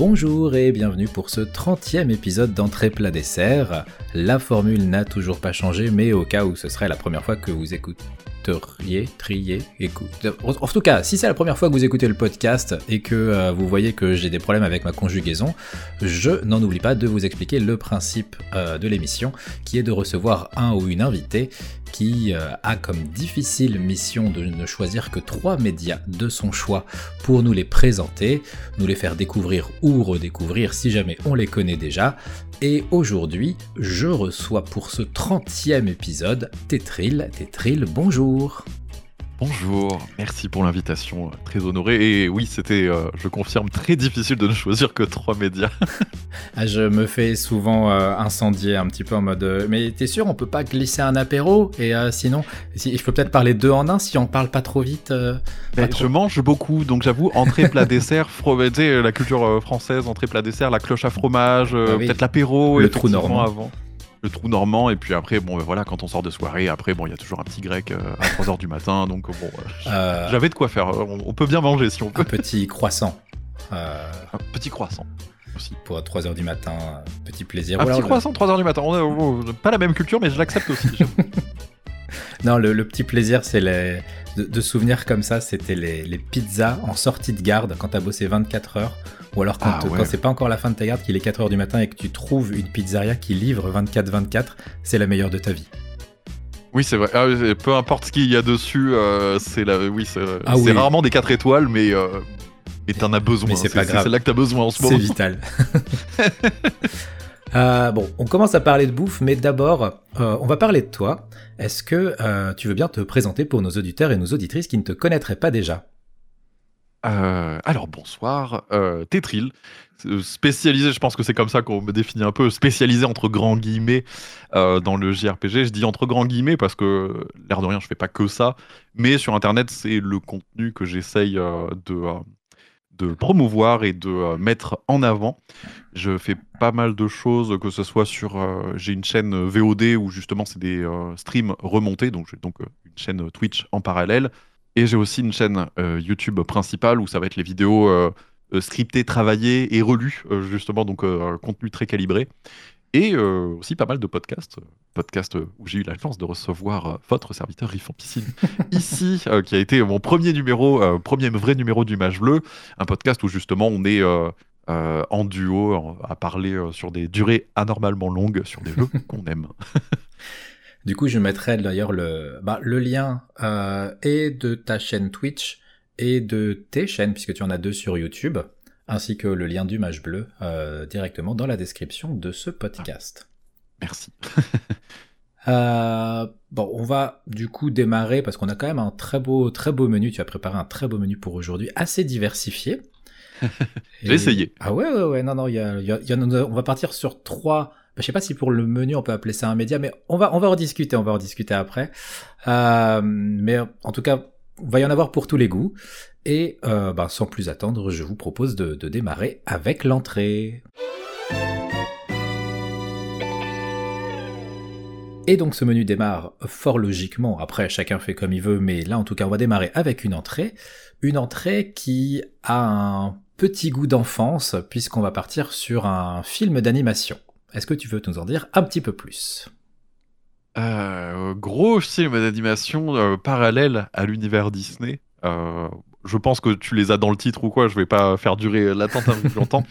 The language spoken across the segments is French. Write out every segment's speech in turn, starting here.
Bonjour et bienvenue pour ce 30e épisode d'Entrée plat dessert. La formule n'a toujours pas changé, mais au cas où ce serait la première fois que vous écouteriez, trier, écoute. En tout cas, si c'est la première fois que vous écoutez le podcast et que euh, vous voyez que j'ai des problèmes avec ma conjugaison, je n'en oublie pas de vous expliquer le principe euh, de l'émission, qui est de recevoir un ou une invitée qui euh, a comme difficile mission de ne choisir que trois médias de son choix pour nous les présenter, nous les faire découvrir ou redécouvrir si jamais on les connaît déjà, et aujourd'hui, je reçois pour ce 30e épisode Tetril. Tetril, bonjour Bonjour, merci pour l'invitation, très honoré. Et oui, c'était, euh, je confirme, très difficile de ne choisir que trois médias. Ah, je me fais souvent euh, incendier un petit peu en mode euh, Mais t'es sûr, on peut pas glisser un apéro? Et sinon, si, je peux peut-être parler deux en un si on parle pas trop vite. Je mange beaucoup, donc j'avoue, entrée, plat, dessert, la culture française, entrée, plat, dessert, la cloche à fromage, ah peut-être l'apéro. Le trou normand. Avant le trou normand et puis après bon ben voilà quand on sort de soirée après bon il y a toujours un petit grec euh, à 3h du matin donc bon euh, euh, j'avais de quoi faire on, peut bien manger si on peut. un petit croissant un petit croissant aussi. pour 3h du matin petit plaisir. Un petit croissant 3h du matin on pas la même culture mais je l'accepte aussi non le, petit plaisir c'est les de, souvenirs comme ça c'était les, les pizzas en sortie de garde quand t'as bossé 24 heures ou alors quand, ah, c'est pas encore la fin de ta garde, qu'il est 4h du matin et que tu trouves une pizzeria qui livre 24-24, c'est la meilleure de ta vie. Oui, c'est vrai. Ah, peu importe ce qu'il y a dessus, euh, c'est la... oui, c'est ah rarement des 4 étoiles, mais, euh, t'en as besoin. c'est là que t'as besoin en ce moment. C'est vital. Euh, bon, on commence à parler de bouffe, mais d'abord, on va parler de toi. Est-ce que tu veux bien te présenter pour nos auditeurs et nos auditrices qui ne te connaîtraient pas déjà? Euh, alors bonsoir, euh, Tetril, spécialisé, je pense que c'est comme ça qu'on me définit un peu, spécialisé entre grands guillemets euh, dans le JRPG. Je dis entre grands guillemets parce que l'air de rien, je fais pas que ça, mais sur Internet, c'est le contenu que j'essaye de, de promouvoir et de mettre en avant. Je fais pas mal de choses, que ce soit sur, j'ai une chaîne VOD où justement c'est des streams remontés, donc j'ai donc une chaîne Twitch en parallèle. Et j'ai aussi une chaîne euh, YouTube principale où ça va être les vidéos euh, euh, scriptées, travaillées et relues, justement, donc un contenu très calibré. Et aussi pas mal de podcasts, podcasts où j'ai eu la chance de recevoir votre serviteur Riffon Piscine ici, qui a été mon premier numéro, premier vrai numéro du Mage Bleu, un podcast où justement on est en duo à parler sur des durées anormalement longues sur des jeux qu'on aime. Du coup, je mettrai d'ailleurs le, bah, le lien euh, et de ta chaîne Twitch et de tes chaînes, puisque tu en as deux sur YouTube, ainsi que le lien du Mage Bleu euh, directement dans la description de ce podcast. Merci. euh, bon, on va du coup démarrer parce qu'on a quand même un très beau, très beau menu. Tu as préparé un très beau menu pour aujourd'hui, assez diversifié. J'ai essayé. Ah ouais, ouais, ouais. Non, non, y a, y a, on va partir sur trois je sais pas si pour le menu on peut appeler ça un média, mais on va on va en discuter, on va en discuter après. Euh, mais en tout cas, il va y en avoir pour tous les goûts. Et euh, bah, sans plus attendre, je vous propose de, de démarrer avec l'entrée. Et donc ce menu démarre fort logiquement, après chacun fait comme il veut, mais là en tout cas on va démarrer avec une entrée, une entrée qui a un petit goût d'enfance puisqu'on va partir sur un film d'animation. Est-ce que tu veux nous en dire un petit peu plus? Euh, Gros film d'animation euh, parallèle à l'univers Disney. Euh, je pense que tu les as dans le titre ou quoi, je vais pas faire durer l'attente un peu plus longtemps.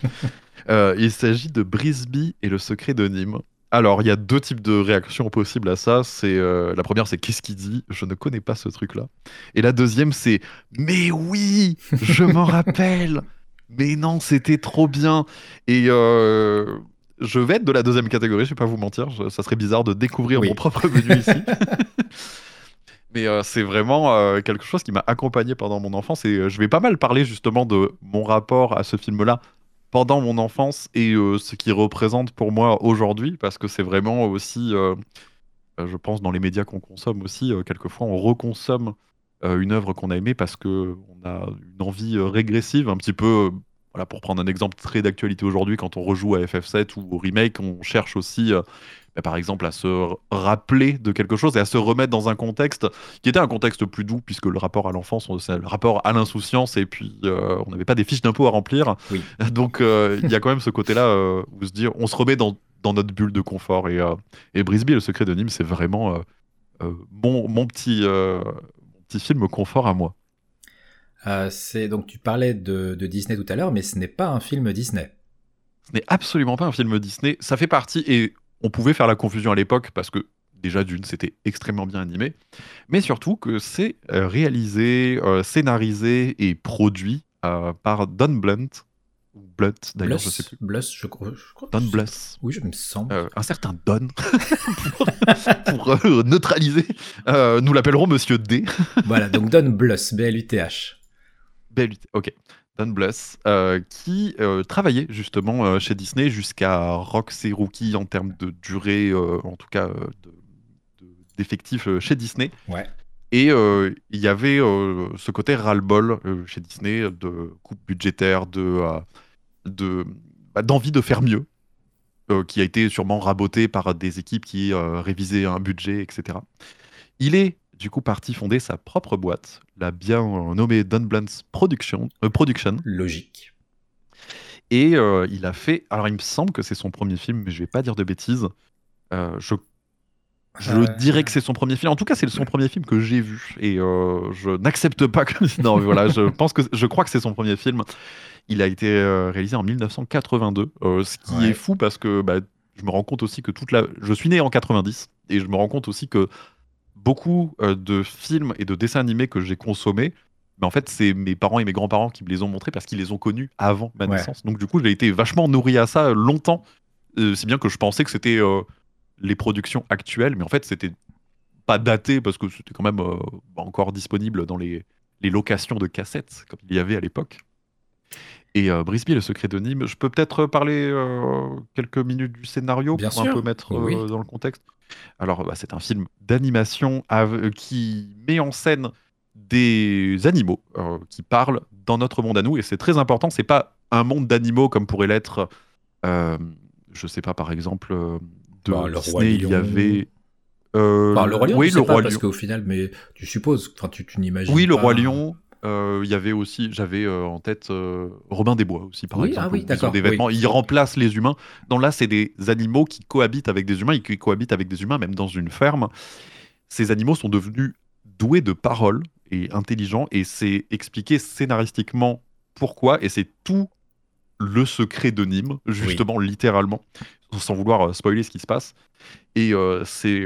il s'agit de Brisby et le secret de Nîmes. Alors, il y a deux types de réactions possibles à ça. C'est la première, c'est qu'est-ce qu'il dit? Je ne connais pas ce truc-là. Et la deuxième, c'est mais oui, je m'en rappelle. Mais non, c'était trop bien. Et je vais être de la deuxième catégorie, je vais pas vous mentir. ça serait bizarre de découvrir mon propre menu ici. Mais euh, c'est vraiment euh, quelque chose qui m'a accompagné pendant mon enfance et euh, je vais pas mal parler justement de mon rapport à ce film-là pendant mon enfance et ce qu'il représente pour moi aujourd'hui parce que c'est vraiment aussi, je pense, dans les médias qu'on consomme aussi, quelquefois on reconsomme une œuvre qu'on a aimée parce qu'on a une envie régressive, un petit peu pour prendre un exemple très d'actualité aujourd'hui, quand on rejoue à FF7 ou au remake, on cherche aussi euh, par exemple, à se rappeler de quelque chose et à se remettre dans un contexte qui était un contexte plus doux, puisque le rapport à l'enfance, c'est le rapport à l'insouciance, et puis euh, on n'avait pas des fiches d'impôts à remplir. Oui. Donc euh, il y a quand même ce côté-là où se dire, on se remet dans, dans notre bulle de confort. Et, et Brisby, le secret de Nîmes, c'est vraiment mon, mon, petit, mon petit film confort à moi. C'est donc tu parlais de, de Disney tout à l'heure, mais ce n'est pas un film Disney. Ce n'est absolument pas un film Disney. Ça fait partie, et on pouvait faire la confusion à l'époque parce que déjà d'une, c'était extrêmement bien animé, mais surtout que c'est euh, réalisé, euh, scénarisé et produit euh, par Don Blunt. Blunt, d'ailleurs, je sais plus. Bluss, je crois. Don Bluss. Oui, je me semble. un certain Don, pour, neutraliser. nous l'appellerons Monsieur D. voilà, donc Don Bluss, B-L-U-T-H. Ok. Don Bluss, euh, qui euh, travaillait justement euh, chez Disney jusqu'à Rox et Rookie en termes de durée, en tout cas d'effectifs chez Disney. Ouais. Et il y avait ce côté ras-le-bol chez Disney de coupe budgétaire, de, de bah, d'envie de faire mieux, qui a été sûrement raboté par des équipes qui révisaient un budget, etc. Il est du coup parti fonder sa propre boîte, la bien nommée Don Blunt's Production. Euh, Production. Logique. Et euh, il a fait. Alors, il me semble que c'est son premier film, mais je vais pas dire de bêtises. Euh, je je dirais que c'est son premier film. En tout cas, c'est son premier film que j'ai vu. Et je n'accepte pas que. non, voilà, je pense que je crois que c'est son premier film. Il a été réalisé en 1982. ce qui est fou parce que bah, je me rends compte aussi que toute la. Je suis né en 90 et je me rends compte aussi que beaucoup euh, de films et de dessins animés que j'ai consommés, mais en fait, c'est mes parents et mes grands-parents qui me les ont montrés parce qu'ils les ont connus avant ma naissance. Donc, du coup, j'ai été vachement nourri à ça longtemps. Euh, si bien que je pensais que c'était euh, les productions actuelles, mais en fait, c'était pas daté parce que c'était quand même encore disponible dans les, les, locations de cassettes, comme il y avait à l'époque. Et Brisby, le secret de Nîmes, je peux peut-être parler quelques minutes du scénario pour un peu mettre dans le contexte. Alors, bah, c'est un film d'animation euh, qui met en scène des animaux euh, qui parlent dans notre monde à nous, et c'est très important. C'est pas un monde d'animaux comme pourrait l'être, euh, je sais pas, par exemple, de bah, le Disney, il y avait. Bah, le roi lion, oui, le roi lion. parce qu'au final, mais tu supposes, enfin, tu, tu n'imagines. Oui, le roi lion. Euh, il y avait aussi, j'avais euh, en tête euh, Robin des Bois aussi, par exemple. Ah oui, d'accord. Des vêtements, ils remplacent les humains. Donc là, c'est des animaux qui cohabitent avec des humains, et qui cohabitent avec des humains, même dans une ferme. Ces animaux sont devenus doués de paroles et intelligents, et c'est expliqué scénaristiquement pourquoi, et c'est tout le secret de Nîmes, justement, littéralement, sans vouloir spoiler ce qui se passe. Et c'est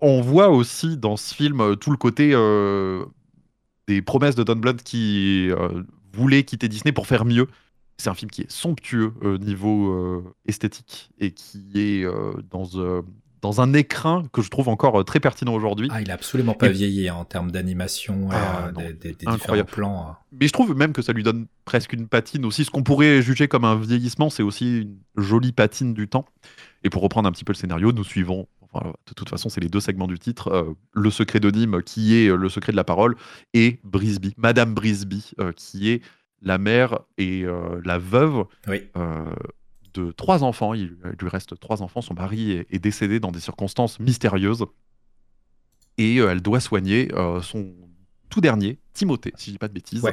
on voit aussi dans ce film tout le côté des promesses de Don Blunt qui euh, voulait quitter Disney pour faire mieux. C'est un film qui est somptueux au euh, niveau euh, esthétique et qui est dans, dans un écrin que je trouve encore très pertinent aujourd'hui. Ah, il a absolument pas vieilli hein, en termes d'animation, ah, des, des, différents plans. Hein. Mais je trouve même que ça lui donne presque une patine aussi. Ce qu'on pourrait juger comme un vieillissement, c'est aussi une jolie patine du temps. Et pour reprendre un petit peu le scénario, nous suivons de toute façon, c'est les deux segments du titre. Euh, le secret de Nîmes, qui est euh, le secret de la parole, et Brisby, Madame Brisby, euh, qui est la mère et la veuve de trois enfants. Il, lui reste trois enfants. Son mari est, décédé dans des circonstances mystérieuses. Et elle doit soigner son tout dernier, Timothée, si je dis pas de bêtises.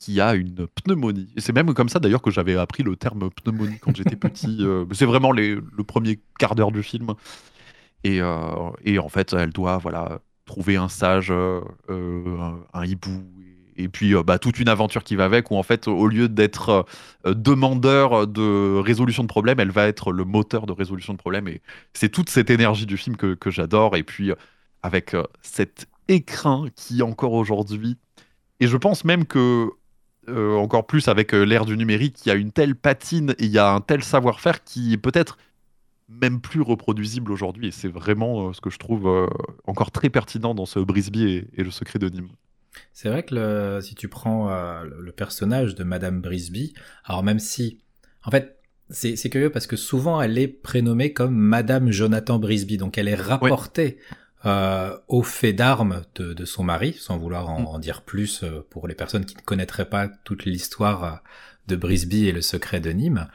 qui a une pneumonie. C'est même comme ça d'ailleurs que j'avais appris le terme pneumonie quand j'étais petit. c'est vraiment le premier quart d'heure du film. Euh, et, en fait, elle doit voilà, trouver un sage, euh, un, hibou, et puis euh, bah, toute une aventure qui va avec, où en fait, au lieu d'être demandeur de résolution de problèmes, elle va être le moteur de résolution de problèmes. Et c'est toute cette énergie du film que, j'adore. Et puis, avec cet écrin qui, encore aujourd'hui, et je pense même que, encore plus avec l'ère du numérique, il y a une telle patine et il y a un tel savoir-faire qui peut-être même plus reproduisible aujourd'hui. Et c'est vraiment euh, ce que je trouve euh, encore très pertinent dans ce Brisby et, le secret de Nîmes. C'est vrai que si tu prends euh, le personnage de Madame Brisby, alors même si, en fait, c'est curieux parce que souvent elle est prénommée comme Madame Jonathan Brisby, donc elle est rapportée au fait d'armes de, son mari, sans vouloir en, mm. en dire plus pour les personnes qui ne connaîtraient pas toute l'histoire de Brisby et le secret de Nîmes.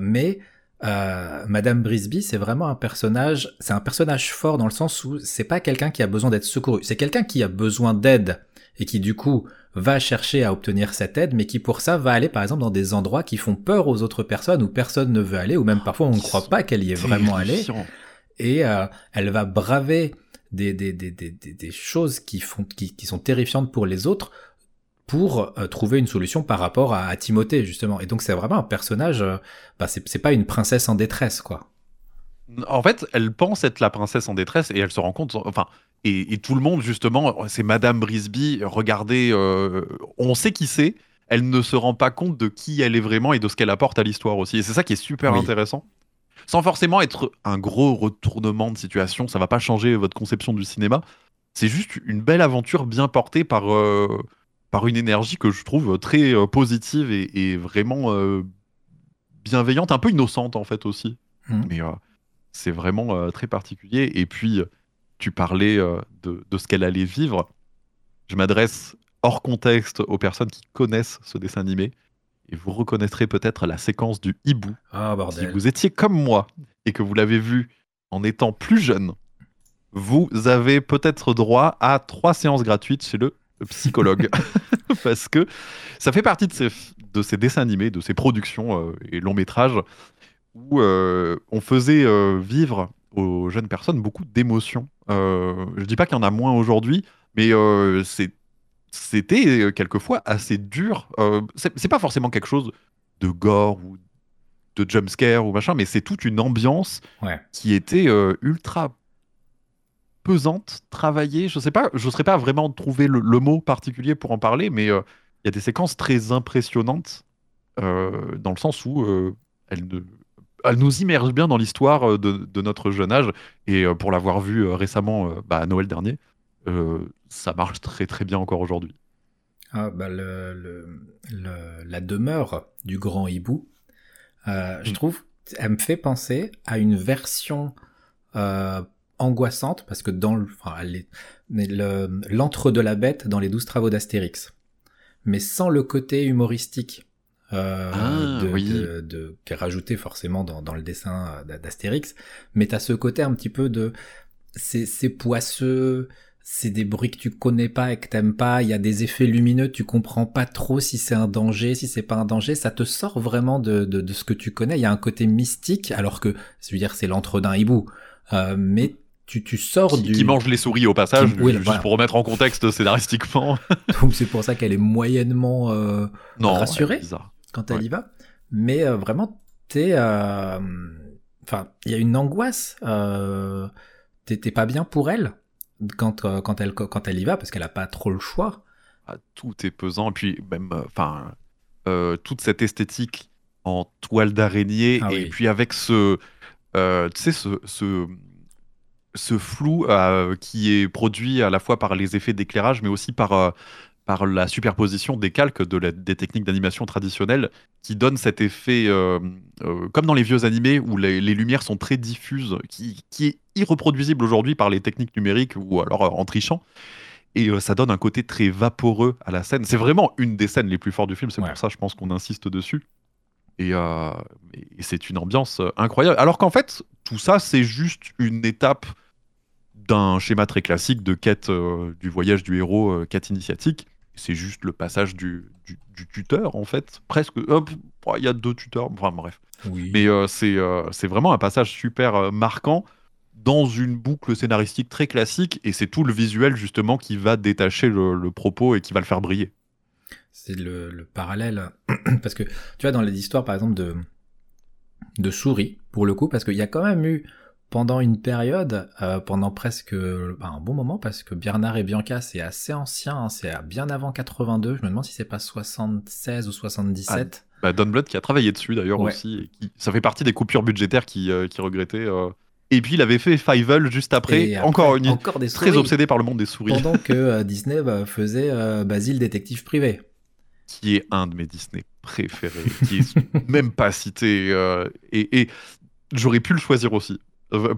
mais euh, Madame Brisby, c'est vraiment un personnage, c'est un personnage fort dans le sens où c'est pas quelqu'un qui a besoin d'être secouru, c'est quelqu'un qui a besoin d'aide et qui du coup va chercher à obtenir cette aide, mais qui pour ça va aller par exemple dans des endroits qui font peur aux autres personnes où personne ne veut aller, ou même parfois on ne croit pas qu'elle y est vraiment allée, et euh, elle va braver des, des, des, des, des choses qui, font, qui, qui sont terrifiantes pour les autres pour euh, trouver une solution par rapport à, Timothée justement. Et donc c'est vraiment un personnage, euh, bah, c'est pas une princesse en détresse quoi. En fait, elle pense être la princesse en détresse et elle se rend compte, enfin, et, tout le monde justement, c'est Madame Brisby. Regardez, euh, on sait qui c'est. Elle ne se rend pas compte de qui elle est vraiment et de ce qu'elle apporte à l'histoire aussi. Et c'est ça qui est super intéressant. Sans forcément être un gros retournement de situation, ça va pas changer votre conception du cinéma. C'est juste une belle aventure bien portée par par une énergie que je trouve très euh, positive et, vraiment euh, bienveillante, un peu innocente en fait aussi. Mmh. Mais euh, c'est vraiment très particulier. Et puis, tu parlais de, ce qu'elle allait vivre. Je m'adresse hors contexte aux personnes qui connaissent ce dessin animé. Et vous reconnaîtrez peut-être la séquence du hibou. Ah, bordel. Si vous étiez comme moi et que vous l'avez vu en étant plus jeune, vous avez peut-être droit à trois séances gratuites chez le psychologue. Parce que ça fait partie de ces, de ces dessins animés, de ces productions euh, et longs métrages où euh, on faisait euh, vivre aux jeunes personnes beaucoup d'émotions. je dis pas qu'il y en a moins aujourd'hui, mais c'était quelquefois assez dur. c'est pas forcément quelque chose de gore ou de jumpscare ou machin, mais c'est toute une ambiance qui était ultra pesante, travaillée. Je sais pas, je ne saurais pas vraiment trouver le, mot particulier pour en parler, mais euh, il y a des séquences très impressionnantes euh, dans le sens où euh, elles, nous immergent bien dans l'histoire de, notre jeune âge. Et pour l'avoir vu récemment bah, à Noël dernier, ça marche très très bien encore aujourd'hui. Ah, bah, la demeure du grand hibou, je mm. trouve, elle me fait penser à une version angoissante parce que dans le, enfin, l'entre de la bête dans les douze travaux d'Astérix, mais sans le côté humoristique euh, ah, de, de, qui est rajouté forcément dans, dans le dessin d'Astérix, mais t'as ce côté un petit peu de c'est poisseux, c'est des bruits que tu connais pas et que t'aimes pas, il y a des effets lumineux, tu comprends pas trop si c'est un danger, si c'est pas un danger, ça te sort vraiment de, de, de ce que tu connais, il y a un côté mystique, alors que, je veux dire, c'est l'entre d'un hibou, euh, mais tu, tu sors du... Qui mange les souris au passage, juste pour remettre en contexte scénaristiquement. Donc c'est pour ça qu'elle est moyennement euh, rassurée quand elle y va. Mais euh, vraiment, t'es... Euh, enfin, il y a une angoisse. T'es pas bien pour elle quand, quand, elle, quand elle y va, parce qu'elle a pas trop le choix. Ah, tout est pesant. Et puis même, enfin, toute cette esthétique en toile d'araignée, ah et puis avec ce... tu sais, ce... ce ce flou euh, qui est produit à la fois par les effets d'éclairage, mais aussi par, euh, par la superposition des calques de des techniques d'animation traditionnelles, qui donne cet effet, euh, comme dans les vieux animés, où les, lumières sont très diffuses, qui, qui est irreproduisible aujourd'hui par les techniques numériques ou alors en trichant. Et ça donne un côté très vaporeux à la scène. C'est vraiment une des scènes les plus fortes du film, c'est pour ça je pense qu'on insiste dessus. Et, et c'est une ambiance incroyable. Alors qu'en fait, tout ça, c'est juste une étape d'un schéma très classique de quête euh, du voyage du héros, euh, quête initiatique. C'est juste le passage du, du, tuteur, en fait. Presque. Il y a deux tuteurs. Enfin, bref. Mais euh, c'est vraiment un passage super marquant dans une boucle scénaristique très classique. Et c'est tout le visuel, justement, qui va détacher le, propos et qui va le faire briller. C'est le, le, parallèle. parce que, tu vois, dans les histoires, par exemple, de, de souris, pour le coup, parce qu'il y a quand même eu pendant une période, euh, pendant presque bah, un bon moment, parce que Bernard et Bianca, c'est assez ancien, hein, c'est bien avant 82, je me demande si c'est pas 76 ou 77. Ah, bah Don Blood qui a travaillé dessus d'ailleurs aussi, et qui, ça fait partie des coupures budgétaires qui, euh, qui regrettait. Euh. Et puis il avait fait Fievel juste après, encore une encore des très obsédé par le monde des souris. Pendant que Disney bah, faisait Basile détective privé. Qui est un de mes Disney préférés, qui est même pas cité. et, et j'aurais pu le choisir aussi.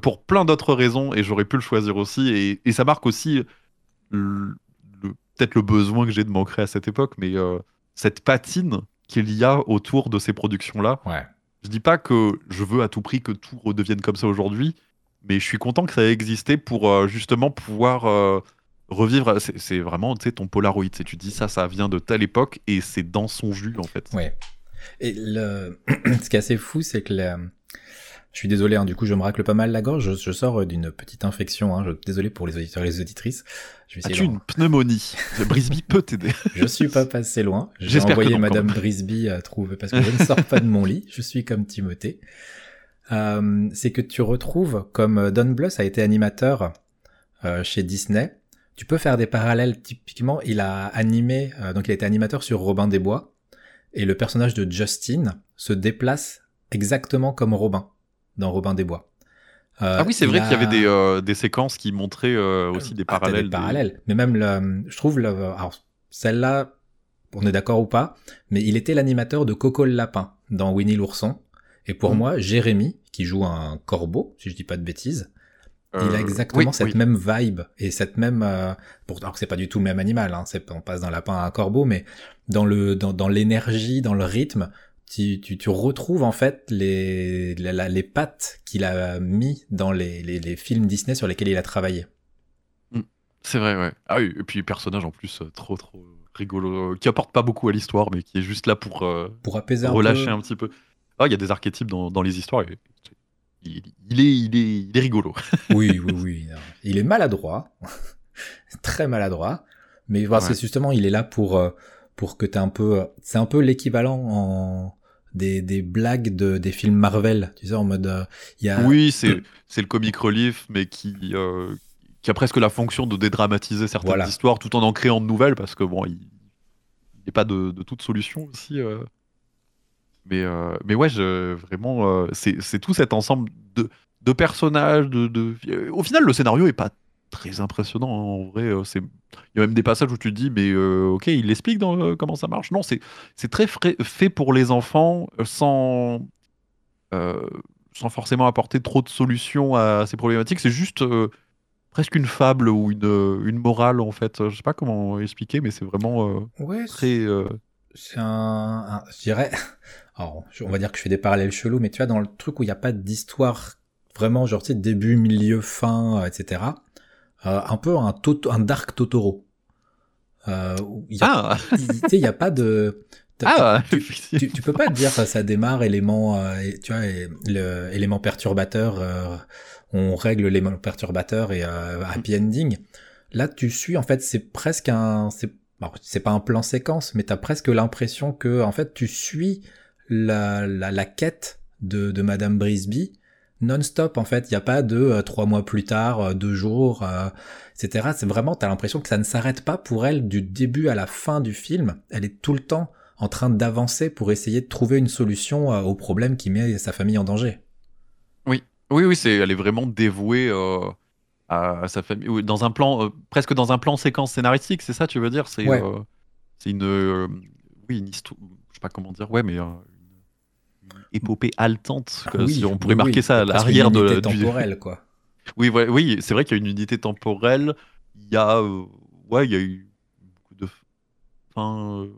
Pour plein d'autres raisons, et j'aurais pu le choisir aussi. Et, ça marque aussi peut-être le besoin que j'ai de m'ancrer à cette époque, mais euh, cette patine qu'il y a autour de ces productions-là. Ouais. Je dis pas que je veux à tout prix que tout redevienne comme ça aujourd'hui, mais je suis content que ça ait existé pour euh, justement pouvoir euh, revivre. C'est c'est vraiment tu sais, ton Polaroid. Sais, Tu dis ça, ça vient de telle époque et c'est dans son jus en fait. Ouais. Et le... ce qui est assez fou, c'est que la- je suis désolé, hein, du coup, je me racle pas mal la gorge. Je, je sors d'une petite infection. Hein, je... Désolé pour les auditeurs et les auditrices. As-tu une pneumonie? Brisby peut t'aider. Je suis pas passé loin. J'ai J'espère que envoyé non, Madame. Brisby à trouver parce que je ne sors pas de mon lit. Je suis comme Timothée. Euh, c'est que tu retrouves comme Don Bluth a été animateur euh, chez Disney. Tu peux faire des parallèles. Typiquement, il a animé, euh, donc il a été animateur sur Robin des Bois, et le personnage de Justin se déplace exactement comme Robin dans Robin des Bois. Euh, Ah oui, c'est vrai a- qu'il y avait des, euh, des séquences qui montraient euh, aussi des ah, parallèles. Des des- parallèles. Mais même, le, je trouve, le, alors, celle-là, on est d'accord ou pas, mais il était l'animateur de Coco le lapin dans Winnie l'ourson. Et pour Mhm. moi, Jérémy, qui joue un corbeau, si je dis pas de bêtises, il a exactement oui, cette oui. même vibe et cette même. Pour, alors que c'est pas du tout le même animal, hein, on passe d'un lapin à un corbeau, mais dans le dans, dans l'énergie, dans le rythme, tu, tu, tu retrouves en fait les la- les pattes qu'il a mis dans les, les, les films Disney sur lesquels il a travaillé. C'est vrai, ouais. Ah oui, et puis personnage en plus euh, trop trop rigolo, euh, qui apporte pas beaucoup à l'histoire, mais qui est juste là pour euh, Pour apaiser un relâcher peu. un petit peu. Ah, il y a des archétypes dans, dans les histoires. et il, il est, il, est, il est rigolo. Oui, oui, oui. non. Il est maladroit, très maladroit, mais voilà, Ouais. c'est justement, il est là pour euh, pour que t'aies un peu, c'est un peu l'équivalent en des, des blagues de des films Marvel, tu sais, en mode, euh, il y a, Oui, c'est c'est le comic relief, mais qui, euh, qui a presque la fonction de dédramatiser certaines Voilà. histoires tout en en créant de nouvelles, parce que bon, il n'est pas de, de toute solution aussi. euh. Mais, euh, mais ouais, je, vraiment, c'est tout cet ensemble de, de personnages. De, de... Au final, le scénario est pas très impressionnant. hein, en vrai, euh, c'est il y a même des passages où tu te dis, mais euh, ok, il explique dans, euh, comment ça marche. Non, c'est c'est très frais- fait pour les enfants, sans, euh, sans forcément apporter trop de solutions à ces problématiques. C'est juste presque une fable ou une, une morale, en fait. Je sais pas comment expliquer, mais c'est vraiment ouais, très. c'est un, un- je dirais, alors, on va dire que je fais des parallèles chelous, mais tu vois, dans le truc où il n'y a pas d'histoire vraiment, genre, tu sais, début, milieu, fin, etc., un peu un, Toto- un Dark Totoro. Euh, y a, Ah, il- tu sais, il n'y a pas de... ah tu, peux pas te dire ça, ça démarre élément euh, et- tu vois et le élément perturbateur euh, on règle l'élément perturbateur et euh, happy ending. Là tu suis en fait c'est presque un c'est bon, c'est pas un plan séquence mais t'as presque l'impression que en fait tu suis la la, la quête de de Madame Brisby non-stop en fait il y a pas de euh, trois mois plus tard euh, deux jours euh, etc c'est vraiment t'as l'impression que ça ne s'arrête pas pour elle du début à la fin du film elle est tout le temps en train d'avancer pour essayer de trouver une solution au problème qui met sa famille en danger. Oui, oui, c'est, elle est vraiment dévouée à, sa famille. Oui, Dans un plan, presque dans un plan séquence scénaristique, c'est ça, tu veux dire? C'est Ouais. c'est une, oui, une histoire. Je sais pas comment dire. Ouais, mais épopée haletante. quoi, Oui, si on pourrait oui, marquer oui, ça à l'arrière de unité du- temporelle quoi. Oui, ouais, oui, c'est vrai qu'il y a une unité temporelle. Il y a, euh, ouais, il y a eu beaucoup de. Enfin, euh,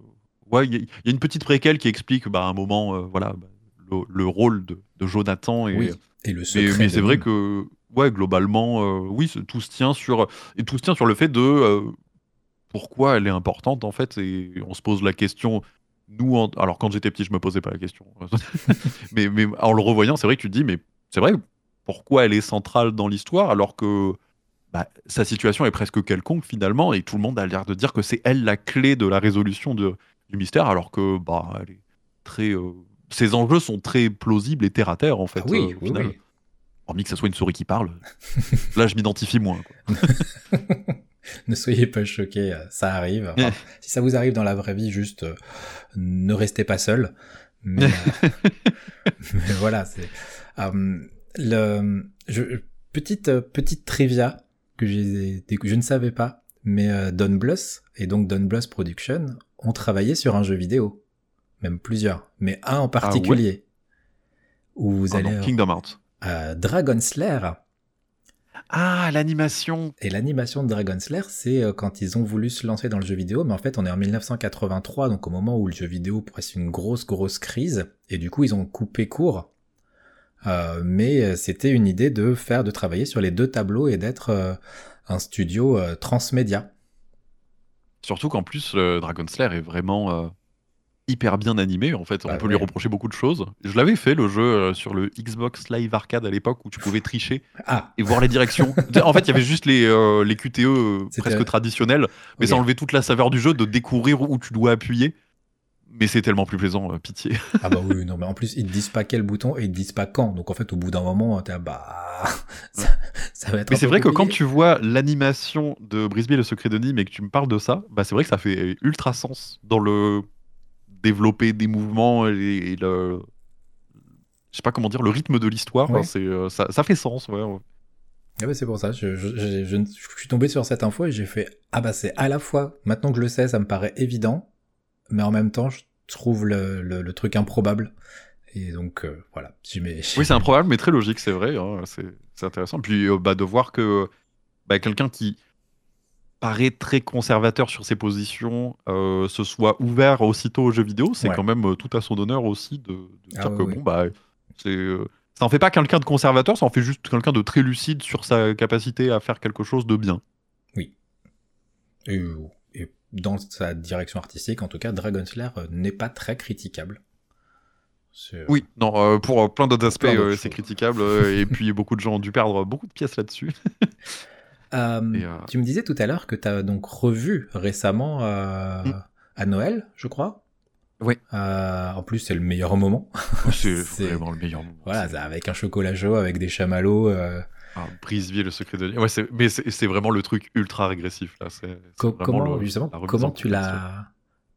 ouais, il y, a- il y a une petite préquelle qui explique, bah, à un moment, euh, voilà, bah, le, le rôle de, de Jonathan et. Le Mais, secret. mais de c'est vrai que, ouais, globalement, oui, tout se tient sur et tout se tient sur le fait de pourquoi elle est importante en fait. Et on se pose la question. Nous, en- alors quand j'étais petit, je me posais pas la question. mais, mais en le revoyant, c'est vrai que tu te dis, mais c'est vrai, pourquoi elle est centrale dans l'histoire alors que bah, sa situation est presque quelconque finalement et tout le monde a l'air de dire que c'est elle la clé de la résolution de- du mystère alors que bah elle est très euh, ses enjeux sont très plausibles et terre à terre en fait Ah oui, euh, oui, hormis que ça soit une souris qui parle là je m'identifie moins quoi. ne soyez pas choqués, euh, ça arrive. Enfin, si ça vous arrive dans la vraie vie, juste euh, ne restez pas seul. Mais, euh, mais voilà, c'est euh, le je, petite petite trivia que j'ai je ne savais pas, mais Don Bluth et donc Don Bluth Production ont travaillé sur un jeu vidéo, même plusieurs, mais un en particulier où vous Ah allez non, Kingdom Hearts euh, Dragon Slayer. Ah, l'animation Et l'animation de Dragon Slayer, c'est euh, quand ils ont voulu se lancer dans le jeu vidéo, mais en fait on est en 1983, donc au moment où le jeu vidéo presse une grosse grosse crise, et du coup ils ont coupé court. Euh, mais euh, c'était une idée de faire, de travailler sur les deux tableaux et d'être un studio transmédia. Surtout qu'en plus, Dragon Slayer est vraiment hyper bien animé. En fait, on Bah peut lui reprocher beaucoup de choses. Je l'avais fait le jeu euh, sur le Xbox Live Arcade à l'époque où tu pouvais tricher Ah, et voir les directions. en fait, il y avait juste les, euh, les QTE euh, presque traditionnels, mais ça enlevait toute la saveur du jeu de découvrir où tu dois appuyer. Mais c'est tellement plus plaisant, euh, pitié. ah bah oui, non, mais en plus ils te disent pas quel bouton et ils te disent pas quand. Donc en fait au bout d'un moment, t'es bah ça, ça va être. Mais c'est vrai que quand tu vois l'animation de Brisby et le secret de Nîmes et que tu me parles de ça, bah c'est vrai que ça fait ultra sens dans le développer des mouvements et, et le. Je sais pas comment dire, le rythme de l'histoire, Ouais. hein, euh, ça, ça fait sens, ouais. Ah bah c'est pour ça, je, je, je- je- je suis tombé sur cette info et j'ai fait ah bah c'est à la fois maintenant que je le sais ça me paraît évident, mais en même temps je trouve le, le, le truc improbable et donc euh, voilà. Oui, c'est improbable, mais très logique, c'est vrai. hein, c'est, c'est intéressant. Puis euh, bah, de voir que bah, quelqu'un qui paraît très conservateur sur ses positions euh, se soit ouvert aussitôt aux jeux vidéo, c'est Ouais. quand même euh, tout à son honneur aussi de, Ah dire oui, que oui. bon, bah, c'est, euh, ça en fait pas quelqu'un de conservateur, ça en fait juste quelqu'un de très lucide sur sa capacité à faire quelque chose de bien. Et, et dans sa direction artistique en tout cas Dragon Slayer n'est pas très critiquable. Oui, non, euh, pour plein d'autres aspects, c'est critiquable. et puis beaucoup de gens ont dû perdre beaucoup de pièces là-dessus. Euh, Et, euh, Tu me disais tout à l'heure que tu as donc revu récemment euh, Mm. à Noël, je crois. Oui. Euh, en plus, c'est le meilleur moment. c'est C'est- vraiment le meilleur moment. Voilà, avec un chocolat chaud, avec des chamallows. euh, Ah, le secret de Ouais, mais c'est vraiment le truc ultra régressif là. Co- comment le- justement, comment en tu l'as,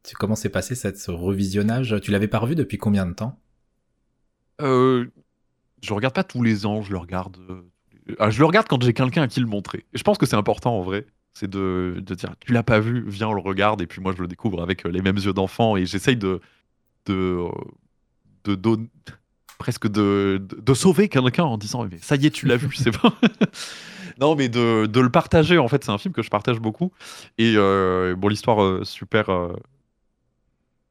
tu, comment s'est passé cette, ce revisionnage? Tu l'avais pas revu depuis combien de temps? Euh, je regarde pas tous les ans, je le regarde. Ah, je le regarde quand j'ai quelqu'un à qui le montrer. Et je pense que c'est important en vrai. C'est de, de dire tu l'as pas vu, viens on le regarde et puis moi je le découvre avec euh, les mêmes yeux d'enfant et j'essaye de de euh, de, don- presque de, de, de sauver quelqu'un en disant mais ça y est tu l'as vu c'est bon non mais de, de le partager en fait c'est un film que je partage beaucoup et euh, bon l'histoire euh, super euh,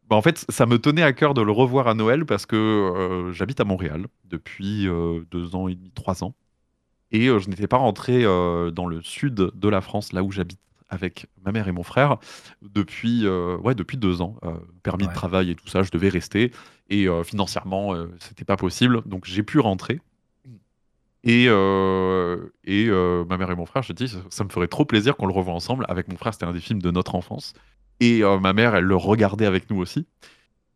bah, en fait, ça me tenait à cœur de le revoir à Noël parce que j'habite à Montréal depuis deux ans et demi, trois ans. Et euh, je n'étais pas rentré euh, dans le sud de la France, là où j'habite avec ma mère et mon frère, depuis, euh, ouais, depuis deux ans. Euh, permis Ouais. de travail et tout ça, je devais rester. Et euh, financièrement, c'était pas possible. Donc j'ai pu rentrer. Et, et ma mère et mon frère, je dis, ça, ça me ferait trop plaisir qu'on le revoie ensemble. Avec mon frère, c'était un des films de notre enfance. Et ma mère, elle le regardait avec nous aussi.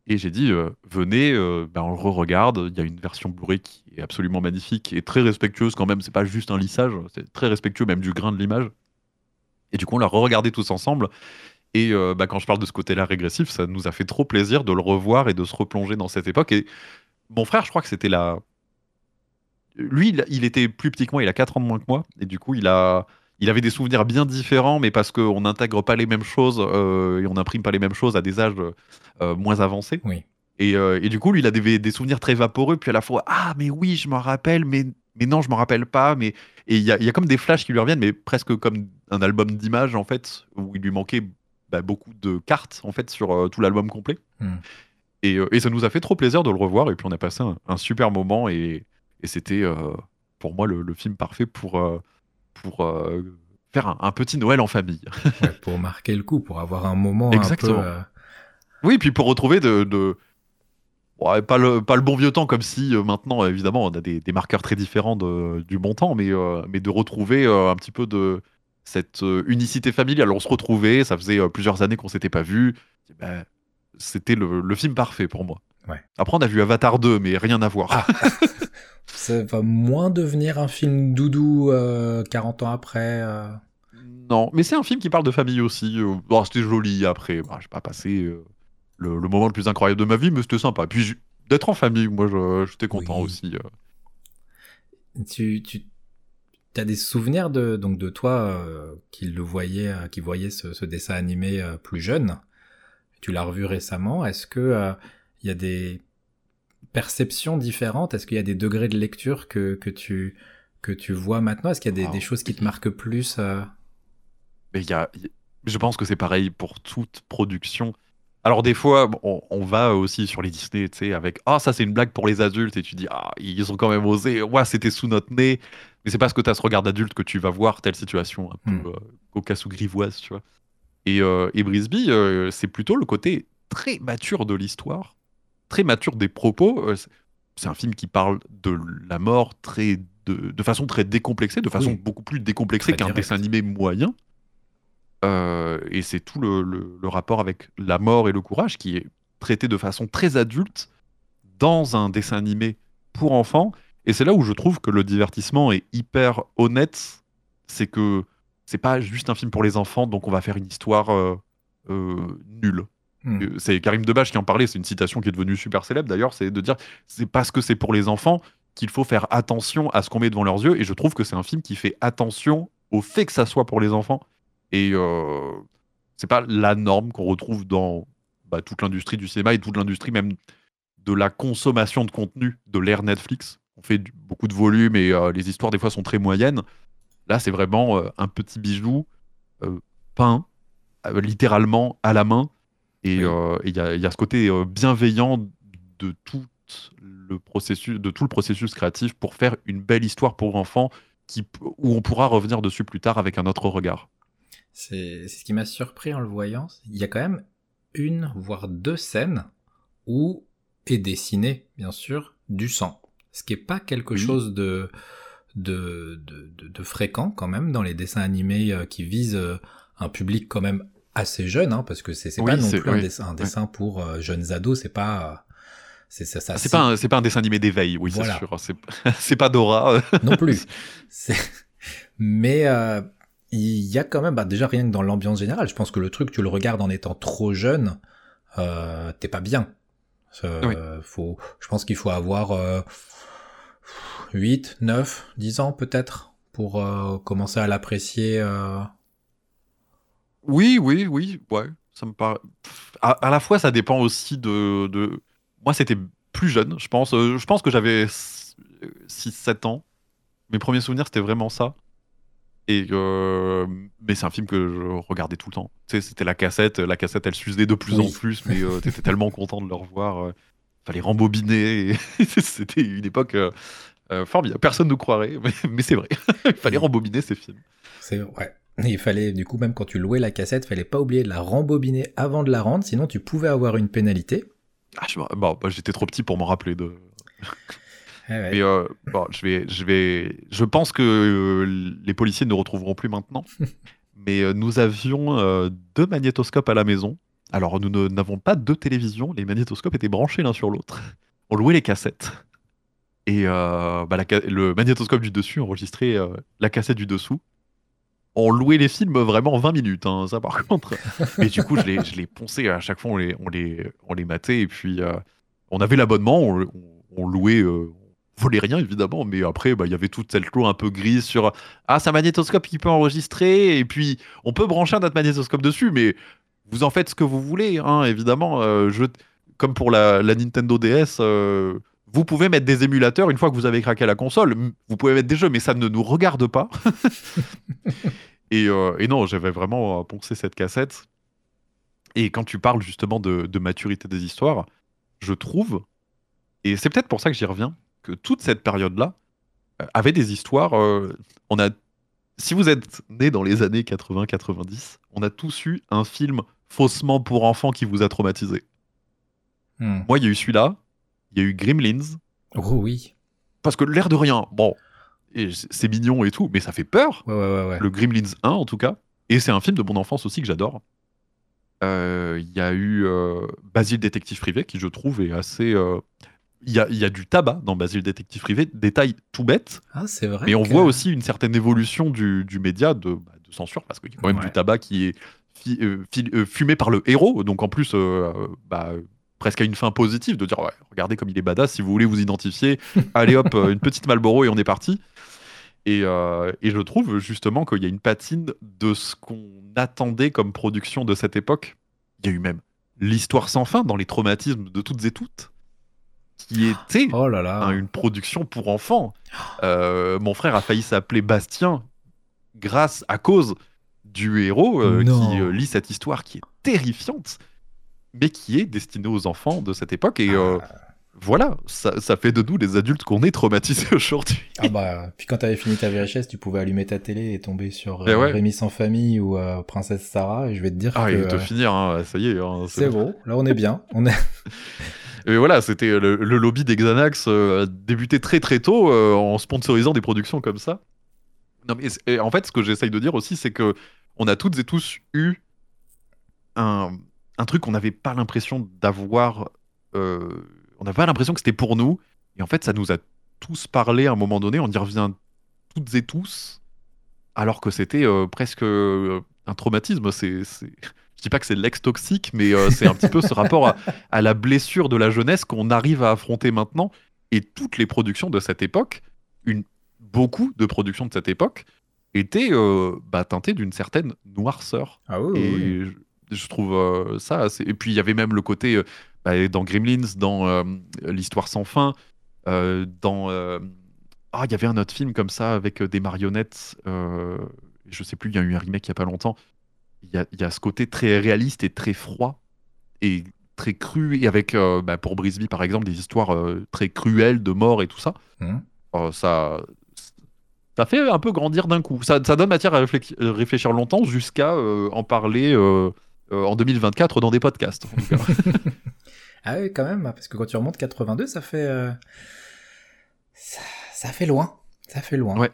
Et j'ai dit, venez, ben, on le re-regarde. Il y a une version Blu-ray qui est absolument magnifique et très respectueuse quand même. C'est pas juste un lissage, c'est très respectueux même du grain de l'image. Et du coup, on l'a re-regardé tous ensemble. Et euh, bah, quand je parle de ce côté-là régressif, ça nous a fait trop plaisir de le revoir et de se replonger dans cette époque. Et mon frère, je crois que c'était la. Lui, il, était plus petit que moi, il a 4 ans de moins que moi. Et du coup, il, a, il avait des souvenirs bien différents, mais parce qu'on n'intègre pas les mêmes choses euh, et on n'imprime pas les mêmes choses à des âges euh, moins avancés. Oui. Et, euh, et du coup, lui, il a des, des souvenirs très vaporeux, puis à la fois, ah, mais oui, je m'en rappelle, mais, mais non, je m'en rappelle pas. Mais... Et il y a, il y a comme des flashs qui lui reviennent, mais presque comme un album d'images, en fait, où il lui manquait bah, beaucoup de cartes, en fait, sur euh, tout l'album complet. Hmm. Et, euh, et ça nous a fait trop plaisir de le revoir, et puis on a passé un, un super moment, et, et c'était pour moi le, le film parfait pour, pour faire un, un petit Noël en famille. Ouais, pour marquer le coup, pour avoir un moment Exactement. un peu. Oui, puis pour retrouver de. de- Ouais, pas, le, pas le bon vieux temps, comme si euh, maintenant, évidemment, on a des, des marqueurs très différents de- du bon temps, mais, euh, mais de retrouver euh, un petit peu de cette unicité familiale. On se retrouvait, ça faisait plusieurs années qu'on s'était pas vus. Ben, C'était le, le film parfait pour moi. Ouais. Après, on a vu Avatar 2, mais rien à voir. Ah. Ça va moins devenir un film doudou euh, 40 ans après. Non, mais c'est un film qui parle de famille aussi. c'était joli après. Bah, j'ai pas passé euh, le, le moment le plus incroyable de ma vie, mais c'était sympa. Puis j- d'être en famille, moi, je- j'étais content Oui. aussi. euh. Tu, tu as des souvenirs de, donc de toi euh, qui le voyait, euh, qui voyait ce, ce dessin animé euh, plus jeune? Tu l'as revu récemment. Est-ce que il y a des perceptions différentes? Est-ce qu'il y a des degrés de lecture que, que tu que tu vois maintenant? Est-ce qu'il y a des, des choses qui te marquent plus Mais il y a, je pense que c'est pareil pour toute production. Alors des fois, on, on va aussi sur les Disney, tu sais, avec ah ça c'est une blague pour les adultes et tu dis ah ils ont quand même osé, ouais c'était sous notre nez, mais c'est parce que tu as ce regard d'adulte que tu vas voir telle situation un Hmm. peu euh, cocasse ou grivoise, tu vois. Et, euh, et Brisby, euh, c'est plutôt le côté très mature de l'histoire, très mature des propos. Euh, c'est- un film qui parle de la mort très de, de façon très décomplexée, de façon Oui. beaucoup plus décomplexée qu'un dessin animé moyen. Euh, et c'est tout le, le- le rapport avec la mort et le courage qui est traité de façon très adulte dans un dessin animé pour enfants. Et c'est là où je trouve que le divertissement est hyper honnête. C'est que c'est pas juste un film pour les enfants, donc on va faire une histoire euh, euh, nulle. Hmm. C'est Karim Debache qui en parlait, c'est une citation qui est devenue super célèbre d'ailleurs, c'est de dire c'est parce que c'est pour les enfants qu'il faut faire attention à ce qu'on met devant leurs yeux. Et je trouve que c'est un film qui fait attention au fait que ça soit pour les enfants. Et euh, c'est pas la norme qu'on retrouve dans bah, toute l'industrie du cinéma et toute l'industrie même de la consommation de contenu de l'ère Netflix. On fait du- beaucoup de volume et euh, les histoires des fois sont très moyennes. Là, c'est vraiment euh, un petit bijou euh, peint littéralement à la main. Et Oui. il y, a- il y a ce côté bienveillant de tout le processus, de tout le processus créatif pour faire une belle histoire pour enfants qui, où on pourra revenir dessus plus tard avec un autre regard. C'est ce qui m'a surpris en le voyant. Il y a quand même une, voire deux scènes où est dessiné, bien sûr, du sang. Ce qui est pas quelque Oui. chose de, de, de, de- de fréquent quand même dans les dessins animés euh, qui visent euh, un public quand même assez jeune, hein, parce que c'est Oui, pas non plus un dessin, un dessin pour euh, jeunes ados, c'est pas... C'est ça, ça Ah, c'est pas, un- pas un dessin animé d'éveil, oui, Voilà. c'est sûr. C'est pas Dora. non plus. Mais euh, il y a quand même, bah, déjà rien que dans l'ambiance générale, je pense que le truc, tu le regardes en étant trop jeune, euh, t'es pas bien. Euh, Oui. faut, je pense qu'il faut avoir euh, 8, 9, 10 ans peut-être pour euh, commencer à l'apprécier. euh. Oui, oui, oui, ouais, ça me paraît. À, à la fois, ça dépend aussi de. de... Moi, c'était plus jeune, je pense. Je pense que j'avais 6-7 ans. Mes premiers souvenirs, c'était vraiment ça. Et euh, Mais c'est un film que je regardais tout le temps. Tu sais, c'était la cassette. La cassette, elle s'usait de plus Oui. en plus, mais euh, t'étais tellement content de le revoir. euh, fallait rembobiner. c'était une époque euh, euh, formidable. Personne ne nous croirait, mais, mais c'est vrai. Il fallait rembobiner ces films. C'est ouais. Et Il fallait, du coup, même quand tu louais la cassette, fallait pas oublier de la rembobiner avant de la rendre, sinon tu pouvais avoir une pénalité. Ah, bon, bah, j'étais trop petit pour m'en rappeler de, Ouais. Euh, bon, je vais, je vais, je pense que euh, les policiers ne retrouveront plus maintenant. Mais euh, nous avions deux magnétoscopes à la maison. Alors nous n'avons pas deux télévisions. Les magnétoscopes étaient branchés l'un sur l'autre. On louait les cassettes. Et bah, la le magnétoscope du dessus enregistrait la cassette du dessous. On louait les films vraiment 20 minutes, hein, ça par contre. Mais du coup, je les, je les ponçais à chaque fois, on les, on les, on les matait. Et puis, on avait l'abonnement, on, on- on louait, euh, volait rien évidemment, mais après, bah, il y avait toute cette loi un peu grise sur Ah, c'est un magnétoscope qui peut enregistrer, et puis on peut brancher notre magnétoscope dessus, mais vous en faites ce que vous voulez, hein, évidemment. euh, je, comme pour la, Nintendo DS, euh, vous pouvez mettre des émulateurs une fois que vous avez craqué la console. Vous pouvez mettre des jeux, mais ça ne nous regarde pas. et, euh, et non, j'avais vraiment poncé cette cassette. Et quand tu parles justement de maturité des histoires, je trouve, et c'est peut-être pour ça que j'y reviens, que toute cette période-là euh, avait des histoires. euh, on a, si vous êtes né dans les années 80-90, on a tous eu un film faussement pour enfants qui vous a traumatisé. Hmm. Moi, il y a eu celui-là, il y a eu Gremlins, Oh oui. parce que l'air de rien, bon, c'est mignon et tout, mais ça fait peur. Ouais, ouais, ouais. Le Gremlins 1 en tout cas. Et c'est un film de mon enfance aussi que j'adore. Euh, Il y a eu euh, Basile Détective Privé qui je trouve est assez... euh, Il y, a, il y a du tabac dans Basile Détective Privé, détail tout bête, Ah, c'est vrai. mais on que- voit aussi une certaine évolution du, du média de, bah, de censure, parce qu'il y a quand même Ouais. du tabac qui est fi- euh, euh, fumé par le héros, donc en plus, euh, bah, presque à une fin positive, de dire, ouais, regardez comme il est badass, si vous voulez vous identifier, allez hop, une petite Malboro et on est parti. Et, et je trouve justement qu'il y a une patine de ce qu'on attendait comme production de cette époque. Il y a eu même l'histoire sans fin dans les traumatismes de toutes et toutes. Qui était Oh là là. une production pour enfants. Euh, mon frère a failli s'appeler Bastien grâce à cause du héros euh, qui euh, lit cette histoire qui est terrifiante, mais qui est destinée aux enfants de cette époque. Et euh, voilà, ça, ça fait de nous les adultes qu'on est traumatisés aujourd'hui. Ah bah, puis quand t'avais fini ta VHS, tu pouvais allumer ta télé et tomber sur Eh ouais. Rémi sans famille ou Princesse Sarah, et je vais te dire Ah, que il te finir, hein, ça y est. hein, c'est bon. Là, on est bien. On est... Et voilà, c'était euh, le, lobby des Xanax euh, débuté très très tôt euh, en sponsorisant des productions comme ça. Non, mais et en fait, ce que j'essaye de dire aussi, c'est que on a toutes et tous eu un, truc qu'on n'avait pas l'impression d'avoir. euh, on n'avait pas l'impression que c'était pour nous. Et en fait, ça nous a tous parlé à un moment donné. On y revient toutes et tous, alors que c'était presque un traumatisme. C'est- Je dis pas que c'est l'ex toxique, mais euh, c'est un petit peu ce rapport à, à la blessure de la jeunesse qu'on arrive à affronter maintenant. Et toutes les productions de cette époque, une, beaucoup de productions de cette époque, étaient euh, bah, teintées d'une certaine noirceur. Ah oui, Et oui, je, je trouve euh, ça assez... Et puis il y avait même le côté, bah, dans Gremlins, dans L'Histoire sans fin, dans... Ah, il y avait un autre film comme ça, avec des marionnettes. Je sais plus, il y a eu un remake il y a pas longtemps. Il y a, il y a ce côté très réaliste et très froid, et très cru, et avec, euh, bah, pour Brisby par exemple, des histoires euh, très cruelles de mort et tout ça. Hum. Euh, ça, ça fait un peu grandir d'un coup. Ça, ça donne matière à réfléchir, réfléchir longtemps jusqu'à en parler en 2024 dans des podcasts. en tout cas. Ah oui, quand même, parce que quand tu remontes 82, ça fait... Ça, ça fait loin. Ça fait loin. Ouais.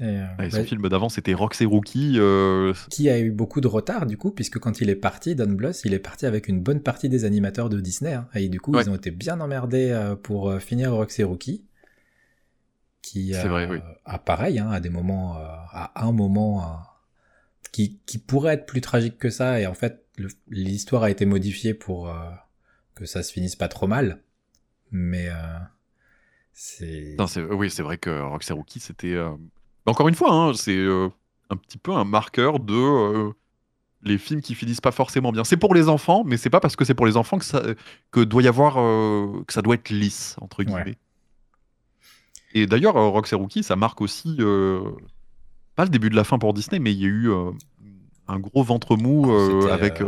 Euh, Ouais, son ouais, film d'avant, c'était Rox et Rookie. euh, Qui a eu beaucoup de retard, du coup, puisque quand il est parti, Don Bluth, il est parti avec une bonne partie des animateurs de Disney. hein. et du coup, Ouais. ils ont été bien emmerdés euh, pour euh, finir Roxy Rookie. Qui C'est euh, vrai, oui. a pareil, hein, à des moments, à un moment, qui, qui pourrait être plus tragique que ça. Et en fait, l'histoire a été modifiée pour que ça se finisse pas trop mal. Mais c'est- oui, c'est vrai que Rox et Rookie, c'était. Encore une fois, hein, c'est euh, un petit peu un marqueur de. euh, Les films qui finissent pas forcément bien. C'est pour les enfants, mais c'est pas parce que c'est pour les enfants que ça que doit y avoir euh, que ça doit être lisse entre guillemets. Ouais. Et d'ailleurs, Rox et Rookie, ça marque aussi pas le début de la fin pour Disney, mais il y a eu un gros ventre mou C'était, avec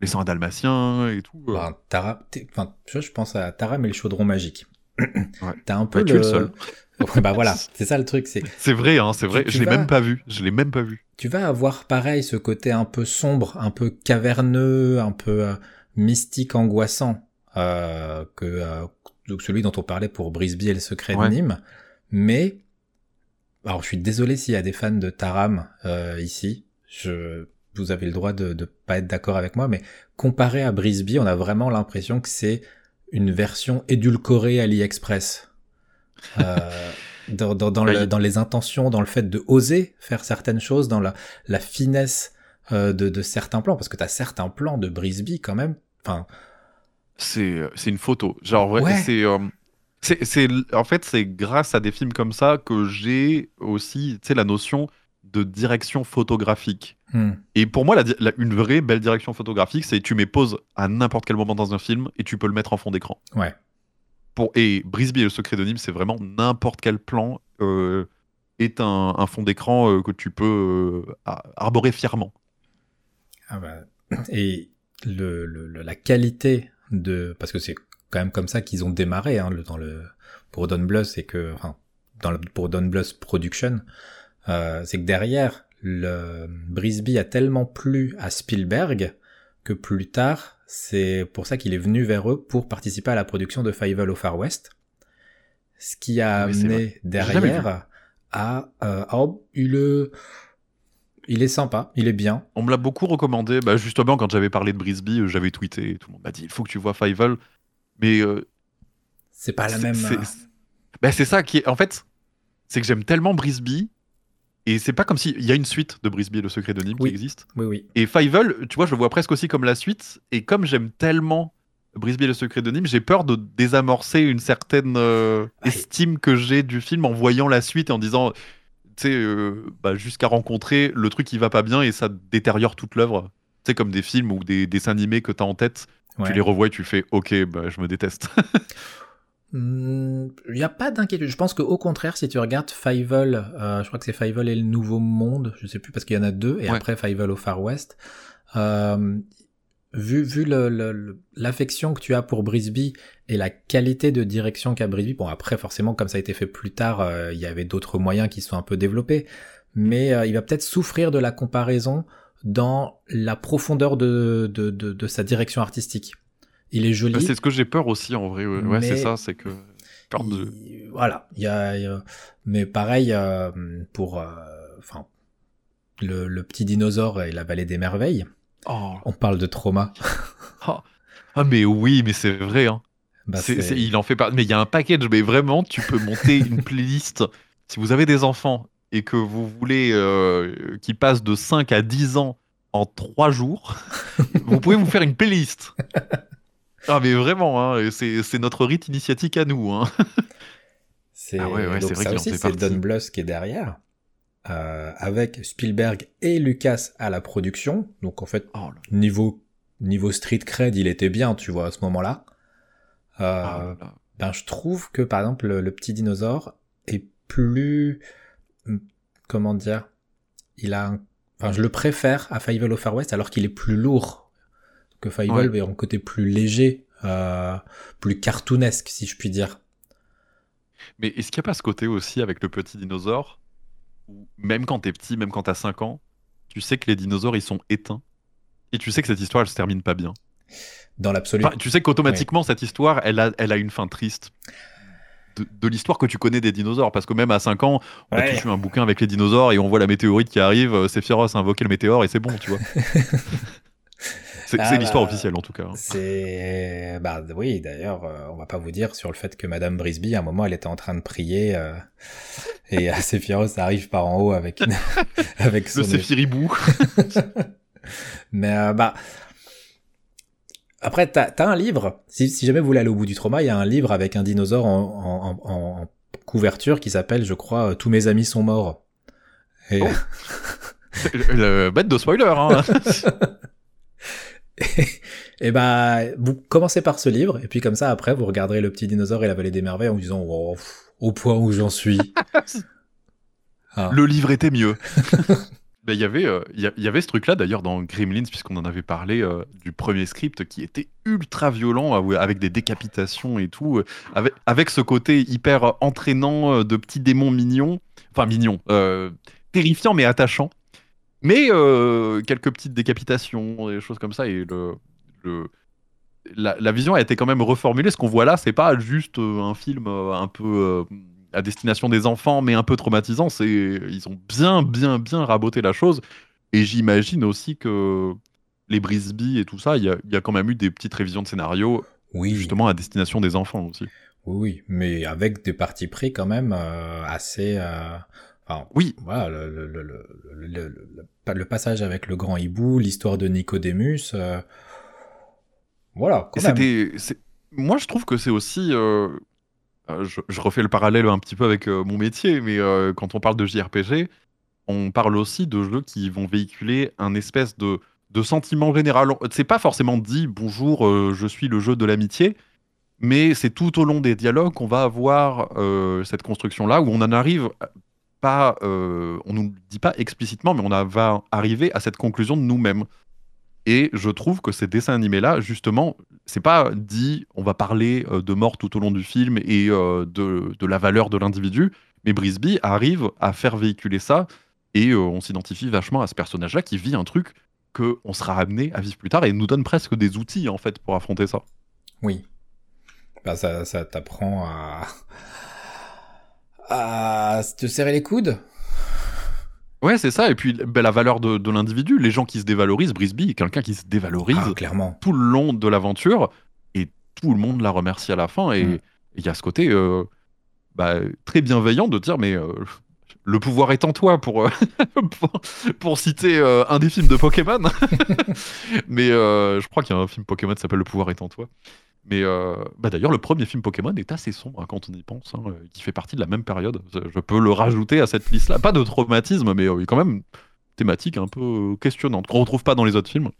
les 100 dalmatiens et tout. Ben, Tara, enfin, tu vois, je pense à Tara mais le chaudron magique. T'as un peu Ouais, tu es le seul. Ouais, bah voilà, c'est ça le truc, c'est C'est vrai, hein, c'est vrai. tu Je l'ai vas- même pas vu. Je l'ai même pas vu. tu vas avoir pareil ce côté un peu sombre, un peu caverneux, un peu euh, mystique, angoissant euh, que euh, donc celui dont on parlait pour Brisby et le secret Ouais. de Nîmes. Mais alors je suis désolé s'il y a des fans de Taram euh, ici. Je vous avez le droit de de pas être d'accord avec moi, mais comparé à Brisby, on a vraiment l'impression que c'est une version édulcorée AliExpress. Euh, dans, dans, dans, Oui. le- dans les intentions, dans le fait de oser faire certaines choses, dans la, la finesse euh, de, de certains plans, parce que t'as certains plans de Brisby quand même. Enfin, C'est euh, une photo. Genre, ouais, c'est. euh, en fait, c'est grâce à des films comme ça que j'ai aussi, tu la notion de direction photographique. hmm, Et pour moi, la di- la- une vraie belle direction photographique, c'est tu mets pause à n'importe quel moment dans un film et tu peux le mettre en fond d'écran. ouais. Et Brisby le secret de Nîmes, c'est vraiment n'importe quel plan euh, est un, fond d'écran euh, que tu peux euh, ar- arborer fièrement. Ah bah, et la qualité de, parce que c'est quand même comme ça qu'ils ont démarré hein, dans le pour Don Bluth, c'est que, dans le, pour Don Bluth Production, c'est que derrière le Brisby a tellement plu à Spielberg que plus tard, c'est pour ça qu'il est venu vers eux pour participer à la production de Fievel au Far West, ce qui a amené derrière à, euh, oh, il est, il est sympa, il est bien. On me l'a beaucoup recommandé. Bah, justement, quand j'avais parlé de Brisby, euh, j'avais tweeté et tout le monde m'a dit il faut que tu vois Fievel. Mais euh, C'est pas la même. c'est- euh, bah, c'est ça qui est. En fait, c'est que j'aime tellement Brisby. Et c'est pas comme si. Il y a une suite de Brisby le secret de Nîmes Oui. qui existe. Oui, oui. Et Fievel, tu vois, je le vois presque aussi comme la suite. Et comme j'aime tellement Brisby le secret de Nîmes, j'ai peur de désamorcer une certaine euh, Ouais. estime que j'ai du film en voyant la suite et en disant, tu sais, euh, bah, jusqu'à rencontrer le truc qui va pas bien et ça détériore toute l'œuvre. Tu sais, comme des films ou des dessins animés que tu as en tête Tu les revois et tu fais ok, bah, je me déteste. Il n'y hmm, a pas d'inquiétude. Je pense qu'au contraire, si tu regardes Fievel, euh, je crois que c'est Fievel et le Nouveau Monde, je sais plus parce qu'il y en a deux, et après Fievel au Far West. Euh, vu vu l'affection que tu as pour Brisby et la qualité de direction qu'a Brisby, bon après forcément comme ça a été fait plus tard, euh, il y avait d'autres moyens qui sont un peu développés, mais euh, il va peut-être souffrir de la comparaison dans la profondeur de, de, de, de sa direction artistique. Il est joli. Bah, c'est ce que j'ai peur aussi en vrai. Ouais, c'est ça, c'est que. Voilà, il y a, mais pareil euh, pour, euh, enfin, le, le, petit dinosaure et la vallée des merveilles. Oh. On parle de trauma. Ah. ah mais oui, mais c'est vrai. Hein. Bah, il en fait pas. Mais il y a un package. Mais vraiment, tu peux monter une playlist. Si vous avez des enfants et que vous voulez euh, qu'ils passent de 5 à 10 ans en 3 jours, vous pouvez vous faire une playlist. Ah, mais vraiment, hein, c'est notre rite initiatique à nous. Hein. c'est ah ouais, ouais, vrai aussi, c'est Don Bluth qui est derrière. Euh, avec Spielberg et Lucas à la production. Donc en fait, oh niveau, niveau street cred, il était bien, tu vois, à ce moment-là. Euh, ah ben, je trouve que par exemple, le, petit dinosaure est plus. Hum, comment dire Il a Enfin, je le préfère à Five Far West alors qu'il est plus lourd que Five ouais. est en côté plus léger, euh, plus cartoonesque, si je puis dire. Mais est-ce qu'il n'y a pas ce côté aussi avec le petit dinosaure où même quand t'es petit, même quand t'as 5 ans, tu sais que les dinosaures ils sont éteints et tu sais que cette histoire elle se termine pas bien? Dans l'absolu. tu sais qu'automatiquement cette histoire elle a, elle a une fin triste. De, l'histoire que tu connais des dinosaures. Parce que même à 5 ans, on a tous eu un bouquin avec les dinosaures et on voit la météorite qui arrive, euh, c'est féroce a invoqué le météore et c'est bon, tu vois. C'est ah l'histoire bah, officielle en tout cas. Hein. C'est bah oui d'ailleurs euh, on va pas vous dire sur le fait que Madame Brisby à un moment elle était en train de prier euh, et Sephiroth arrive par en haut avec une... avec son le Séphiribou. Mais euh, bah après t'as as un livre si, si, jamais vous voulez aller au bout du trauma il y a un livre avec un dinosaure en, en, en couverture qui s'appelle je crois tous mes amis sont morts. Et... Oh. le bête de spoiler hein. et bah, vous commencez par ce livre, et puis comme ça, après, vous regarderez Le Petit Dinosaure et la Vallée des Merveilles en vous disant, oh, au point où j'en suis. Ah. Le livre était mieux. Il y avait, euh, il y, avait ce truc-là d'ailleurs dans Gremlins, puisqu'on en avait parlé euh, du premier script qui était ultra violent, avec des décapitations et tout, euh, avec, avec ce côté hyper entraînant de petits démons mignons, enfin mignons, terrifiants mais attachants. Mais euh, quelques petites décapitations, des choses comme ça, et le, le la, vision a été quand même reformulée. Ce qu'on voit là, c'est pas juste euh, un film euh, un peu à destination des enfants, mais un peu traumatisant. C'est ils ont bien, bien, bien raboté la chose. Et j'imagine aussi que les Brisby et tout ça, il y a, y a, quand même eu des petites révisions de scénario, oui. justement à destination des enfants aussi. Oui, oui, mais avec des parties pris quand même assez oui. Voilà, le, le, le, le, passage avec le grand hibou, l'histoire de Nicodémus. Euh, voilà, quand même. Moi, je trouve que c'est aussi. Euh, euh, je, refais le parallèle un petit peu avec mon métier, mais quand on parle de JRPG, on parle aussi de jeux qui vont véhiculer un espèce de, de sentiment général. C'est pas forcément dit bonjour, je suis le jeu de l'amitié, mais c'est tout au long des dialogues qu'on va avoir cette construction-là où on en arrive pas, euh, on nous dit pas explicitement, mais on va arriver à cette conclusion de nous-mêmes. Et je trouve que ces dessins animés-là, justement, c'est pas dit on va parler euh, de mort tout au long du film et euh, de, la valeur de l'individu, mais Brisby arrive à faire véhiculer ça et on s'identifie vachement à ce personnage-là qui vit un truc que on sera amené à vivre plus tard et nous donne presque des outils en fait pour affronter ça. Oui. Bah, ça, ça t'apprend à, à te serrer les coudes? Ouais, c'est ça. Et puis ben, la valeur de, l'individu, les gens qui se dévalorisent, Brisby est quelqu'un qui se dévalorise ah, clairement. tout le long de l'aventure et tout le monde la remercie à la fin. Et mm. il y a ce côté euh, bah, très bienveillant de dire mais euh, le pouvoir est en toi pour, euh, pour, citer un des films de Pokémon. mais je crois qu'il y a un film Pokémon qui s'appelle Le pouvoir est en toi. Mais euh, bah d'ailleurs, le premier film Pokémon est assez sombre hein, quand on y pense, hein, qui fait partie de la même période. Je peux le rajouter à cette liste-là. Pas de traumatisme, mais euh, quand même thématique un peu questionnante qu'on retrouve pas dans les autres films.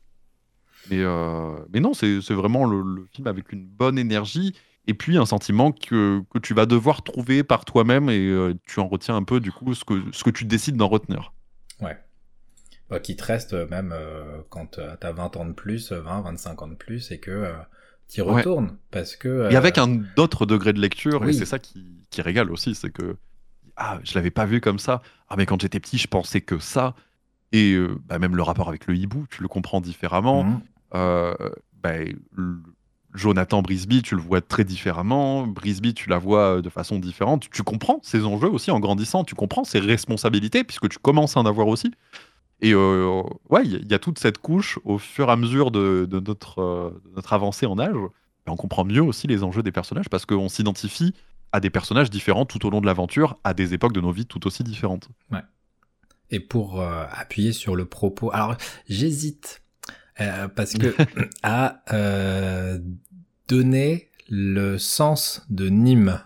Mais, euh, mais non, c'est vraiment le, film avec une bonne énergie et puis un sentiment que, que tu vas devoir trouver par toi-même et euh, tu en retiens un peu du coup ce que, ce que tu décides d'en retenir. Ouais. Bah, qui te reste euh, même euh, quand euh, t'as 20 ans de plus, 20, 25 ans de plus, et que euh, t'y Ouais. retournes. Parce que. Et euh, avec un autre degré de lecture, et Oui. c'est ça qui, qui régale aussi, c'est que ah, je l'avais pas vu comme ça. Ah, mais quand j'étais petit, je pensais que ça. Et euh, bah, même le rapport avec le hibou, tu le comprends différemment. mhm. Euh, bah, le- Jonathan Brisby, tu le vois très différemment. Brisby, tu la vois de façon différente. Tu comprends ses enjeux aussi en grandissant. Tu comprends ses responsabilités, puisque tu commences à en avoir aussi. Et euh, ouais, il y, a- il y a toute cette couche au fur et à mesure de, de notre, euh, de notre avancée en âge. Et on comprend mieux aussi les enjeux des personnages parce qu'on s'identifie à des personnages différents tout au long de l'aventure, à des époques de nos vies tout aussi différentes. Et pour euh, appuyer sur le propos, alors j'hésite parce que à donner le sens de Nîmes.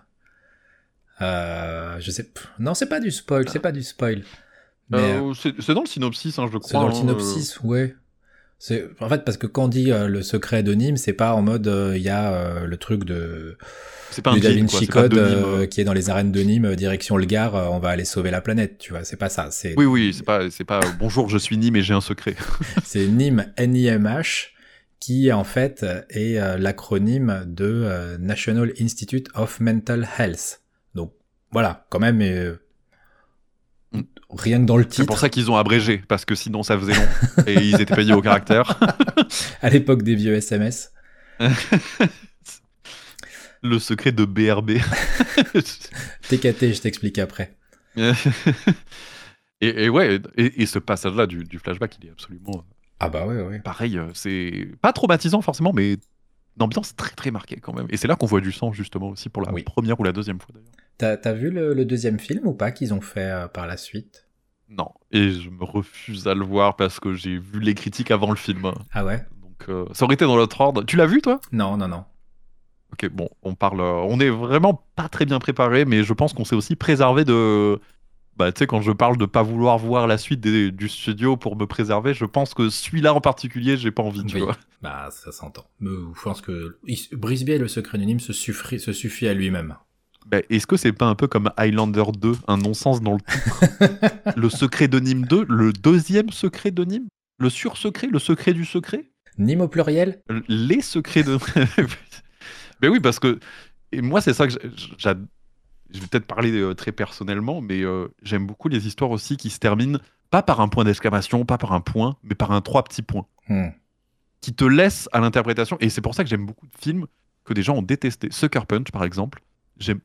Je sais, non, c'est pas du spoil, c'est pas du spoil. Euh, Euh, c'est dans le synopsis, hein, je crois. c'est dans le hein, synopsis, ouais. C'est en fait parce que quand on dit euh, le secret de Nîmes, c'est pas en mode euh, il y a euh, le truc de euh, C'est pas un du Da Vinci Code de euh, Nîmes. qui est dans les arènes de Nîmes, euh, direction le Gard, euh, on va aller sauver la planète, tu vois. C'est pas ça. Oui, oui, c'est pas, c'est pas euh, bonjour, je suis Nîmes et j'ai un secret. c'est Nîmes N-I-M-H qui en fait euh, est euh, l'acronyme de euh, National Institute of Mental Health. Donc voilà, quand même euh. Rien que dans le C'est titre. pour ça qu'ils ont abrégé, parce que sinon ça faisait long et ils étaient payés au caractère. À l'époque des vieux SMS. Le secret de BRB. TKT, je t'explique après. et, et ouais, et, et ce passage-là du, du flashback, il est absolument Ah bah ouais, ouais. pareil. euh, C'est pas traumatisant forcément, mais une ambiance très très marquée quand même. Et c'est là qu'on voit du sang justement aussi pour la Oui. première ou la deuxième fois d'ailleurs. T'as vu le, le deuxième film ou pas qu'ils ont fait euh, par la suite? Non, et je me refuse à le voir parce que j'ai vu les critiques avant le film. Ah ouais? Donc euh, ça aurait été dans l'autre ordre. Tu l'as vu toi? Non, non, non. Ok, bon, on parle. euh, on est vraiment pas très bien préparé, mais je pense qu'on s'est aussi préservé de. Bah, tu sais, quand je parle de pas vouloir voir la suite des- du studio pour me préserver, je pense que celui-là en particulier, j'ai pas envie, tu Oui. vois. Bah ça s'entend. Mais Je pense que Brisby et le secret se suffit, se suffit à lui-même. Bah, Est-ce que c'est pas un peu comme Highlander 2, un non-sens dans le titre Le secret de Nîmes 2, le deuxième secret de Nîmes? Le sur-secret Le secret du secret? Nîmes au pluriel? Les secrets de. mais oui, parce que. Et moi, c'est ça que j'a- j'a- Je vais peut-être parler euh, très personnellement, mais euh, j'aime beaucoup les histoires aussi qui se terminent pas par un point d'exclamation, pas par un point, mais par un trois petits points. Hmm. Qui te laissent à l'interprétation. Et c'est pour ça que j'aime beaucoup de films que des gens ont détesté. Sucker Punch, par exemple. J'aime.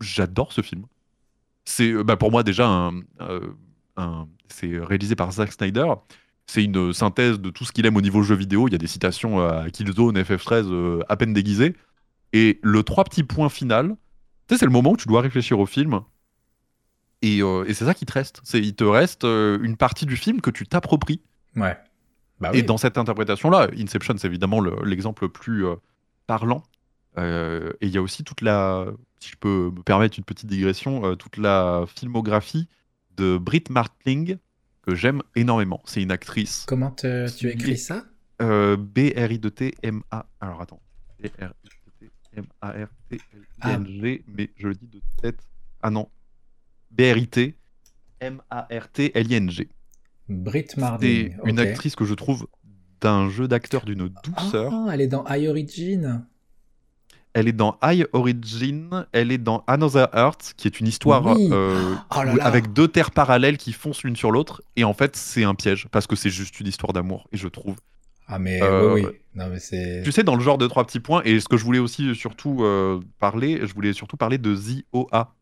J'adore ce film. C'est euh, bah, pour moi déjà un. euh, un- c'est réalisé par Zack Snyder. C'est une synthèse de tout ce qu'il aime au niveau jeu vidéo. Il y a des citations à Killzone, FF13 euh, à peine déguisées. Et le trois petits points final, c'est le moment où tu dois réfléchir au film. Et, euh, et c'est ça qui te reste. Il te reste euh, une partie du film que tu t'appropries. Ouais. Bah Et dans cette interprétation-là, Inception, c'est évidemment le- l'exemple le plus euh, parlant. Euh, et il y a aussi toute la, si je peux me permettre une petite digression, euh, toute la filmographie de Britt Martling que j'aime énormément. C'est une actrice Comment te- tu écris ça? euh, B-R-I-D-T-M-A. Alors attends. B-R-I-D-T-M-A-R-T-L-I-N-G, mais je le dis de tête. Ah non. B-R-I-T-M-A-R-T-L-I-N-G. Brit C'est Marding. une ok. actrice que je trouve d'un jeu d'acteur d'une douceur. Ah, elle est dans High Origin. Elle est dans High Origin, elle est dans Another Earth, qui est une histoire Oui. euh, Oh là là. avec deux terres parallèles qui foncent l'une sur l'autre. Et en fait, c'est un piège, parce que c'est juste une histoire d'amour. Et je trouve. Ah mais Euh, oui, oui. Non mais c'est. Tu sais, dans le genre de trois petits points, et ce que je voulais aussi surtout euh, parler, je voulais surtout parler de The OA,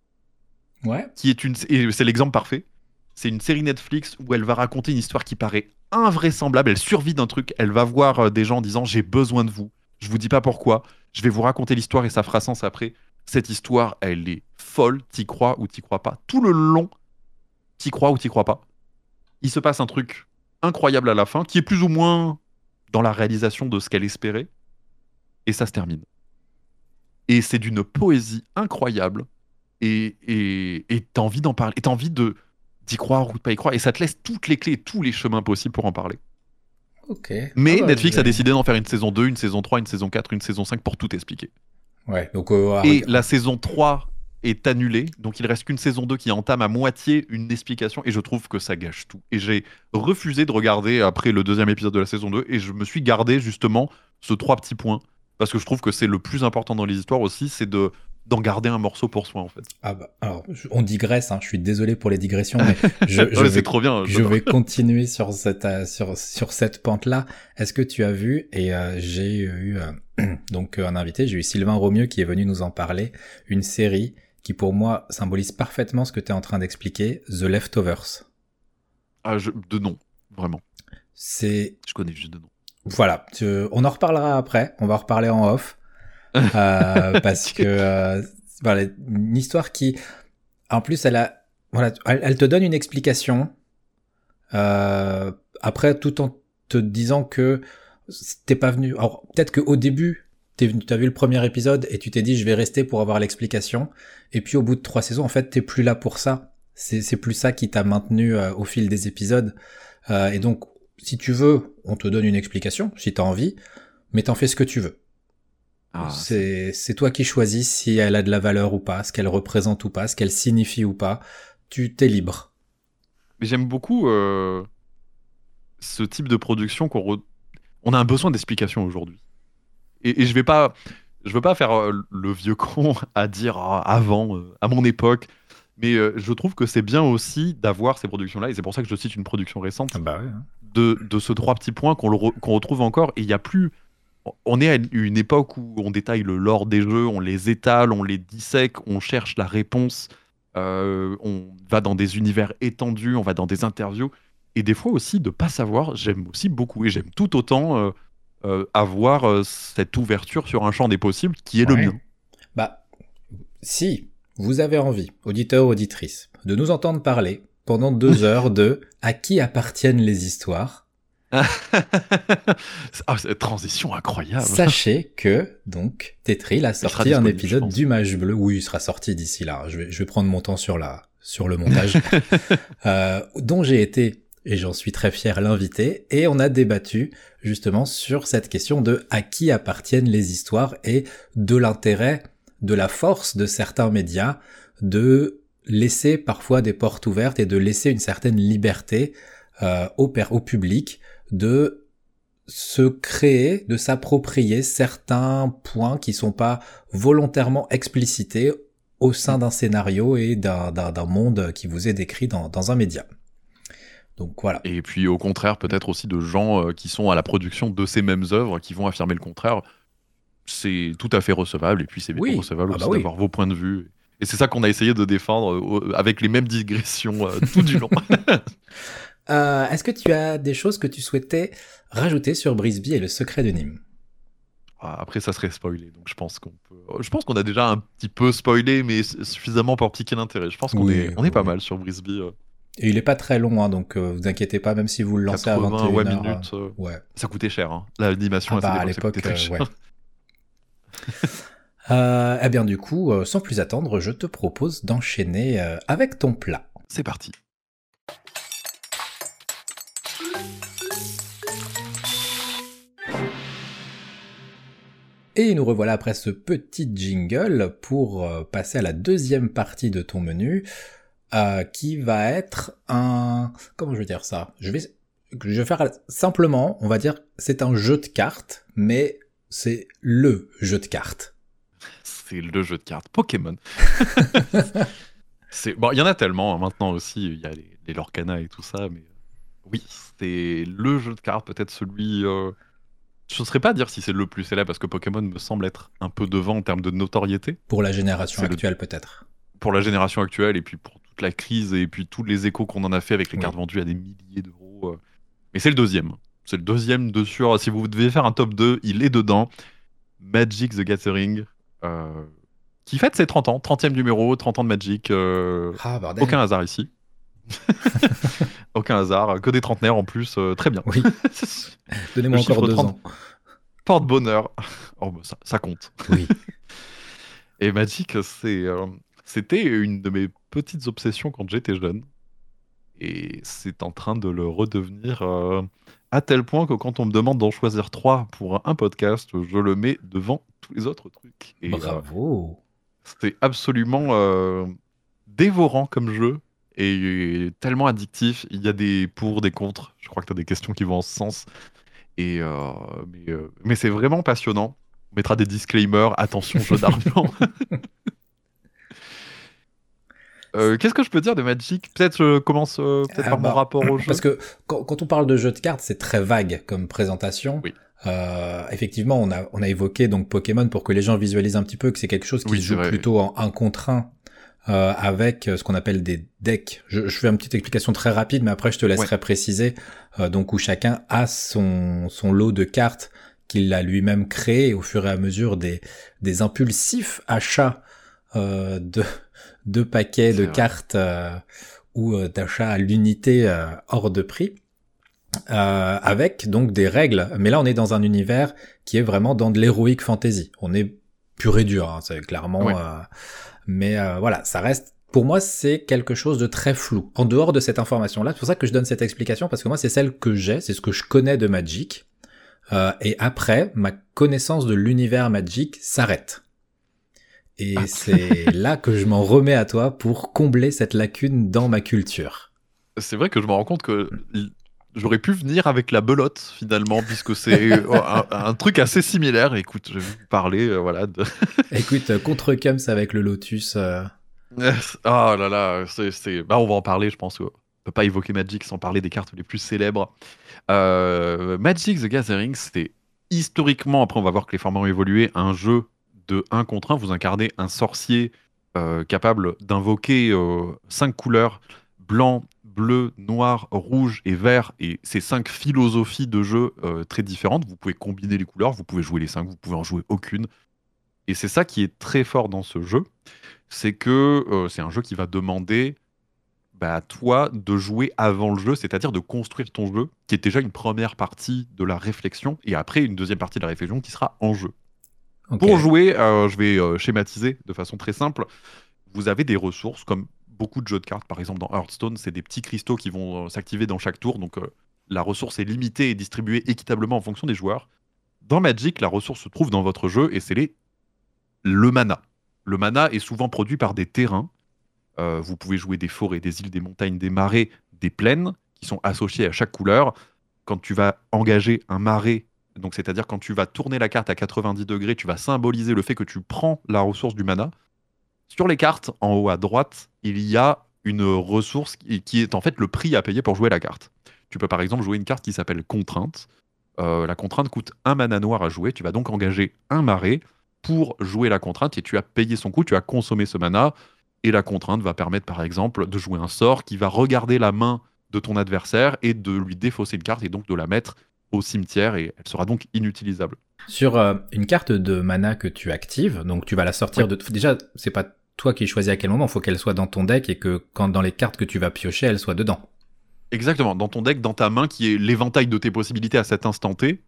Ouais. qui est une. Et c'est l'exemple parfait. C'est une série Netflix où elle va raconter une histoire qui paraît invraisemblable. Elle survit d'un truc. Elle va voir des gens en disant J'ai besoin de vous. Je vous dis pas pourquoi. Je vais vous raconter l'histoire et ça fera sens après. Cette histoire, elle est folle. T'y crois ou t'y crois pas. Tout le long, t'y crois ou t'y crois pas. Il se passe un truc incroyable à la fin qui est plus ou moins dans la réalisation de ce qu'elle espérait. Et ça se termine. Et c'est d'une poésie incroyable et t'as envie d'en parler, et t'as envie d'y croire ou de pas y croire, et ça te laisse toutes les clés, tous les chemins possibles pour en parler. Mais Ah bah, Netflix a décidé d'en faire une saison 2, une saison 3, une saison 4, une saison 5 pour tout expliquer. Ouais, donc. euh, Et la saison 3 est annulée, donc il reste qu'une saison 2 qui entame à moitié une explication, et je trouve que ça gâche tout. Et j'ai refusé de regarder après le deuxième épisode de la saison 2, et je me suis gardé justement ce trois petits points, parce que je trouve que c'est le plus important dans les histoires aussi, c'est de d'en garder un morceau pour soi en fait. Ah bah, alors, on digresse, hein, je suis désolé pour les digressions, mais je, je Ouais, vais c'est trop bien. Je vais continuer sur cette euh, sur sur cette pente là. Est-ce que tu as vu et euh, j'ai eu euh, donc euh, un invité, j'ai eu Sylvain Romieux qui est venu nous en parler, une série qui pour moi symbolise parfaitement ce que tu es en train d'expliquer, The Leftovers. Ah, je- de nom, vraiment. C'est Je connais juste de nom. voilà, tu- on en reparlera après, on va en reparler en off parce que euh, voilà, une histoire qui en plus elle a voilà, elle, elle te donne une explication euh, après tout en te disant que t'es pas venu. Alors peut-être qu'au début t'es venu, t'as vu le premier épisode et tu t'es dit je vais rester pour avoir l'explication. Et puis au bout de trois saisons, en fait, t'es plus là pour ça. C'est c'est plus ça qui t'a maintenu euh, au fil des épisodes. Euh, et donc, si tu veux, on te donne une explication, si t'as envie, mais t'en fais ce que tu veux. Ah, c'est c'est toi qui choisis si elle a de la valeur ou pas, ce qu'elle représente ou pas, ce qu'elle signifie ou pas. Tu t'es libre. Mais j'aime beaucoup euh, ce type de production qu'on re- on a un besoin d'explication aujourd'hui. Et, et je vais pas, je veux pas faire euh, le vieux con à dire ah, avant, euh, à mon époque, mais euh, je trouve que c'est bien aussi d'avoir ces productions-là, et c'est pour ça que je cite une production récente, bah ouais. de, de ce trois petits points qu'on re- qu'on retrouve encore. Et il y a plus. On est à une époque où on détaille le lore des jeux, on les étale, on les dissèque, on cherche la réponse, euh, on va dans des univers étendus, on va dans des interviews. Et des fois aussi, de pas savoir, j'aime aussi beaucoup. Et j'aime tout autant euh, euh, avoir cette ouverture sur un champ des possibles qui est le mien. Bah, si vous avez envie, auditeur ou auditrice, de nous entendre parler pendant deux heures de à qui appartiennent les histoires, ah, cette transition incroyable. sachez que, donc, Tetril a sorti un épisode du Mage Bleu. Oui, il sera sorti d'ici là. Je vais, je vais prendre mon temps sur la, sur le montage, euh, dont j'ai été, et j'en suis très fier, l'invité, et on a débattu justement sur cette question de à qui appartiennent les histoires et de l'intérêt, de la force de certains médias de laisser parfois des portes ouvertes et de laisser une certaine liberté euh, au, au public de se créer, de s'approprier certains points qui sont pas volontairement explicités au sein d'un scénario et d'un, monde qui vous est décrit dans, dans un média. Donc voilà. Et puis au contraire, peut-être aussi de gens euh, qui sont à la production de ces mêmes œuvres, qui vont affirmer le contraire. C'est tout à fait recevable, et puis c'est bien Oui. recevable Ah aussi bah oui. d'avoir vos points de vue. Et c'est ça qu'on a essayé de défendre euh, avec les mêmes digressions euh, tout du long. Euh, est-ce que tu as des choses que tu souhaitais rajouter sur Brisby et le secret de Nîmes? Ah, Après, ça serait spoilé, donc je pense qu'on peut. Je pense qu'on a déjà un petit peu spoilé, mais suffisamment pour piquer l'intérêt. Je pense qu'on Oui, est, on est pas mal sur Brisby. euh, Et il est pas très long, hein, donc euh, vous inquiétez pas, même si vous le lancez à 80 21h. ouais, euh, minutes. euh, ouais. Ça coûtait cher, hein. l'animation Ah bah, à à l'époque, euh, ouais. Eh bien du coup, sans plus attendre, je te propose d'enchaîner avec ton plat. C'est parti. Et nous revoilà après ce petit jingle pour euh, passer à la deuxième partie de ton menu, euh, qui va être un... Comment je vais dire ça? Je vais, je vais faire simplement, on va dire, c'est un jeu de cartes, mais c'est le jeu de cartes. C'est le jeu de cartes Pokémon. c'est bon, il y en a tellement hein, maintenant aussi. Il y a les, les Lorcana et tout ça, mais oui, c'est le jeu de cartes, peut-être celui. euh, Je ne saurais pas dire si c'est le plus célèbre parce que Pokémon me semble être un peu devant en termes de notoriété Pour la génération le- actuelle peut-être. pour la génération actuelle et puis pour toute la crise et puis tous les échos qu'on en a fait avec les Oui. cartes vendues à des milliers d'euros. euh. Mais c'est le deuxième. C'est le deuxième dessus. Si vous devez faire un top 2, il est dedans. Magic the Gathering, euh, qui fête ses 30 ans, 30e numéro, 30 ans de Magic. euh, Ah aucun hasard ici. aucun hasard, que des trentenaires en plus, euh, très bien. Oui. Donnez-moi encore deux 30. ans. Porte-bonheur. Oh, bah, ça, ça compte. Oui. Et Magic, c'est, euh, c'était une de mes petites obsessions quand j'étais jeune. Et c'est en train de le redevenir euh, à tel point que quand on me demande d'en choisir trois pour un podcast, je le mets devant tous les autres trucs. Et, Bravo C'est absolument dévorant comme jeu et tellement addictif. Il y a des pour, des contre. Je crois que tu as des questions qui vont en ce sens. Et mais, mais c'est vraiment passionnant. On mettra des disclaimers. Attention, jeu d'argent. Euh, qu'est-ce que je peux dire de Magic? Peut-être je commence euh, peut-être ah par mon bah, rapport au jeu. Parce que quand, on parle de jeu de cartes, c'est très vague comme présentation. Oui. Euh, effectivement, on a, on a évoqué donc Pokémon pour que les gens visualisent un petit peu que c'est quelque chose qui se joue plutôt en un contre un euh, avec ce qu'on appelle des decks. Je, je, fais une petite explication très rapide, mais après je te laisserai préciser. donc où chacun a son, son lot de cartes qu'il a lui-même créé au fur et à mesure des, des impulsifs achats de deux paquets de cartes euh, ou euh, d'achat à l'unité euh, hors de prix. avec donc des règles, mais là on est dans un univers qui est vraiment dans de l'héroïque fantasy. On est pur et dur, hein, c'est clairement. Mais voilà, ça reste pour moi, c'est quelque chose de très flou. En dehors de cette information-là, c'est pour ça que je donne cette explication, parce que moi, c'est celle que j'ai, c'est ce que je connais de Magic. et après, ma connaissance de l'univers Magic s'arrête. Et ah. c'est là que je m'en remets à toi pour combler cette lacune dans ma culture. C'est vrai que je me rends compte que j'aurais pu venir avec la belote finalement, puisque c'est un, truc assez similaire. Écoute, je vais vous parler, euh, voilà. De... Écoute, euh, contre Kums avec le Lotus. Euh. Ah là là, c'est, bah, on va en parler, je pense. On peut pas évoquer Magic sans parler des cartes les plus célèbres. Magic the Gathering, c'était historiquement, après on va voir que les formats ont évolué, un jeu de 1 contre 1, vous incarnez un sorcier euh, capable d'invoquer euh, cinq couleurs blanc, bleu, noir, rouge et vert, et ces cinq philosophies de jeu euh, très différentes. Vous pouvez combiner les couleurs, vous pouvez jouer les cinq, vous pouvez en jouer aucune. Et c'est ça qui est très fort dans ce jeu, c'est que c'est un jeu qui va demander bah, à toi de jouer avant le jeu, c'est-à-dire de construire ton jeu, qui est déjà une première partie de la réflexion, et après une deuxième partie de la réflexion qui sera en jeu. Pour jouer, euh, je vais euh, schématiser de façon très simple. Vous avez des ressources comme beaucoup de jeux de cartes, par exemple dans Hearthstone, c'est des petits cristaux qui vont euh, s'activer dans chaque tour. Donc la ressource est limitée et distribuée équitablement en fonction des joueurs. Dans Magic, la ressource se trouve dans votre jeu et c'est les... le mana. Le mana est souvent produit par des terrains. vous pouvez jouer des forêts, des îles, des montagnes, des marais, des plaines qui sont associées à chaque couleur. Quand tu vas engager un marais donc, c'est-à-dire quand tu vas tourner la carte à 90 degrés, tu vas symboliser le fait que tu prends la ressource du mana. Sur les cartes, en haut à droite, il y a une ressource qui est en fait le prix à payer pour jouer la carte. Tu peux par exemple jouer une carte qui s'appelle contrainte. Euh, la contrainte coûte un mana noir à jouer. Tu vas donc engager un marais pour jouer la contrainte et tu as payé son coût, tu as consommé ce mana. Et la contrainte va permettre par exemple de jouer un sort qui va regarder la main de ton adversaire et de lui défausser une carte et donc de la mettre au cimetière et elle sera donc inutilisable. Sur euh, une carte de mana que tu actives, donc tu vas la sortir de. Déjà, c'est pas toi qui choisis à quel moment, il faut qu'elle soit dans ton deck et que quand dans les cartes que tu vas piocher, elle soit dedans. Exactement, dans ton deck, dans ta main, qui est l'éventail de tes possibilités à cet instant T,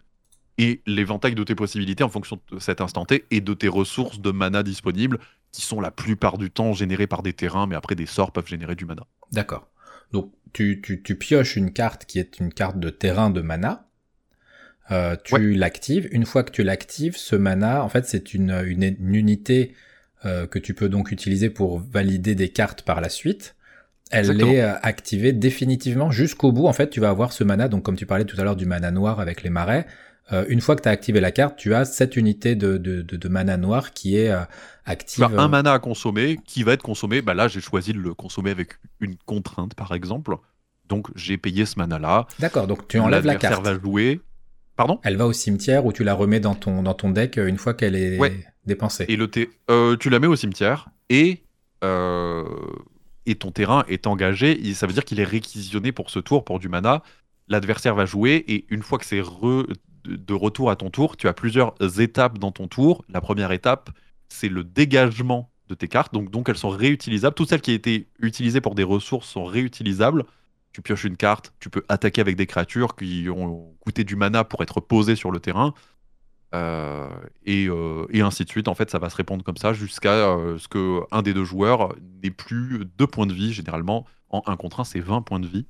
et l'éventail de tes possibilités en fonction de cet instant T et de tes ressources de mana disponibles, qui sont la plupart du temps générées par des terrains, mais après des sorts peuvent générer du mana. D'accord. Donc tu, tu, tu pioches une carte qui est une carte de terrain de mana, euh, tu l'actives. Une fois que tu l'actives, ce mana, en fait, c'est une, une, unité euh, que tu peux donc utiliser pour valider des cartes par la suite. Elle est euh, activée définitivement jusqu'au bout. En fait, tu vas avoir ce mana, donc comme tu parlais tout à l'heure du mana noir avec les marais. Euh, une fois que tu as activé la carte, tu as cette unité de, de, de, de mana noir qui est active. Tu as un mana à consommer qui va être consommé? Bah là, j'ai choisi de le consommer avec une contrainte, par exemple. Donc j'ai payé ce mana là. D'accord, donc tu enlèves la carte. va jouer Pardon? Elle va au cimetière ou tu la remets dans ton, dans ton deck euh, une fois qu'elle est dépensée. Et le euh, tu la mets au cimetière et, euh, et ton terrain est engagé. ça veut dire qu'il est réquisitionné pour ce tour, pour du mana. L'adversaire va jouer et une fois que c'est de retour à ton tour, tu as plusieurs étapes dans ton tour. La première étape, c'est le dégagement de tes cartes. Donc, donc elles sont réutilisables. Toutes celles qui ont été utilisées pour des ressources sont réutilisables tu pioches une carte, tu peux attaquer avec des créatures qui ont coûté du mana pour être posées sur le terrain. Euh, euh, et, ainsi de suite. En fait, ça va se répondre comme ça jusqu'à euh, ce que un des deux joueurs n'ait plus deux points de vie. Généralement, en 1 contre 1, c'est 20 points de vie.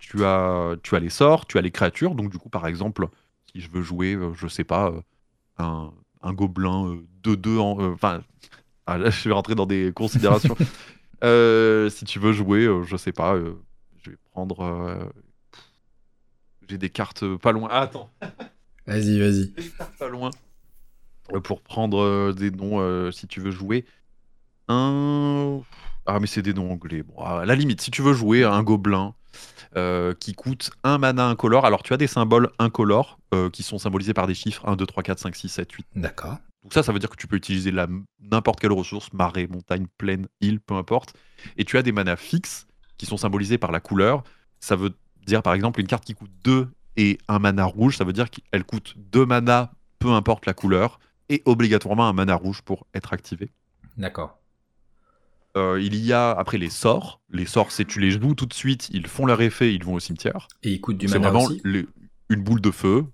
tu as, tu as les sorts, tu as les créatures. Donc, du coup, par exemple, si je veux jouer, je sais pas, un, gobelin 2-2 en. euh, Enfin, je vais rentrer dans des considérations. Euh, si tu veux jouer, euh, je sais pas, euh, je vais prendre. euh, J'ai des cartes pas loin. Ah, attends, Vas-y, vas-y. des cartes pas loin. Euh, Pour prendre euh, des noms, euh, si tu veux jouer. Un. Ah, mais c'est des noms anglais. Bon, à la limite, si tu veux jouer un gobelin euh, qui coûte un mana incolore, alors tu as des symboles incolores euh, qui sont symbolisés par des chiffres 1, 2, 3, 4, 5, 6, 7, 8. D'accord. Donc ça, ça veut dire que tu peux utiliser n'importe quelle ressource, marée, montagne, plaine, île, peu importe. Et tu as des manas fixes qui sont symbolisés par la couleur. Ça veut dire par exemple une carte qui coûte 2 et un mana rouge, ça veut dire qu'elle coûte 2 manas, peu importe la couleur, et obligatoirement un mana rouge pour être activé. D'accord. Euh, il y a après les sorts. Les sorts, c'est tu les joues tout de suite, ils font leur effet, ils vont au cimetière. Et il coûte du C'est mana vraiment aussi les- une boule de feu.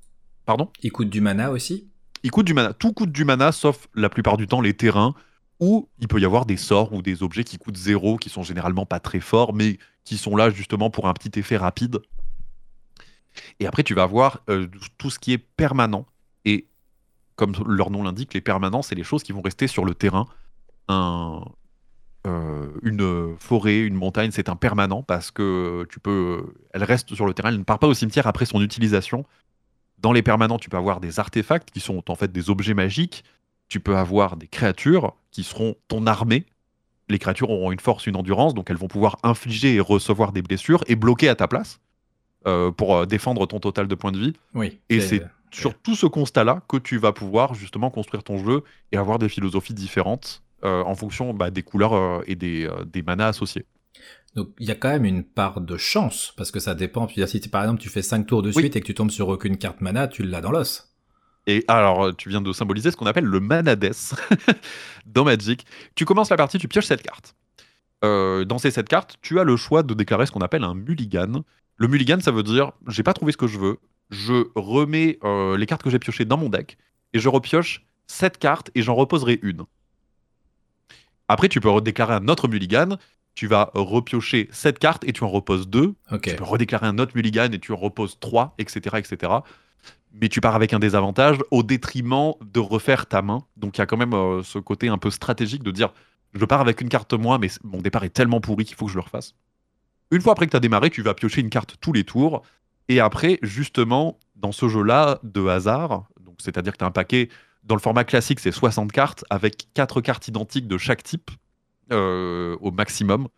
Pardon? Il coûte du mana aussi? Il coûte du mana. Tout coûte du mana, sauf la plupart du temps les terrains, où il peut y avoir des sorts ou des objets qui coûtent zéro, qui sont généralement pas très forts, mais qui sont là justement pour un petit effet rapide. Et après, tu vas avoir euh, tout ce qui est permanent. Et comme leur nom l'indique, les permanents, c'est les choses qui vont rester sur le terrain. Un, euh, une forêt, une montagne, c'est un permanent parce que tu peux, elle reste sur le terrain, elle ne part pas au cimetière après son utilisation. Dans les permanents, tu peux avoir des artefacts qui sont en fait des objets magiques. Tu peux avoir des créatures qui seront ton armée. Les créatures auront une force, une endurance, donc elles vont pouvoir infliger et recevoir des blessures et bloquer à ta place euh, pour euh, défendre ton total de points de vie. Oui. Et c'est sur tout ce constat-là que tu vas pouvoir justement construire ton jeu et avoir des philosophies différentes euh, en fonction bah, des couleurs euh, et des, euh, des manas associés. Donc il y a quand même une part de chance, parce que ça dépend. Puis si par exemple tu fais 5 tours de Oui. suite et que tu tombes sur aucune carte mana, tu l'as dans l'os. Et alors, tu viens de symboliser ce qu'on appelle le manades dans Magic. Tu commences la partie, tu pioches cette carte. Euh, dans ces 7 cartes, tu as le choix de déclarer ce qu'on appelle un mulligan. Le mulligan, ça veut dire j'ai pas trouvé ce que je veux, je remets euh, les cartes que j'ai piochées dans mon deck et je repioche 7 cartes et j'en reposerai une. Après, tu peux redéclarer un autre mulligan. Tu vas repiocher 7 cartes et tu en reposes 2. Ok. Tu peux redéclarer un autre mulligan et tu en reposes 3, etc., etc. Mais tu pars avec un désavantage au détriment de refaire ta main. Donc il y a quand même euh, ce côté un peu stratégique de dire je pars avec une carte moins, mais mon départ est tellement pourri qu'il faut que je le refasse. Une fois après que tu as démarré, tu vas piocher une carte tous les tours. Et après, justement, dans ce jeu-là de hasard, donc c'est-à-dire que tu as un paquet, dans le format classique, c'est 60 cartes, avec 4 cartes identiques de chaque type euh, au maximum.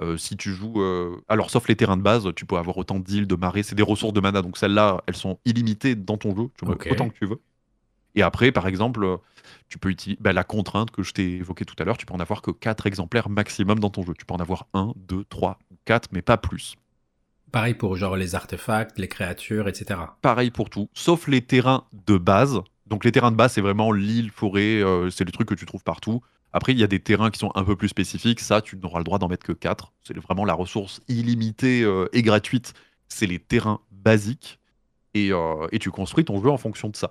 Euh, si tu joues, euh, alors sauf les terrains de base, tu peux avoir autant d'îles, de marées, c'est des ressources de mana, donc celles-là, elles sont illimitées dans ton jeu, tu autant que tu veux. Et après, par exemple, tu peux utiliser bah, la contrainte que je t'ai évoquée tout à l'heure, tu peux en avoir que 4 exemplaires maximum dans ton jeu. Tu peux en avoir 1, 2, 3 ou 4, mais pas plus. Pareil pour genre les artefacts, les créatures, etc. Pareil pour tout, sauf les terrains de base. Donc les terrains de base, c'est vraiment l'île, forêt, euh, c'est les trucs que tu trouves partout. Après, il y a des terrains qui sont un peu plus spécifiques. Ça, tu n'auras le droit d'en mettre que 4. C'est vraiment la ressource illimitée euh, et gratuite. C'est les terrains basiques. Et, euh, et tu construis ton jeu en fonction de ça.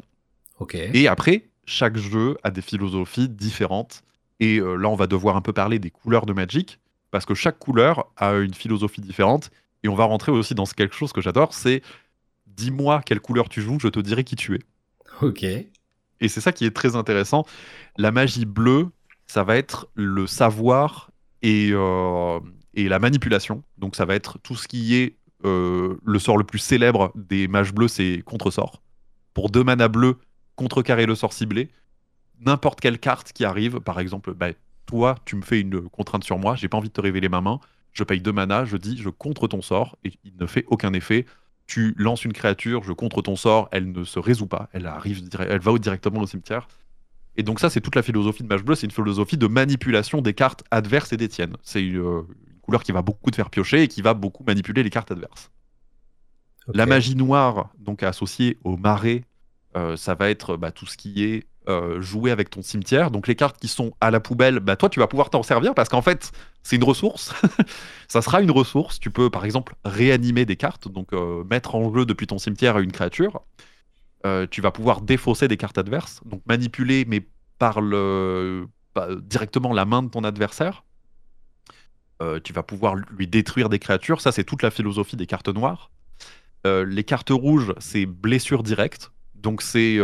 Ok. Et après, chaque jeu a des philosophies différentes. Et euh, là, on va devoir un peu parler des couleurs de Magic, parce que chaque couleur a une philosophie différente. Et on va rentrer aussi dans quelque chose que j'adore, c'est dis-moi quelle couleur tu joues, je te dirai qui tu es. Ok. Et c'est ça qui est très intéressant. La magie bleue, ça va être le savoir et, euh, et la manipulation. Donc ça va être tout ce qui est euh, le sort le plus célèbre des mages bleus, c'est contre-sort. Pour deux mana bleus, contrecarrer le sort ciblé. N'importe quelle carte qui arrive, par exemple, bah, toi, tu me fais une contrainte sur moi, j'ai pas envie de te révéler ma main, je paye deux mana, je dis je contre ton sort et il ne fait aucun effet. Tu lances une créature, je contre ton sort, elle ne se résout pas, elle arrive, elle va directement au cimetière. Et donc ça, c'est toute la philosophie de Mage Bleu, c'est une philosophie de manipulation des cartes adverses et des tiennes. C'est une, euh, une couleur qui va beaucoup te faire piocher et qui va beaucoup manipuler les cartes adverses. La magie noire, donc associée au marais, euh, ça va être bah, tout ce qui est euh, jouer avec ton cimetière. Donc les cartes qui sont à la poubelle, bah, toi tu vas pouvoir t'en servir parce qu'en fait c'est une ressource. ça sera une ressource. Tu peux par exemple réanimer des cartes, donc euh, mettre en jeu depuis ton cimetière une créature. Euh, tu vas pouvoir défausser des cartes adverses, donc manipuler mais par le, bah, directement la main de ton adversaire. tu vas pouvoir lui détruire des créatures. Ça, c'est toute la philosophie des cartes noires. les cartes rouges, c'est blessure directe. Donc, c'est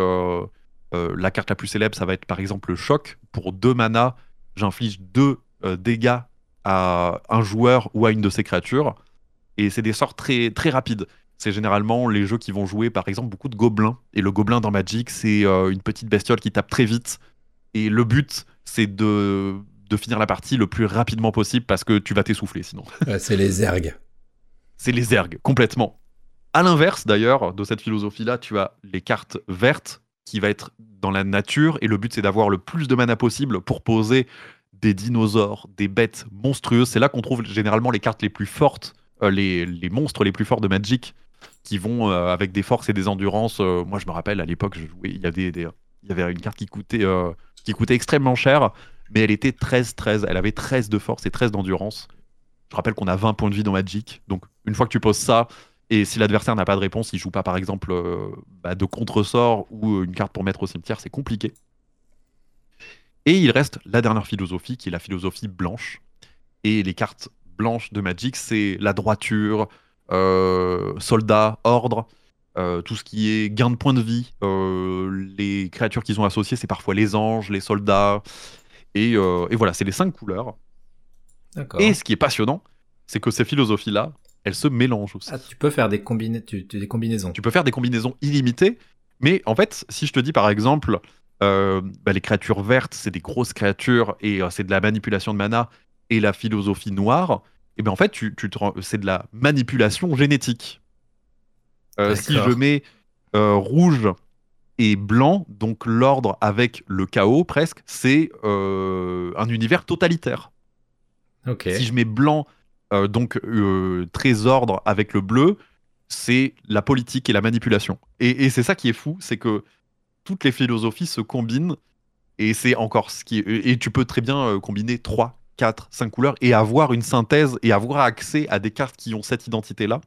la carte la plus célèbre, ça va être par exemple le choc. Pour deux mana, j'inflige deux dégâts à un joueur ou à une de ses créatures. Et c'est des sorts très, très rapides. C'est généralement les jeux qui vont jouer par exemple beaucoup de gobelins. Et le gobelin dans Magic, c'est euh, une petite bestiole qui tape très vite. Et le but, c'est de, de finir la partie le plus rapidement possible parce que tu vas t'essouffler sinon. c'est les ergs. C'est les ergs, complètement. À l'inverse d'ailleurs de cette philosophie-là, tu as les cartes vertes qui va être dans la nature et le but c'est d'avoir le plus de mana possible pour poser des dinosaures, des bêtes monstrueuses. C'est là qu'on trouve généralement les cartes les plus fortes, euh, les, monstres les plus forts de Magic, qui vont euh, avec des forces et des endurances. Euh, moi, je me rappelle à l'époque, il y, avait des, il y avait une carte qui coûtait, qui coûtait extrêmement cher, mais elle était 13-13. Elle avait 13 de force et 13 d'endurance. Je rappelle qu'on a 20 points de vie dans Magic. Donc, une fois que tu poses ça, et si l'adversaire n'a pas de réponse, il joue pas par exemple bah, de contre-sort ou une carte pour mettre au cimetière, c'est compliqué. Et il reste la dernière philosophie, qui est la philosophie blanche. Et les cartes blanches de Magic, c'est la droiture, euh, soldat, ordre, euh, tout ce qui est gain de points de vie. Euh, les créatures qu'ils ont associées, c'est parfois les anges, les soldats. Et, voilà, c'est les cinq couleurs. Et ce qui est passionnant, c'est que ces philosophies-là, elles se mélangent aussi. Ah, tu peux faire des, des combinaisons. Tu peux faire des combinaisons illimitées. Mais en fait, si je te dis par exemple, euh, bah, les créatures vertes, c'est des grosses créatures et euh, c'est de la manipulation de mana. Et la philosophie noire, et eh ben en fait, tu, tu c'est de la manipulation génétique. Euh, si je mets rouge et blanc, donc l'ordre avec le chaos presque, c'est un univers totalitaire. Si je mets blanc, donc très ordre avec le bleu, c'est la politique et la manipulation. et c'est ça qui est fou, c'est que toutes les philosophies se combinent et c'est encore ce qui et tu peux très bien euh, combiner 3 4 5 couleurs et avoir une synthèse et avoir accès à des cartes qui ont cette identité là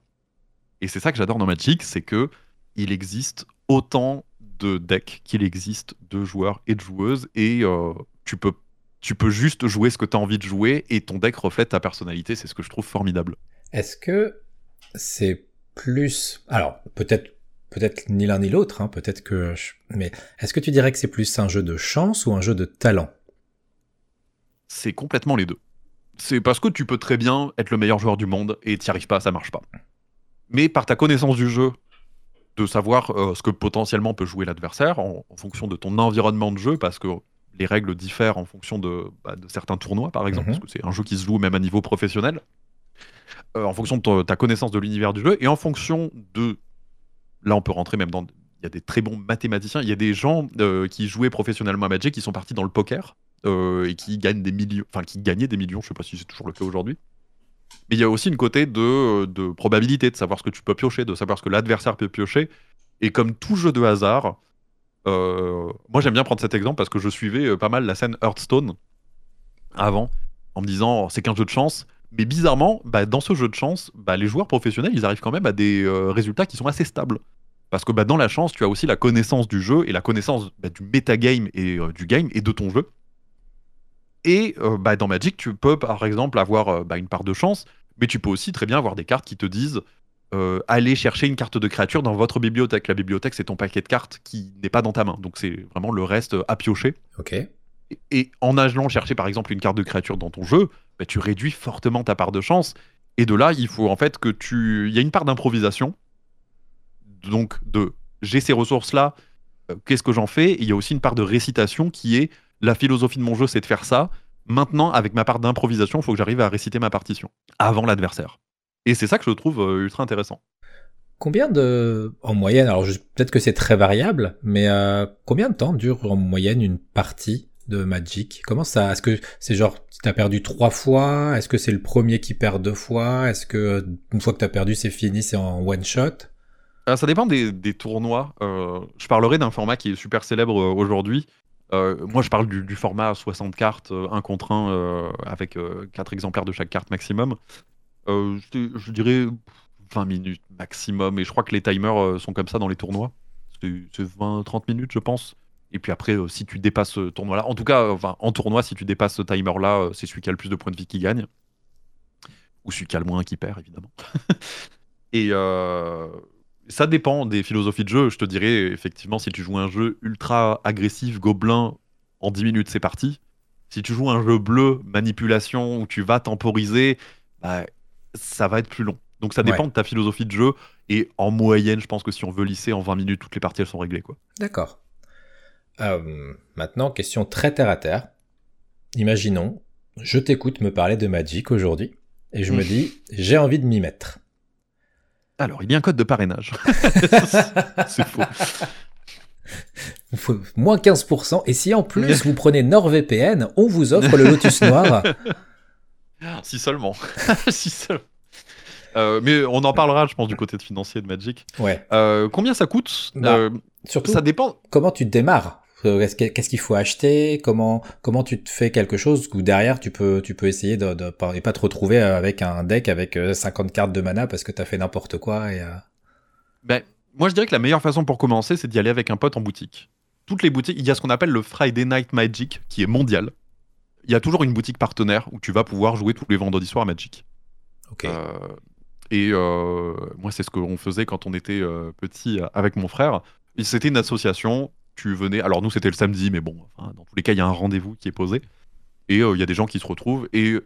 et c'est ça que j'adore dans Magic c'est que il existe autant de decks qu'il existe de joueurs et de joueuses et euh, tu peux tu peux juste jouer ce que tu as envie de jouer et ton deck reflète ta personnalité c'est ce que je trouve formidable. Est-ce que c'est plus alors peut-être peut-être ni l'un ni l'autre, hein, peut-être que... Mais est-ce que tu dirais que c'est plus un jeu de chance ou un jeu de talent? C'est complètement les deux. C'est parce que tu peux très bien être le meilleur joueur du monde et t'y arrives pas, ça marche pas. Mais par ta connaissance du jeu, de savoir euh, ce que potentiellement peut jouer l'adversaire en, fonction de ton environnement de jeu, parce que les règles diffèrent en fonction de, bah, certains tournois, par exemple, mhm. parce que c'est un jeu qui se joue même à niveau professionnel, euh, en fonction de ta connaissance de l'univers du jeu, et en fonction de Là, on peut rentrer même dans. Il y a des très bons mathématiciens. Il y a des gens euh, qui jouaient professionnellement à Magic qui sont partis dans le poker euh, et qui gagnent des millions, enfin qui gagnaient des millions. Je sais pas si c'est toujours le cas aujourd'hui. Mais il y a aussi une côté de, probabilité, de savoir ce que tu peux piocher, de savoir ce que l'adversaire peut piocher. Et comme tout jeu de hasard, euh, moi j'aime bien prendre cet exemple parce que je suivais pas mal la scène Hearthstone avant, en me disant oh, c'est qu'un jeu de chance. Mais bizarrement, bah, dans ce jeu de chance, bah, les joueurs professionnels, ils arrivent quand même à des résultats qui sont assez stables. Parce que bah, dans la chance, tu as aussi la connaissance du jeu et la connaissance bah, du metagame et euh, du game et de ton jeu. Et euh, bah, dans Magic, tu peux par exemple avoir euh, bah, une part de chance, mais tu peux aussi très bien avoir des cartes qui te disent allez chercher une carte de créature dans votre bibliothèque. La bibliothèque, c'est ton paquet de cartes qui n'est pas dans ta main. Donc c'est vraiment le reste à piocher. Ok. Et, en allant chercher par exemple une carte de créature dans ton jeu, tu réduis fortement ta part de chance. Et de là, il faut en fait que tu. Il y a une part d'improvisation donc de j'ai ces ressources-là, euh, qu'est-ce que j'en fais? Il y a aussi une part de récitation qui est la philosophie de mon jeu, c'est de faire ça. Maintenant, avec ma part d'improvisation, il faut que j'arrive à réciter ma partition avant l'adversaire. Et c'est ça que je trouve euh, ultra intéressant. Combien de, en moyenne, alors peut-être que c'est très variable, mais euh, combien de temps dure en moyenne une partie de Magic? Comment ça Est-ce que c'est genre tu as perdu trois fois Est-ce que c'est le premier qui perd deux fois? Est-ce que une fois que tu as perdu, c'est fini, c'est en one shot? Euh, ça dépend des, tournois. Euh, je parlerai d'un format qui est super célèbre euh, moi, je parle du, format 60 cartes, 1 contre 1, avec 4 exemplaires de chaque carte maximum. Je, dirais 20 minutes maximum. Et je crois que les timers sont comme ça dans les tournois. C'est 20-30 minutes, je pense. Et puis après, si tu dépasses ce tournoi-là, en tout cas, en tournoi, si tu dépasses ce timer-là, c'est celui qui a le plus de points de vie qui gagne. ou celui qui a le moins qui perd, évidemment. et euh, ça dépend des philosophies de jeu. Je te dirais, effectivement, si tu joues un jeu ultra agressif, gobelin, en 10 minutes, c'est parti. Si tu joues un jeu bleu, manipulation, où tu vas temporiser, bah, ça va être plus long. Donc ça dépend de ta philosophie de jeu. Et en moyenne, je pense que si on veut lisser en 20 minutes, toutes les parties, elles sont réglées. quoi. D'accord. Euh, maintenant, question très terre à terre. Imaginons, je t'écoute me parler de Magic aujourd'hui, et je me dis, j'ai envie de m'y mettre. Alors, il y a un code de parrainage. c'est faux. Moins 15%, et si en plus vous prenez NordVPN, on vous offre le Lotus Noir. Si seulement. si seulement. Euh, mais on en parlera, je pense, du côté de financier de Magic. Ouais. Euh, combien ça coûte? Bah, Euh, Surtout, Ça dépend. comment tu démarres? Qu'est-ce que- qu'est-ce qu'il faut acheter Comment comment tu te fais quelque chose où derrière tu peux tu peux essayer de, de pas, et pas te retrouver avec un deck avec euh, 50 cartes de mana parce que t'as fait n'importe quoi et euh, Ben, moi, je dirais que la meilleure façon pour commencer, c'est d'y aller avec un pote en boutique. Toutes les boutiques, il y a ce qu'on appelle le Friday Night Magic, qui est mondial. Il y a toujours une boutique partenaire où tu vas pouvoir jouer tous les vendredis soirs à Magic. ok Euh, et euh, moi, c'est ce qu'on faisait quand on était euh, petit euh, avec mon frère. C'était une association. Tu venais. Alors, nous, c'était le samedi, mais bon, dans tous les cas, il y a un rendez-vous qui est posé. Et euh, il y a des gens qui se retrouvent. Et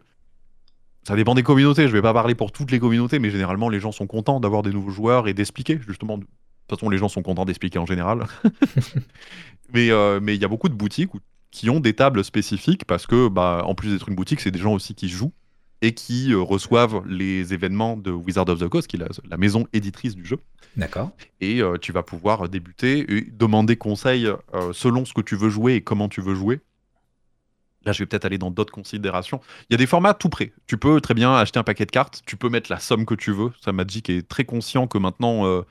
ça dépend des communautés. Je vais pas parler pour toutes les communautés, mais généralement, les gens sont contents d'avoir des nouveaux joueurs et d'expliquer, justement. De toute façon, les gens sont contents d'expliquer en général. mais euh, mais il y a beaucoup de boutiques où- qui ont des tables spécifiques parce que, bah, en plus d'être une boutique, c'est des gens aussi qui jouent et qui euh, reçoivent les événements de Wizard of the Coast, qui est la, la maison éditrice du jeu. d'accord Et euh, tu vas pouvoir débuter et demander conseil euh, selon ce que tu veux jouer et comment tu veux jouer. Là, je vais peut-être aller dans d'autres considérations. Il y a des formats tout prêts. Tu peux très bien acheter un paquet de cartes. Tu peux mettre la somme que tu veux. Ça, Magic est très conscient que maintenant, euh,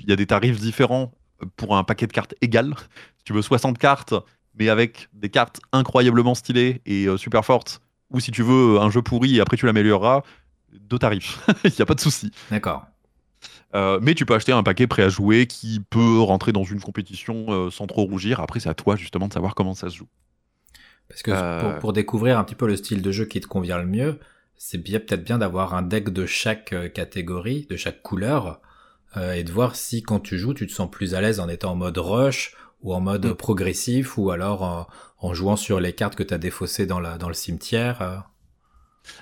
il y a des tarifs différents pour un paquet de cartes égal. Si tu veux 60 cartes, mais avec des cartes incroyablement stylées et euh, super fortes, ou si tu veux un jeu pourri et après tu l'amélioreras, deux tarifs. Il n'y a pas de souci. d'accord Euh, mais tu peux acheter un paquet prêt à jouer qui peut rentrer dans une compétition euh, sans trop rougir. Après, c'est à toi justement de savoir comment ça se joue. parce que Euh, pour, pour découvrir un petit peu le style de jeu qui te convient le mieux c'est bien peut-être bien d'avoir un deck de chaque catégorie de chaque couleur et de voir si quand tu joues tu te sens plus à l'aise en étant en mode rush ou en mode Mm. progressif ou alors en, en jouant sur les cartes que tu as défaussées dans, la, dans le cimetière euh.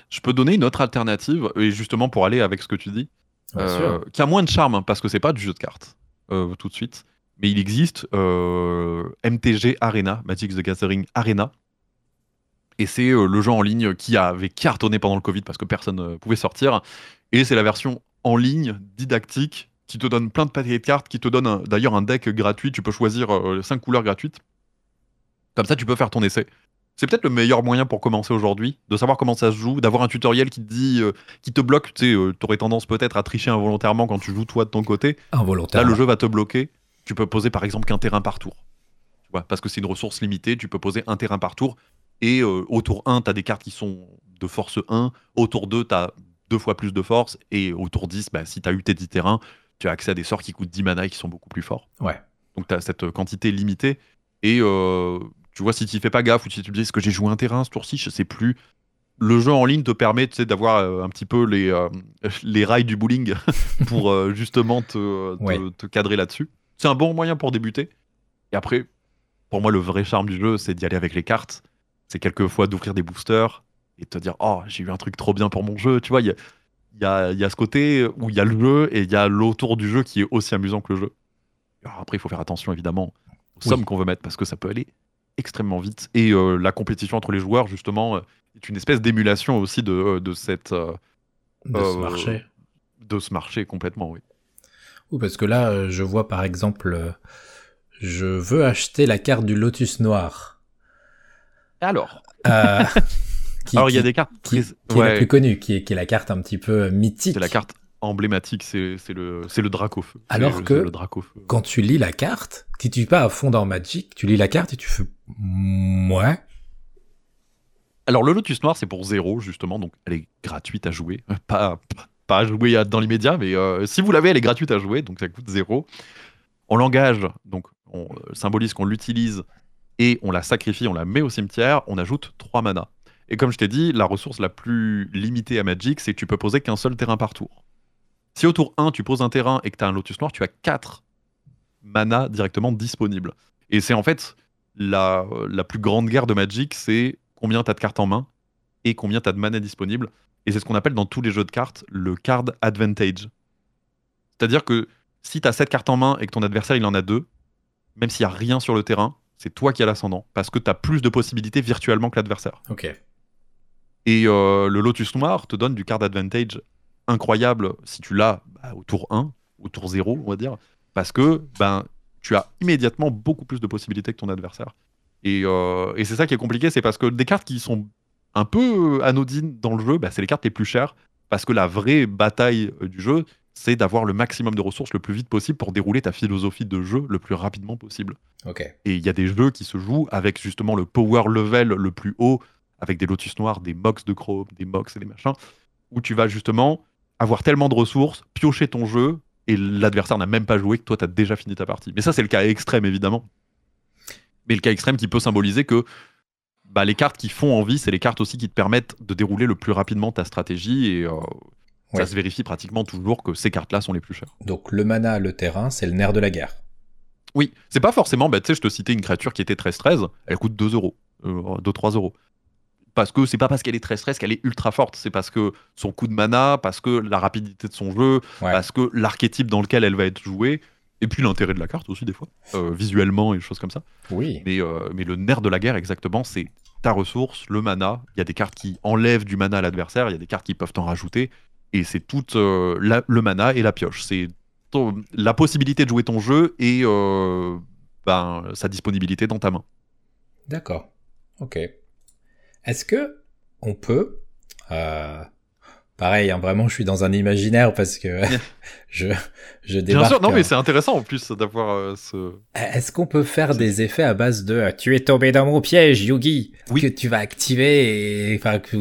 Je peux donner une autre alternative, et justement pour aller avec ce que tu dis, euh, qui a moins de charme, hein, parce que c'est pas du jeu de cartes, euh, tout de suite. Mais il existe euh, MTG Arena, Magic the Gathering Arena. Et c'est euh, le jeu en ligne qui avait cartonné pendant le Covid parce que personne ne pouvait sortir. Et c'est la version en ligne, didactique, qui te donne plein de paquets de cartes, qui te donne d'ailleurs un deck gratuit. Tu peux choisir 5 couleurs gratuites. Comme ça, tu peux faire ton essai. C'est peut-être le meilleur moyen pour commencer aujourd'hui, de savoir comment ça se joue, d'avoir un tutoriel qui te dit, euh, qui te bloque. Tu sais, euh, t'aurais tendance peut-être à tricher involontairement quand tu joues toi de ton côté. Involontaire. Là, le jeu va te bloquer. Tu peux poser par exemple qu'un terrain par tour. Tu vois, parce que c'est une ressource limitée, tu peux poser un terrain par tour. Et euh, au tour 1, tu as des cartes qui sont de force 1. Au tour 2, tu as deux fois plus de force. Et au tour 10, bah, si tu as eu tes 10 terrains, tu as accès à des sorts qui coûtent 10 mana et qui sont beaucoup plus forts. Ouais. Donc tu as cette quantité limitée. Et euh, tu vois, si tu fais pas gaffe ou si tu te dis, est-ce que j'ai joué un terrain ce tour-ci Je sais plus. Le jeu en ligne te permet tu sais, d'avoir euh, un petit peu les, euh, les rails du bowling pour euh, justement te, te- Ouais. te cadrer là-dessus. C'est un bon moyen pour débuter. Et après, pour moi, le vrai charme du jeu, c'est d'y aller avec les cartes. C'est quelquefois d'ouvrir des boosters et de te dire, oh, j'ai eu un truc trop bien pour mon jeu. Tu vois, il y a, il y, a, il y a ce côté où il y a le jeu et il y a l'autour du jeu qui est aussi amusant que le jeu. Alors après, il faut faire attention évidemment aux Oui. sommes qu'on veut mettre parce que ça peut aller extrêmement vite. Et euh, la compétition entre les joueurs, justement, euh, est une espèce d'émulation aussi de, euh, de, cette, euh, de ce euh, marché. de ce marché complètement, oui. Oui, parce que là, je vois par exemple, je veux acheter la carte du Lotus Noir. Alors, qui, alors il y a qui- des cartes qui, très- qui est la plus connue, qui est, qui est la carte un petit peu euh, mythique. c'est la carte emblématique, c'est le, le drac au feu. C'est- Alors que- le. Quand tu lis la carte, si tu es pas à fond dans Magic, tu lis la carte et tu fais ouais. Alors le Lotus Noir, c'est pour zéro, justement, donc elle est gratuite à jouer. Pas, pas à jouer à- dans l'immédiat, mais euh, si vous l'avez, elle est gratuite à jouer, donc ça coûte zéro. On l'engage, donc on euh, symbolise qu'on l'utilise et on la sacrifie, on la met au cimetière, on ajoute 3 mana. Et comme je t'ai dit, la ressource la plus limitée à Magic, c'est que tu peux poser qu'un seul terrain par tour. Si au tour 1, tu poses un terrain et que tu as un Lotus Noir, tu as 4 mana directement disponibles. Et c'est en fait la, la plus grande guerre de Magic, c'est combien tu as de cartes en main et combien tu as de mana disponible. Et c'est ce qu'on appelle dans tous les jeux de cartes le card advantage. C'est-à-dire que si tu as 7 cartes en main et que ton adversaire il en a 2, même s'il n'y a rien sur le terrain, c'est toi qui as l'ascendant. Parce que tu as plus de possibilités virtuellement que l'adversaire. Ok. Et euh, le Lotus Noir te donne du card advantage incroyable si tu l'as bah, au tour 1, au tour 0, on va dire. Parce que ben, tu as immédiatement beaucoup plus de possibilités que ton adversaire. Et, euh, et c'est ça qui est compliqué, c'est parce que des cartes qui sont un peu anodines dans le jeu, bah, c'est les cartes les plus chères. Parce que la vraie bataille euh, du jeu, c'est d'avoir le maximum de ressources le plus vite possible pour dérouler ta philosophie de jeu le plus rapidement possible. Ok. Et il y a des jeux qui se jouent avec justement le power level le plus haut, avec des lotus noirs, des mox de chrome, des mox et des machins, où tu vas justement avoir tellement de ressources, piocher ton jeu, et l'adversaire n'a même pas joué que toi, tu as déjà fini ta partie. Mais ça, c'est le cas extrême, évidemment. Mais le cas extrême qui peut symboliser que bah, les cartes qui font envie, c'est les cartes aussi qui te permettent de dérouler le plus rapidement ta stratégie, et euh, Ouais. ça se vérifie pratiquement toujours que ces cartes-là sont les plus chères. Donc le mana, le terrain, c'est le nerf de la guerre. Oui, c'est pas forcément, bah, tu sais, je te citais une créature qui était 13-13, elle coûte 2 euros, euh, 2-3 euros. Parce que c'est pas parce qu'elle est 13-13 qu'elle est ultra forte, c'est parce que son coup de mana, parce que la rapidité de son jeu, Ouais. parce que l'archétype dans lequel elle va être jouée, et puis l'intérêt de la carte aussi, des fois, euh, visuellement et des choses comme ça. Oui. Mais, euh, mais le nerf de la guerre, exactement, c'est ta ressource, le mana. Il y a des cartes qui enlèvent du mana à l'adversaire, il y a des cartes qui peuvent en rajouter, et c'est tout euh, la- le mana et la pioche. C'est la possibilité de jouer ton jeu et ben, sa disponibilité dans ta main. D'accord. Ok. Est-ce que on peut, euh, pareil, hein, vraiment, je suis dans un imaginaire parce que je je Bien débarque. sûr, non, mais c'est intéressant en plus d'avoir euh, ce. Est-ce qu'on peut faire des effets à base de euh, tu es tombé dans mon piège, Yugi, Oui. que tu vas activer et enfin que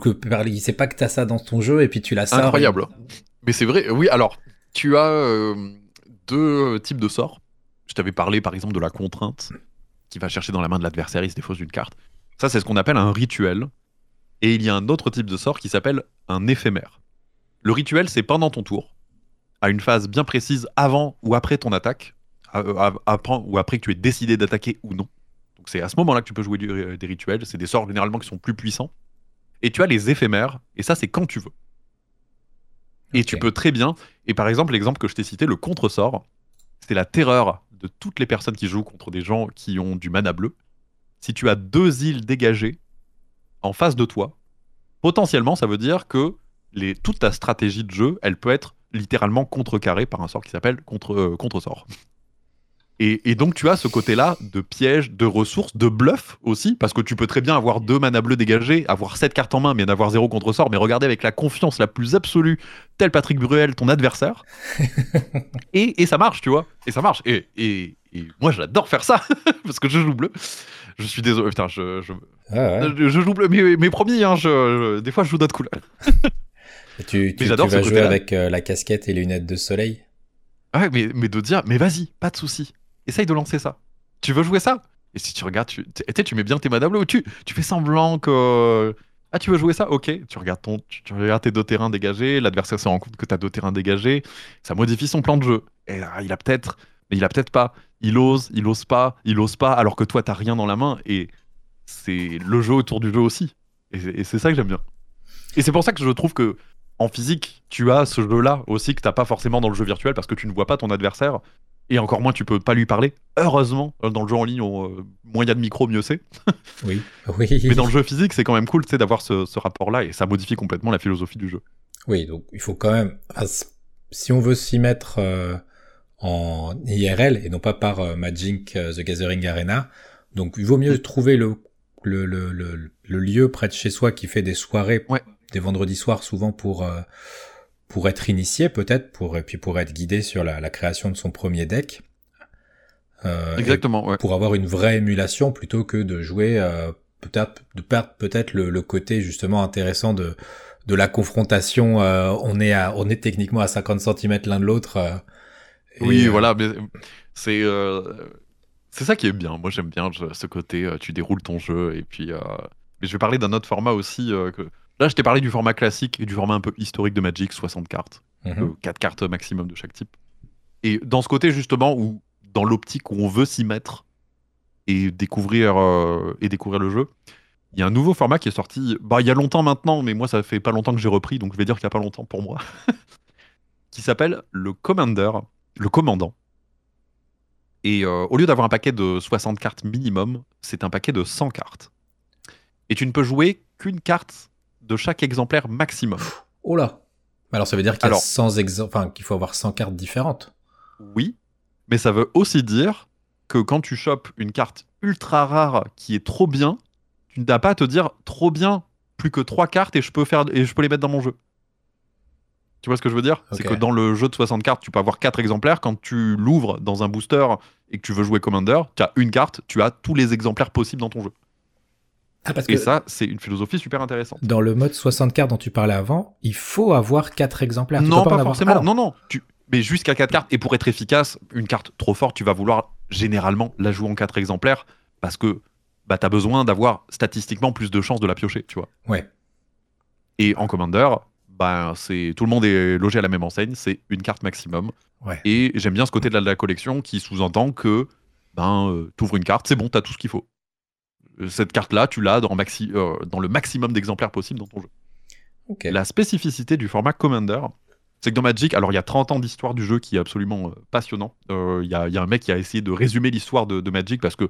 que par- il sait pas que t'as ça dans ton jeu et puis tu la sors. Incroyable. Mais c'est vrai, oui, alors, tu as euh, deux types de sorts. Je t'avais parlé par exemple de la contrainte qui va chercher dans la main de l'adversaire, il se défausse d'une carte. Ça, c'est ce qu'on appelle un rituel. Et il y a un autre type de sort qui s'appelle un éphémère. Le rituel, c'est pendant ton tour, à une phase bien précise avant ou après ton attaque, après, ou après que tu aies décidé d'attaquer ou non. Donc c'est à ce moment-là que tu peux jouer du- des rituels. C'est des sorts généralement qui sont plus puissants. Et tu as les éphémères, et ça, c'est quand tu veux. Et tu peux très bien. Et par exemple, l'exemple que je t'ai cité, le contre-sort, c'est la terreur de toutes les personnes qui jouent contre des gens qui ont du mana bleu. Si tu as deux îles dégagées en face de toi, potentiellement, ça veut dire que les, toute ta stratégie de jeu, elle peut être littéralement contrecarrée par un sort qui s'appelle contre, euh, contre-sort. Et, et donc tu as ce côté-là de piège, de ressources, de bluff aussi, parce que tu peux très bien avoir deux mana bleus dégagés, avoir sept cartes en main, mais n'avoir zéro contre-sort, mais regarder avec la confiance la plus absolue, tel Patrick Bruel, ton adversaire. et, et ça marche, tu vois. Et ça marche. Et, et, et moi, j'adore faire ça, parce que je joue bleu. Je suis désolé, putain, je, je, Ah ouais. je- je joue bleu, mais, mais promis, hein, je, des fois je joue d'autres couleurs. Et tu, tu, j'adore tu vas jouer avec euh, la casquette et les lunettes de soleil? Ouais, mais, mais de dire, mais vas-y, pas de souci. Essaye de lancer ça. Tu veux jouer ça? Et si tu regardes, tu, tu, mets bien tes madame ou tu, tu fais semblant que. Ah, tu veux jouer ça? Ok. Tu regardes, ton, tu, tu regardes tes deux terrains dégagés, l'adversaire se rend compte que tu as deux terrains dégagés, ça modifie son plan de jeu. Et là, il a peut-être, mais il a peut-être pas. Il ose, il ose pas, il ose pas, alors que toi, t'as rien dans la main. Et c'est le jeu autour du jeu aussi. Et, c'est- et c'est ça que j'aime bien. Et c'est pour ça que je trouve que en physique, tu as ce jeu-là aussi que t'as pas forcément dans le jeu virtuel parce que tu ne vois pas ton adversaire et encore moins tu peux pas lui parler. Heureusement, euh, dans le jeu en ligne, on, euh, moins il y a de micro, mieux c'est. Oui. Oui. Mais dans le jeu physique, c'est quand même cool tu sais, d'avoir ce, ce rapport-là et ça modifie complètement la philosophie du jeu. Oui, donc il faut quand même, enfin, si on veut s'y mettre euh, en IRL et non pas par euh, Magic euh, the Gathering Arena, donc il vaut mieux trouver le, le, le, le, le lieu près de chez soi qui fait des soirées, Ouais. des vendredis soirs souvent pour euh, pour être initié peut-être, pour et puis pour être guidé sur la, la création de son premier deck. Euh, Exactement, ouais. pour avoir une vraie émulation plutôt que de jouer euh, peut-être de perdre peut-être le, le côté justement intéressant de de la confrontation euh, on est à on est techniquement à 50 cm l'un de l'autre euh, et, Oui, euh, voilà, mais c'est euh, c'est ça qui est bien. Moi, j'aime bien ce côté. euh, tu déroules ton jeu et puis euh, Mais je vais parler d'un autre format aussi. euh, que... Là, je t'ai parlé du format classique et du format un peu historique de Magic, 60 cartes. Mhm. 4 cartes maximum de chaque type. Et dans ce côté, justement, où dans l'optique où on veut s'y mettre et découvrir, euh, et découvrir le jeu, il y a un nouveau format qui est sorti bah, il y a longtemps maintenant, mais moi, ça fait pas longtemps que j'ai repris, donc je vais dire qu'il y a pas longtemps pour moi, qui s'appelle le Commander, le commandant. Et euh, au lieu d'avoir un paquet de 60 cartes minimum, c'est un paquet de 100 cartes. Et tu ne peux jouer qu'une carte de chaque exemplaire maximum. Oh là Alors ça veut dire qu'il y a Alors- 100 exa- enfin, qu'il faut avoir 100 cartes différentes. Oui, mais ça veut aussi dire que quand tu chopes une carte ultra rare qui est trop bien, tu n'as pas à te dire trop bien, plus que trois cartes et je peux faire et je peux les mettre dans mon jeu. Tu vois ce que je veux dire? C'est que dans le jeu de 60 cartes, tu peux avoir quatre exemplaires. Quand tu l'ouvres dans un booster et que tu veux jouer Commander, tu as une carte, tu as tous les exemplaires possibles dans ton jeu. Ah, parce Et que ça, c'est une philosophie super intéressante. dans le mode 60 cartes dont tu parlais avant, il faut avoir 4 exemplaires. Tu Non, peux pas, avoir- forcément. Ah, non. non, non. Tu... Mais jusqu'à 4 cartes. Et pour être efficace, une carte trop forte, tu vas vouloir généralement la jouer en 4 exemplaires parce que bah, tu as besoin d'avoir statistiquement plus de chances de la piocher, tu vois. Ouais. Et en Commander, bah, c'est tout le monde est logé à la même enseigne, c'est une carte maximum. Ouais. Et j'aime bien ce côté de la, de la collection qui sous-entend que ben, euh, tu ouvres une carte, c'est bon, tu as tout ce qu'il faut. Euh, Cette carte-là, tu l'as dans, maxi- euh, dans le maximum d'exemplaires possible dans ton jeu. La spécificité du format Commander, c'est que dans Magic, alors il y a 30 ans d'histoire du jeu qui est absolument euh, passionnant. Euh, Il y, y a un mec qui a essayé de résumer l'histoire de, de Magic parce que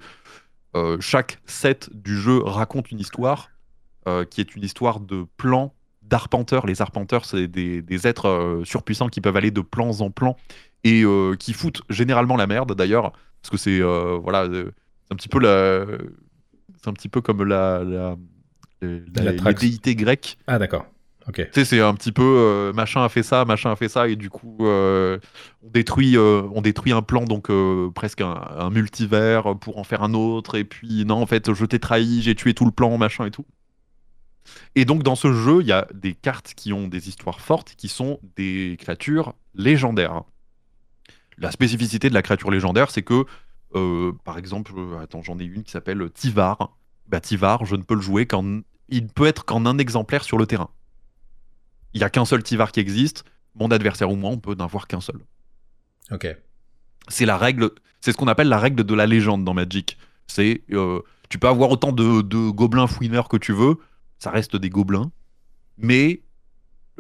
euh, chaque set du jeu raconte une histoire euh, qui est une histoire de plans d'arpenteurs. Les arpenteurs, c'est des, des êtres euh, surpuissants qui peuvent aller de plans en plans et euh, qui foutent généralement la merde d'ailleurs parce que c'est euh, voilà, euh, c'est un petit peu la, c'est un petit peu comme la, la- La les Trax. déités grecques. Ah, d'accord. Ok. Tu sais, c'est un petit peu euh, machin a fait ça, machin a fait ça, et du coup, euh, on, détruit, euh, on détruit un plan, donc euh, presque un, un multivers pour en faire un autre, et puis non, en fait, je t'ai trahi, j'ai tué tout le plan, machin et tout. Et donc, dans ce jeu, il y a des cartes qui ont des histoires fortes, qui sont des créatures légendaires. La spécificité de la créature légendaire, c'est que, euh, par exemple, euh, attends, j'en ai une qui s'appelle Tivar. Bah, Tivar, je ne peux le jouer qu'en. Il ne peut être qu'en un exemplaire sur le terrain. Il n'y a qu'un seul Tivar qui existe. Mon adversaire ou moi, on peut n'en avoir qu'un seul. Ok. C'est la règle. C'est ce qu'on appelle la règle de la légende dans Magic. C'est. euh, tu peux avoir autant de, de gobelins fouineurs que tu veux. Ça reste des gobelins. Mais.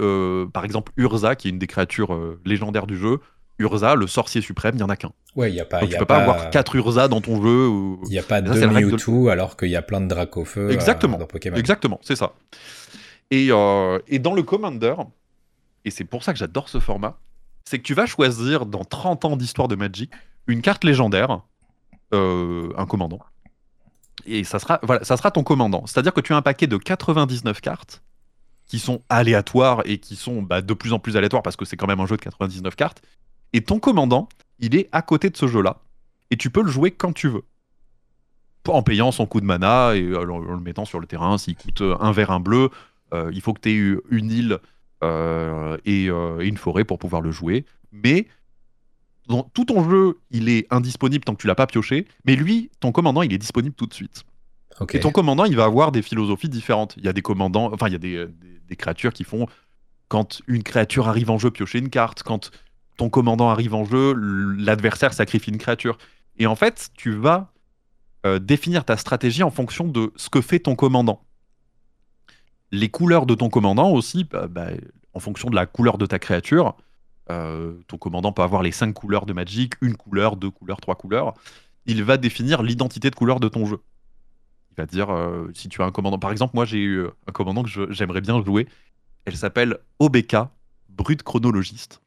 euh, par exemple, Urza, qui est une des créatures euh, légendaires du jeu. Urza, le sorcier suprême, il n'y en a qu'un. Ouais, il n'y a pas. Donc y tu peux pas, avoir 4 Urza dans ton jeu. ou- Il n'y a pas Ça, de c'est la règle de- Mewtwo alors qu'il y a plein de Dracofeu euh, Exactement. dans Pokémon. Exactement, c'est ça. Et, et dans le Commander, et c'est pour ça que j'adore ce format, c'est que tu vas choisir dans 30 ans d'histoire de Magic une carte légendaire, un commandant. Et ça sera, voilà, ça sera ton commandant. C'est-à-dire que tu as un paquet de 99 cartes qui sont aléatoires et qui sont bah, de plus en plus aléatoires parce que c'est quand même un jeu de 99 cartes. Et ton commandant, il est à côté de ce jeu-là. Et tu peux le jouer quand tu veux. En payant son coup de mana et en le mettant sur le terrain. S'il coûte un vert, un bleu, euh, il faut que tu aies une île euh, et, euh, et une forêt pour pouvoir le jouer. Mais dans- tout ton jeu, il est indisponible tant que tu l'as pas pioché. Mais lui, ton commandant, il est disponible tout de suite. Et ton commandant, il va avoir des philosophies différentes. Il y a des commandants, enfin, il y a des, des- des créatures qui font quand une créature arrive en jeu, piocher une carte. Quand ton commandant arrive en jeu, l'adversaire sacrifie une créature. Et en fait, tu vas euh, définir ta stratégie en fonction de ce que fait ton commandant. Les couleurs de ton commandant aussi, bah, bah, en fonction de la couleur de ta créature. Euh, ton commandant peut avoir les cinq couleurs de Magic, une couleur, deux couleurs, trois couleurs. Il va définir l'identité de couleur de ton jeu. Il va dire euh, si tu as un commandant. Par exemple, moi j'ai eu un commandant que j'aimerais bien jouer. Elle s'appelle OBK, Brute Chronologiste.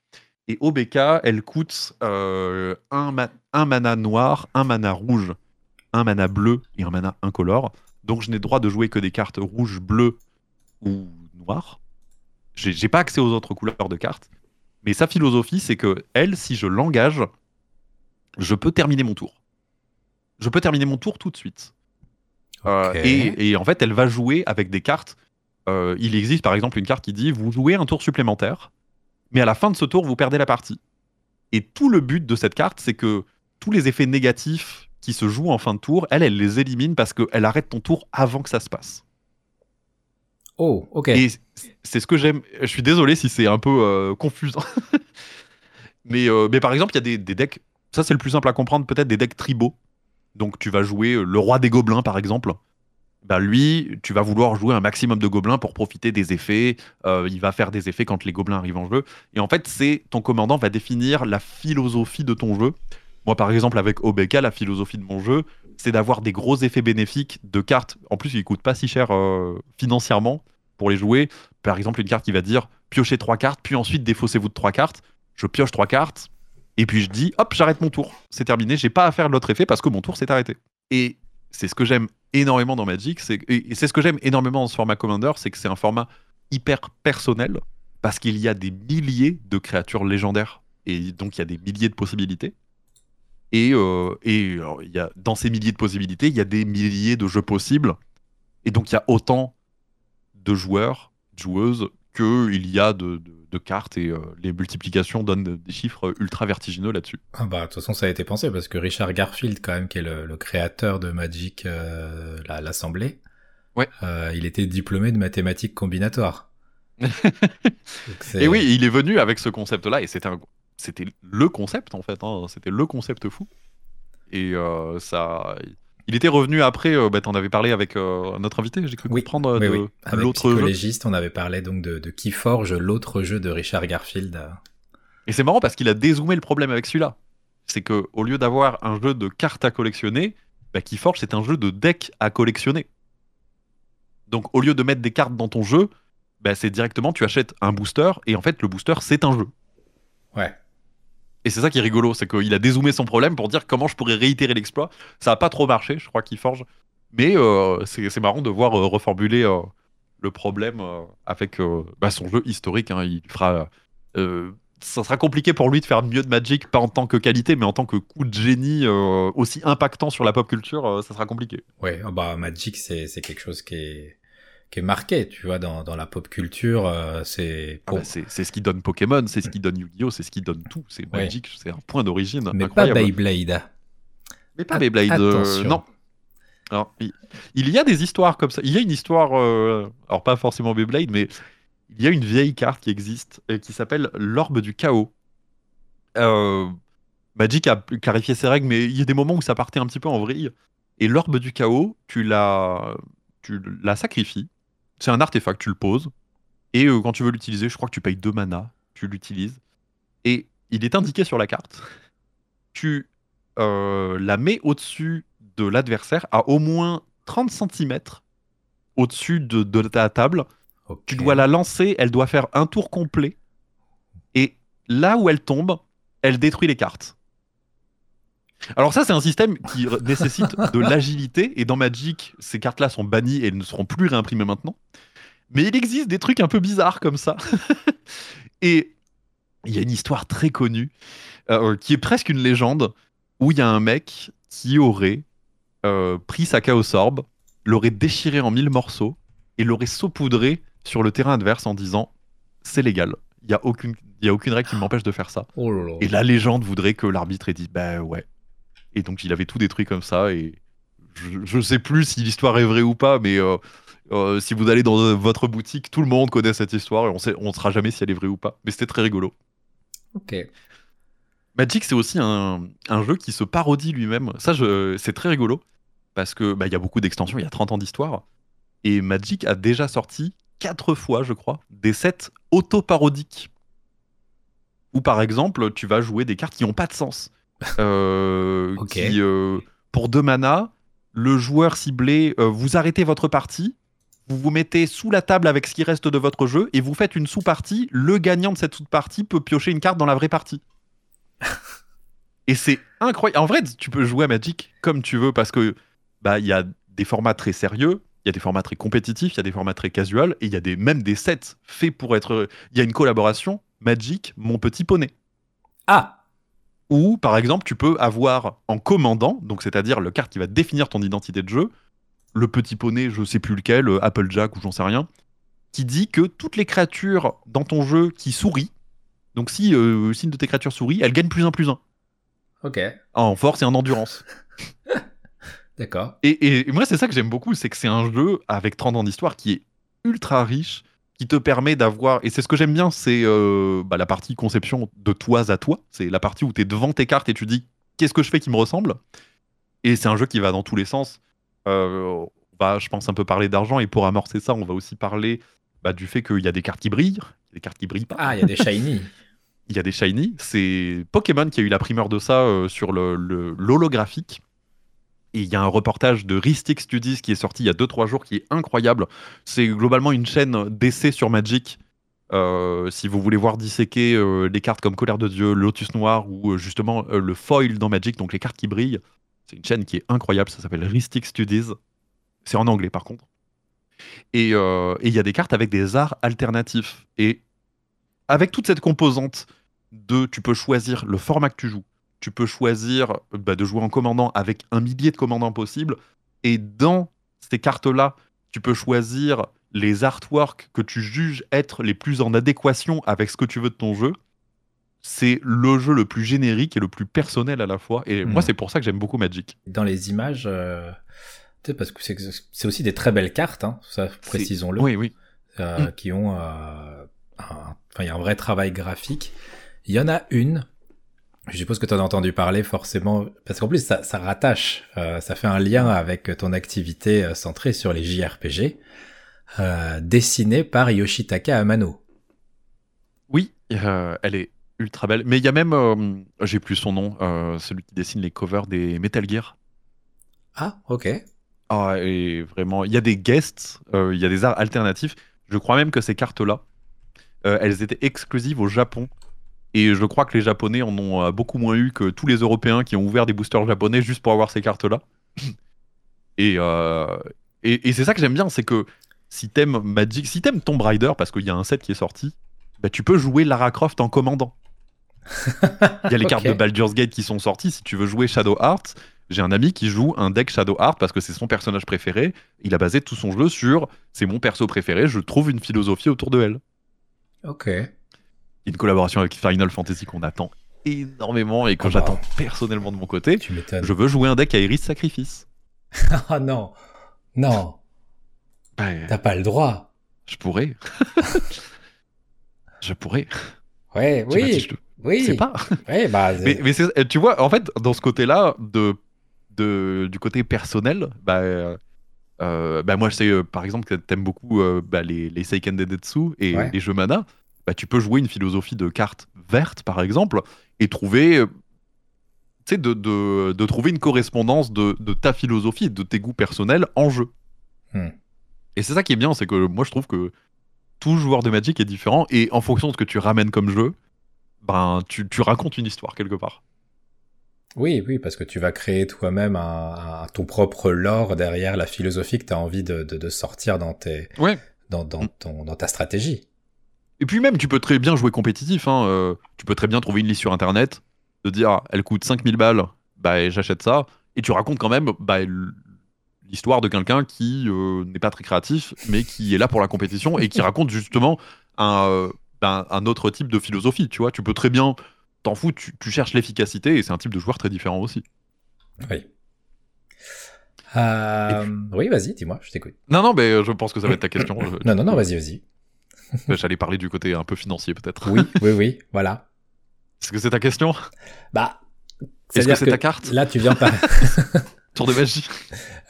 Et OBK, elle coûte euh, un, ma- un mana noir, un mana rouge, un mana bleu et un mana incolore. Donc je n'ai droit de jouer que des cartes rouges, bleues ou noires. J'ai pas accès aux autres couleurs de cartes. Mais sa philosophie, c'est que elle, si je l'engage, je peux terminer mon tour. Je peux terminer mon tour tout de suite. Euh, et en fait, elle va jouer avec des cartes. Euh, il existe par exemple une carte qui dit vous jouez un tour supplémentaire, mais à la fin de ce tour, vous perdez la partie. Et tout le but de cette carte, c'est que tous les effets négatifs qui se jouent en fin de tour, elle, elle les élimine parce qu'elle arrête ton tour avant que ça se passe. Oh, ok. Et c'est ce que j'aime. Je suis désolé si c'est un peu euh, confusant. mais, euh, mais par exemple, il y a des, decks. Ça, c'est le plus simple à comprendre, peut-être des decks tribaux. Donc, tu vas jouer euh, le roi des gobelins, par exemple. Bah, lui, tu vas vouloir jouer un maximum de gobelins pour profiter des effets. Il va faire des effets quand les gobelins arrivent en jeu. Et en fait, c'est ton commandant va définir la philosophie de ton jeu. Moi, par exemple, avec OBK, la philosophie de mon jeu, c'est d'avoir des gros effets bénéfiques de cartes. En plus, ils coûtent pas si cher euh, financièrement pour les jouer. Par exemple, une carte qui va dire piochez trois cartes, puis ensuite défaussez-vous de trois cartes. Je pioche trois cartes, et puis je dis hop, j'arrête mon tour. C'est terminé, j'ai pas à faire l'autre effet parce que mon tour s'est arrêté. Et c'est ce que j'aime énormément dans Magic, c'est et c'est ce que j'aime énormément dans ce format Commander, c'est que c'est un format hyper personnel parce qu'il y a des milliers de créatures légendaires et donc il y a des milliers de possibilités. Et, euh, et alors, il y a, dans ces milliers de possibilités, il y a des milliers de jeux possibles. Et donc, il y a autant de joueurs, de joueuses, qu'il y a de, de- de cartes. Et euh, les multiplications donnent des chiffres ultra vertigineux là-dessus. Ah bah, de toute façon, ça a été pensé parce que Richard Garfield, quand même, qui est le, le créateur de Magic, euh, la- l'Assemblée, Ouais. euh, il était diplômé de mathématiques combinatoires. Et oui, il est venu avec ce concept-là. Et c'était un- c'était le concept, en fait. hein. C'était le concept fou. Et euh, ça. Il était revenu après, euh, bah, t'en avais parlé avec euh, notre invité, j'ai cru Oui, comprendre, oui, de oui. Avec l'autre jeu. On avait parlé donc de, de Keyforge, l'autre jeu de Richard Garfield. Et c'est marrant parce qu'il a dézoomé le problème avec celui-là. C'est que au lieu d'avoir un jeu de cartes à collectionner, bah, Keyforge c'est un jeu de deck à collectionner. Donc au lieu de mettre des cartes dans ton jeu, bah, c'est directement tu achètes un booster et en fait le booster c'est un jeu. Ouais. Et c'est ça qui est rigolo, c'est qu'il a dézoomé son problème pour dire comment je pourrais réitérer l'exploit. Ça a pas trop marché, je crois, Keyforge. Mais euh, c'est marrant de voir euh, reformuler euh, le problème avec bah, son jeu historique. hein. Il fera, ça sera compliqué pour lui de faire mieux de Magic, pas en tant que qualité, mais en tant que coup de génie aussi impactant sur la pop culture, ça sera compliqué. Ouais, ah bah Magic c'est quelque chose qui est qui est marqué, tu vois, dans, dans la pop culture, euh, c'est Ah bah, c'est c'est ce qui donne Pokémon, c'est ce qui donne Yu-Gi-Oh, c'est ce qui donne tout. C'est Ouais. Magic, c'est un point d'origine mais pas. Beyblade. Mais pas Beyblade. euh, non. Alors, il, y a des histoires comme ça. Il y a une histoire, euh, alors pas forcément Beyblade, mais il y a une vieille carte qui existe et qui s'appelle l'Orbe du Chaos. Magic a clarifié ses règles, mais il y a des moments où ça partait un petit peu en vrille. Et l'Orbe du Chaos, tu la, tu la sacrifies. C'est un artefact, tu le poses. Et euh, quand tu veux l'utiliser, je crois que tu payes deux mana, tu l'utilises. Et il est indiqué sur la carte. Tu euh, la mets au-dessus de l'adversaire à au moins 30 cm au-dessus de, de ta table. Tu dois la lancer, elle doit faire un tour complet. Et là où elle tombe, elle détruit les cartes. Alors ça, c'est un système qui nécessite de l'agilité. Et dans Magic, ces cartes-là sont bannies et elles ne seront plus réimprimées maintenant. Mais il existe des trucs un peu bizarres comme ça. et il y a une histoire très connue, euh, qui est presque une légende, où il y a un mec qui aurait euh, pris sa Chaos Orb, l'aurait déchiré en mille morceaux et l'aurait saupoudré sur le terrain adverse en disant c'est légal. Il n'y a, aucune- y a aucune règle qui m'empêche de faire ça. Oh là là. Et la légende voudrait que l'arbitre ait dit bah ouais. Et donc il avait tout détruit comme ça et je, je sais plus si l'histoire est vraie ou pas, mais euh, euh, si vous allez dans euh, votre boutique, tout le monde connaît cette histoire et on sait, on saura jamais si elle est vraie ou pas. Mais c'était très rigolo. Ok. Magic, c'est aussi un, un jeu qui se parodie lui-même. Ça, c'est très rigolo parce que bah, il y a beaucoup d'extensions, il y a 30 ans d'histoire. Et Magic a déjà sorti quatre fois, je crois, des sets auto-parodiques. Où par exemple, tu vas jouer des cartes qui n'ont pas de sens. Euh, qui, euh, pour deux mana, le joueur ciblé, euh, vous arrêtez votre partie, vous vous mettez sous la table avec ce qui reste de votre jeu et vous faites une sous-partie. Le gagnant de cette sous-partie peut piocher une carte dans la vraie partie. Et c'est incroyable. En vrai, tu peux jouer à Magic comme tu veux parce que bah il y a des formats très sérieux, il y a des formats très compétitifs, il y a des formats très casual et il y a des même des sets faits pour être. Il y a une collaboration Magic Mon Petit Poney Ah où par exemple tu peux avoir en commandant, donc c'est-à-dire le carte qui va définir ton identité de jeu, le petit poney, je sais plus lequel, euh, Applejack ou j'en sais rien, qui dit que toutes les créatures dans ton jeu qui sourient, donc si, euh, si une de tes créatures sourit, elle gagne plus un plus un Ok. en force et en endurance. D'accord. Et, et- et moi c'est ça que j'aime beaucoup, c'est que c'est un jeu avec 30 ans d'histoire qui est ultra riche qui te permet d'avoir, et c'est ce que j'aime bien, c'est euh, bah, la partie conception de toi à toi. C'est la partie où tu es devant tes cartes et tu dis qu'est-ce que je fais qui me ressemble? Et c'est un jeu qui va dans tous les sens. Euh, on va, je pense, un peu parler d'argent. Et pour amorcer ça, on va aussi parler bah, du fait qu'il y a des cartes qui brillent, des cartes qui brillent pas. Ah, il y a des shiny. il y a des shiny. C'est Pokémon qui a eu la primeur de ça euh, sur le l'holographique. Et il y a un reportage de Ristic Studies qui est sorti il y a 2-3 jours qui est incroyable. C'est globalement une chaîne d'essais sur Magic. Euh, si vous voulez voir disséquer euh, les cartes comme Colère de Dieu, Lotus Noir ou euh, justement le foil dans Magic, donc les cartes qui brillent, c'est une chaîne qui est incroyable. Ça s'appelle Ristic Studies. C'est en anglais par contre. Et il y a des cartes avec des arts alternatifs. Et avec toute cette composante de tu peux choisir le format que tu joues, tu peux choisir bah, de jouer en commandant avec un millier de commandants possibles. Et dans ces cartes-là, tu peux choisir les artworks que tu juges être les plus en adéquation avec ce que tu veux de ton jeu. C'est le jeu le plus générique et le plus personnel à la fois. Et moi, hmm. c'est pour ça que j'aime beaucoup Magic. Dans les images, euh, parce que c'est aussi des très belles cartes, hein, ça précisons-le. Oui, oui. Euh, qui ont euh, un, il y a un vrai travail graphique. Il y en a une je suppose que tu en as entendu parler forcément, parce qu'en plus ça, ça rattache, euh, ça fait un lien avec ton activité euh, centrée sur les JRPG, euh, dessinée par Yoshitaka Amano. Oui, euh, elle est ultra belle. Mais il y a même, j'ai plus son nom, celui qui dessine les covers des Metal Gear. Ah, ok. Ah, et vraiment, il y a des guests, il y a des arts alternatifs. Je crois même que ces cartes-là, elles étaient exclusives au Japon et je crois que les Japonais en ont euh, beaucoup moins eu que tous les Européens qui ont ouvert des boosters japonais juste pour avoir ces cartes-là. Euh, et, et, c'est ça que j'aime bien, c'est que si t'aimes Magic, si t'aimes Tomb Raider, parce qu'il y a un set qui est sorti, bah, tu peux jouer Lara Croft en commandant. Il y a les cartes de Baldur's Gate qui sont sorties. Si tu veux jouer Shadow Hearts, j'ai un ami qui joue un deck Shadow Heart parce que c'est son personnage préféré. Il a basé tout son jeu sur c'est mon perso préféré, je trouve une philosophie autour de elle. Ok une collaboration avec Final Fantasy qu'on attend énormément et que ah j'attends bah. personnellement de mon côté. je veux jouer un deck à Iris Sacrifice. Ah non, non. T'as pas le droit. Je pourrais. je pourrais. Ouais, oui. Je Oui. C'est pas. Ouais, bah, mais, mais tu vois, en fait, dans ce côté-là, de, de, du côté personnel, bah, euh, bah moi, je sais, euh, par exemple, que t'aimes beaucoup euh, bah, les, les Seiken Dedetsu et les jeux mana. Bah, tu peux jouer une philosophie de carte verte, par exemple, et trouver, euh, de, de, de, trouver une correspondance de, de, ta philosophie et de tes goûts personnels en jeu. Hmm. Et c'est ça qui est bien, c'est que moi je trouve que tout joueur de Magic est différent, et en fonction de ce que tu ramènes comme jeu, ben, tu, tu racontes une histoire quelque part. Oui, oui, parce que tu vas créer toi-même un, ton propre lore derrière la philosophie que tu as envie de, de, sortir dans, tes, dans, dans, hmm. ton, dans ta stratégie. Et puis même, tu peux très bien jouer compétitif. Hein, euh, tu peux très bien trouver une liste sur Internet, de dire, ah, elle coûte 5000 balles, bah j'achète ça. Et tu racontes quand même bah, l'histoire de quelqu'un qui euh, n'est pas très créatif, mais qui est là pour la compétition et qui raconte justement un, ben, un, autre type de philosophie. Tu vois, tu peux très bien t'en fous, tu, cherches l'efficacité et c'est un type de joueur très différent aussi. Oui. Euh, oui, vas-y, dis-moi, je t'écoute. Non, non, mais je pense que ça va être ta question. non, non, non, vas-y, vas-y. J'allais parler du côté un peu financier peut-être. Oui, oui, oui, voilà. Est-ce que c'est ta question? Bah. Est-ce que c'est ta carte? Là, tu viens parler. Tour de magie.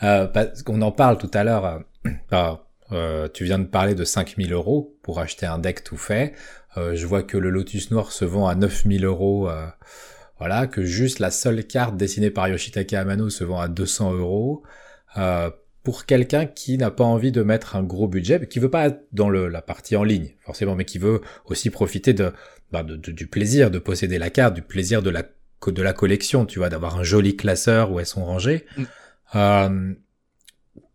Euh, parce qu'on en parle tout à l'heure. Euh, euh, tu viens de parler de 5000 euros pour acheter un deck tout fait. Euh, je vois que le Lotus Noir se vend à 9000 euros. Euh, voilà, que juste la seule carte dessinée par Yoshitaka Amano se vend à 200 euros. Pour quelqu'un qui n'a pas envie de mettre un gros budget, qui veut pas être dans le, la partie en ligne, forcément, mais qui veut aussi profiter de, bah, du plaisir de posséder la carte, du plaisir de la, de la collection, tu vois, d'avoir un joli classeur où elles sont rangées. Mm. Euh,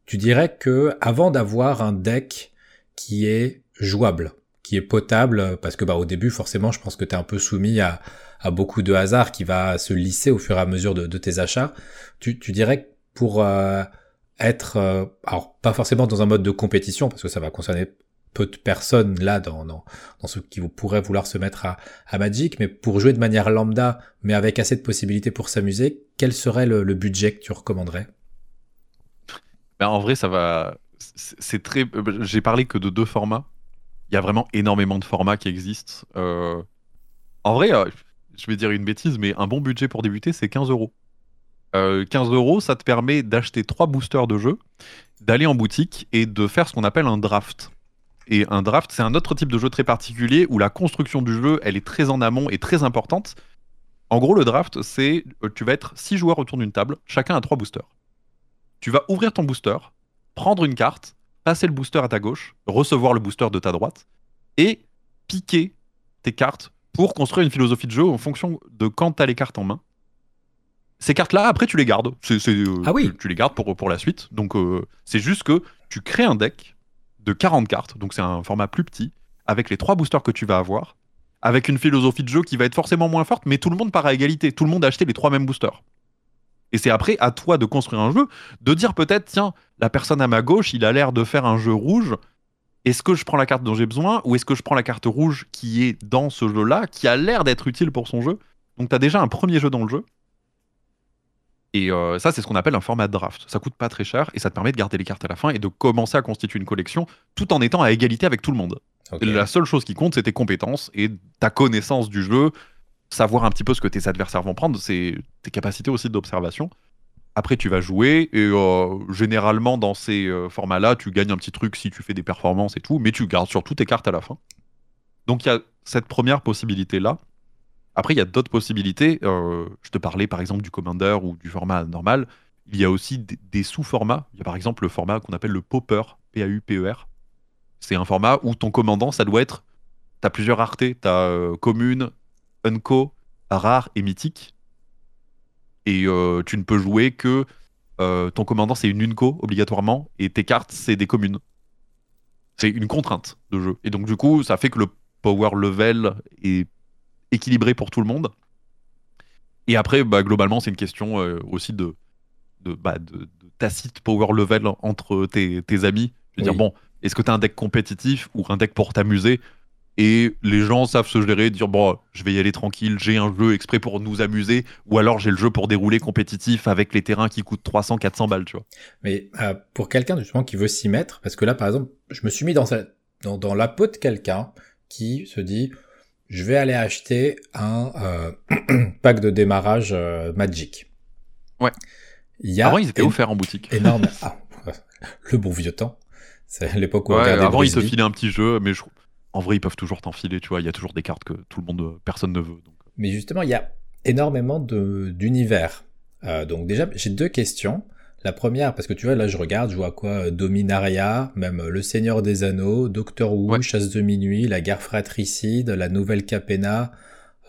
tu dirais que avant d'avoir un deck qui est jouable, qui est potable, parce que bah au début forcément, je pense que tu es un peu soumis à, à beaucoup de hasard qui va se lisser au fur et à mesure de, de tes achats. Tu, tu dirais que pour euh, être, euh, alors pas forcément dans un mode de compétition, parce que ça va concerner peu de personnes là dans, dans, ceux qui pourraient vouloir se mettre à, à Magic, mais pour jouer de manière lambda, mais avec assez de possibilités pour s'amuser, quel serait le, budget que tu recommanderais? Ben, En vrai, ça va, c'est très. Euh, j'ai parlé que de deux formats. Il y a vraiment énormément de formats qui existent. Euh, en vrai, je vais dire une bêtise, mais un bon budget pour débuter, c'est 15 euros. 15 euros, ça te permet d'acheter trois boosters de jeu, d'aller en boutique et de faire ce qu'on appelle un draft. Et un draft, c'est un autre type de jeu très particulier où la construction du jeu, elle est très en amont et très importante. En gros, le draft, c'est tu vas être six joueurs autour d'une table, chacun a trois boosters. Tu vas ouvrir ton booster, prendre une carte, passer le booster à ta gauche, recevoir le booster de ta droite, et piquer tes cartes pour construire une philosophie de jeu en fonction de quand tu as les cartes en main. Ces cartes-là, après, tu les gardes. Euh, ah oui. Tu, les gardes pour, pour la suite. Donc, euh, c'est juste que tu crées un deck de 40 cartes, donc c'est un format plus petit, avec les trois boosters que tu vas avoir, avec une philosophie de jeu qui va être forcément moins forte, mais tout le monde part à égalité. Tout le monde a acheté les trois mêmes boosters. Et c'est après à toi de construire un jeu, de dire peut-être, tiens, la personne à ma gauche, il a l'air de faire un jeu rouge. Est-ce que je prends la carte dont j'ai besoin ou est-ce que je prends la carte rouge qui est dans ce jeu-là, qui a l'air d'être utile pour son jeu? Donc tu as déjà un premier jeu dans le jeu. Et euh, ça, c'est ce qu'on appelle un format de draft. Ça coûte pas très cher et ça te permet de garder les cartes à la fin et de commencer à constituer une collection tout en étant à égalité avec tout le monde. La seule chose qui compte, c'est tes compétences et ta connaissance du jeu, savoir un petit peu ce que tes adversaires vont prendre, c'est tes capacités aussi d'observation. Après, tu vas jouer et euh, généralement dans ces euh, formats-là, tu gagnes un petit truc si tu fais des performances et tout, mais tu gardes surtout tes cartes à la fin. Donc il y a cette première possibilité-là. Après, il y a d'autres possibilités. Euh, je te parlais par exemple du Commander ou du format normal. Il y a aussi des, sous-formats. Il y a par exemple le format qu'on appelle le Popper, P-A-U-P-E-R. C'est un format où ton commandant, ça doit être. Tu as plusieurs raretés. Tu as commune, unco, rare et mythique. Et euh, tu ne peux jouer que euh, ton commandant, c'est une unco obligatoirement, et tes cartes, c'est des communes. C'est une contrainte de jeu. Et donc, du coup, ça fait que le power level est équilibré pour tout le monde. Et après, bah, globalement, c'est une question euh, aussi de, de, bah, de, tacite power level entre tes, amis. Je veux dire, bon, est-ce que tu as un deck compétitif ou un deck pour t'amuser? Et les gens savent se gérer, dire bon, je vais y aller tranquille, j'ai un jeu exprès pour nous amuser, ou alors j'ai le jeu pour dérouler compétitif avec les terrains qui coûtent 300, 400 balles, tu vois. Mais euh, pour quelqu'un justement qui veut s'y mettre, parce que là par exemple, je me suis mis dans, dans, dans la peau de quelqu'un qui se dit, je vais aller acheter un euh, pack de démarrage euh, Magic. Ouais. Il y a Avant, ils étaient offerts en boutique. Énorme. Ah, le bon vieux temps. C'est l'époque où on regardait Avant, ils te filaient un petit jeu, mais je, en vrai, ils peuvent toujours t'enfiler, tu vois. Il y a toujours des cartes que tout le monde, personne ne veut. Donc. Euh. Mais justement, il y a énormément d'univers. Euh, donc déjà, j'ai deux questions. La première, parce que tu vois, là, je regarde, je vois quoi Dominaria, même Le Seigneur des Anneaux, Doctor Who, Chasse de minuit, La guerre fratricide, La Nouvelle Capena,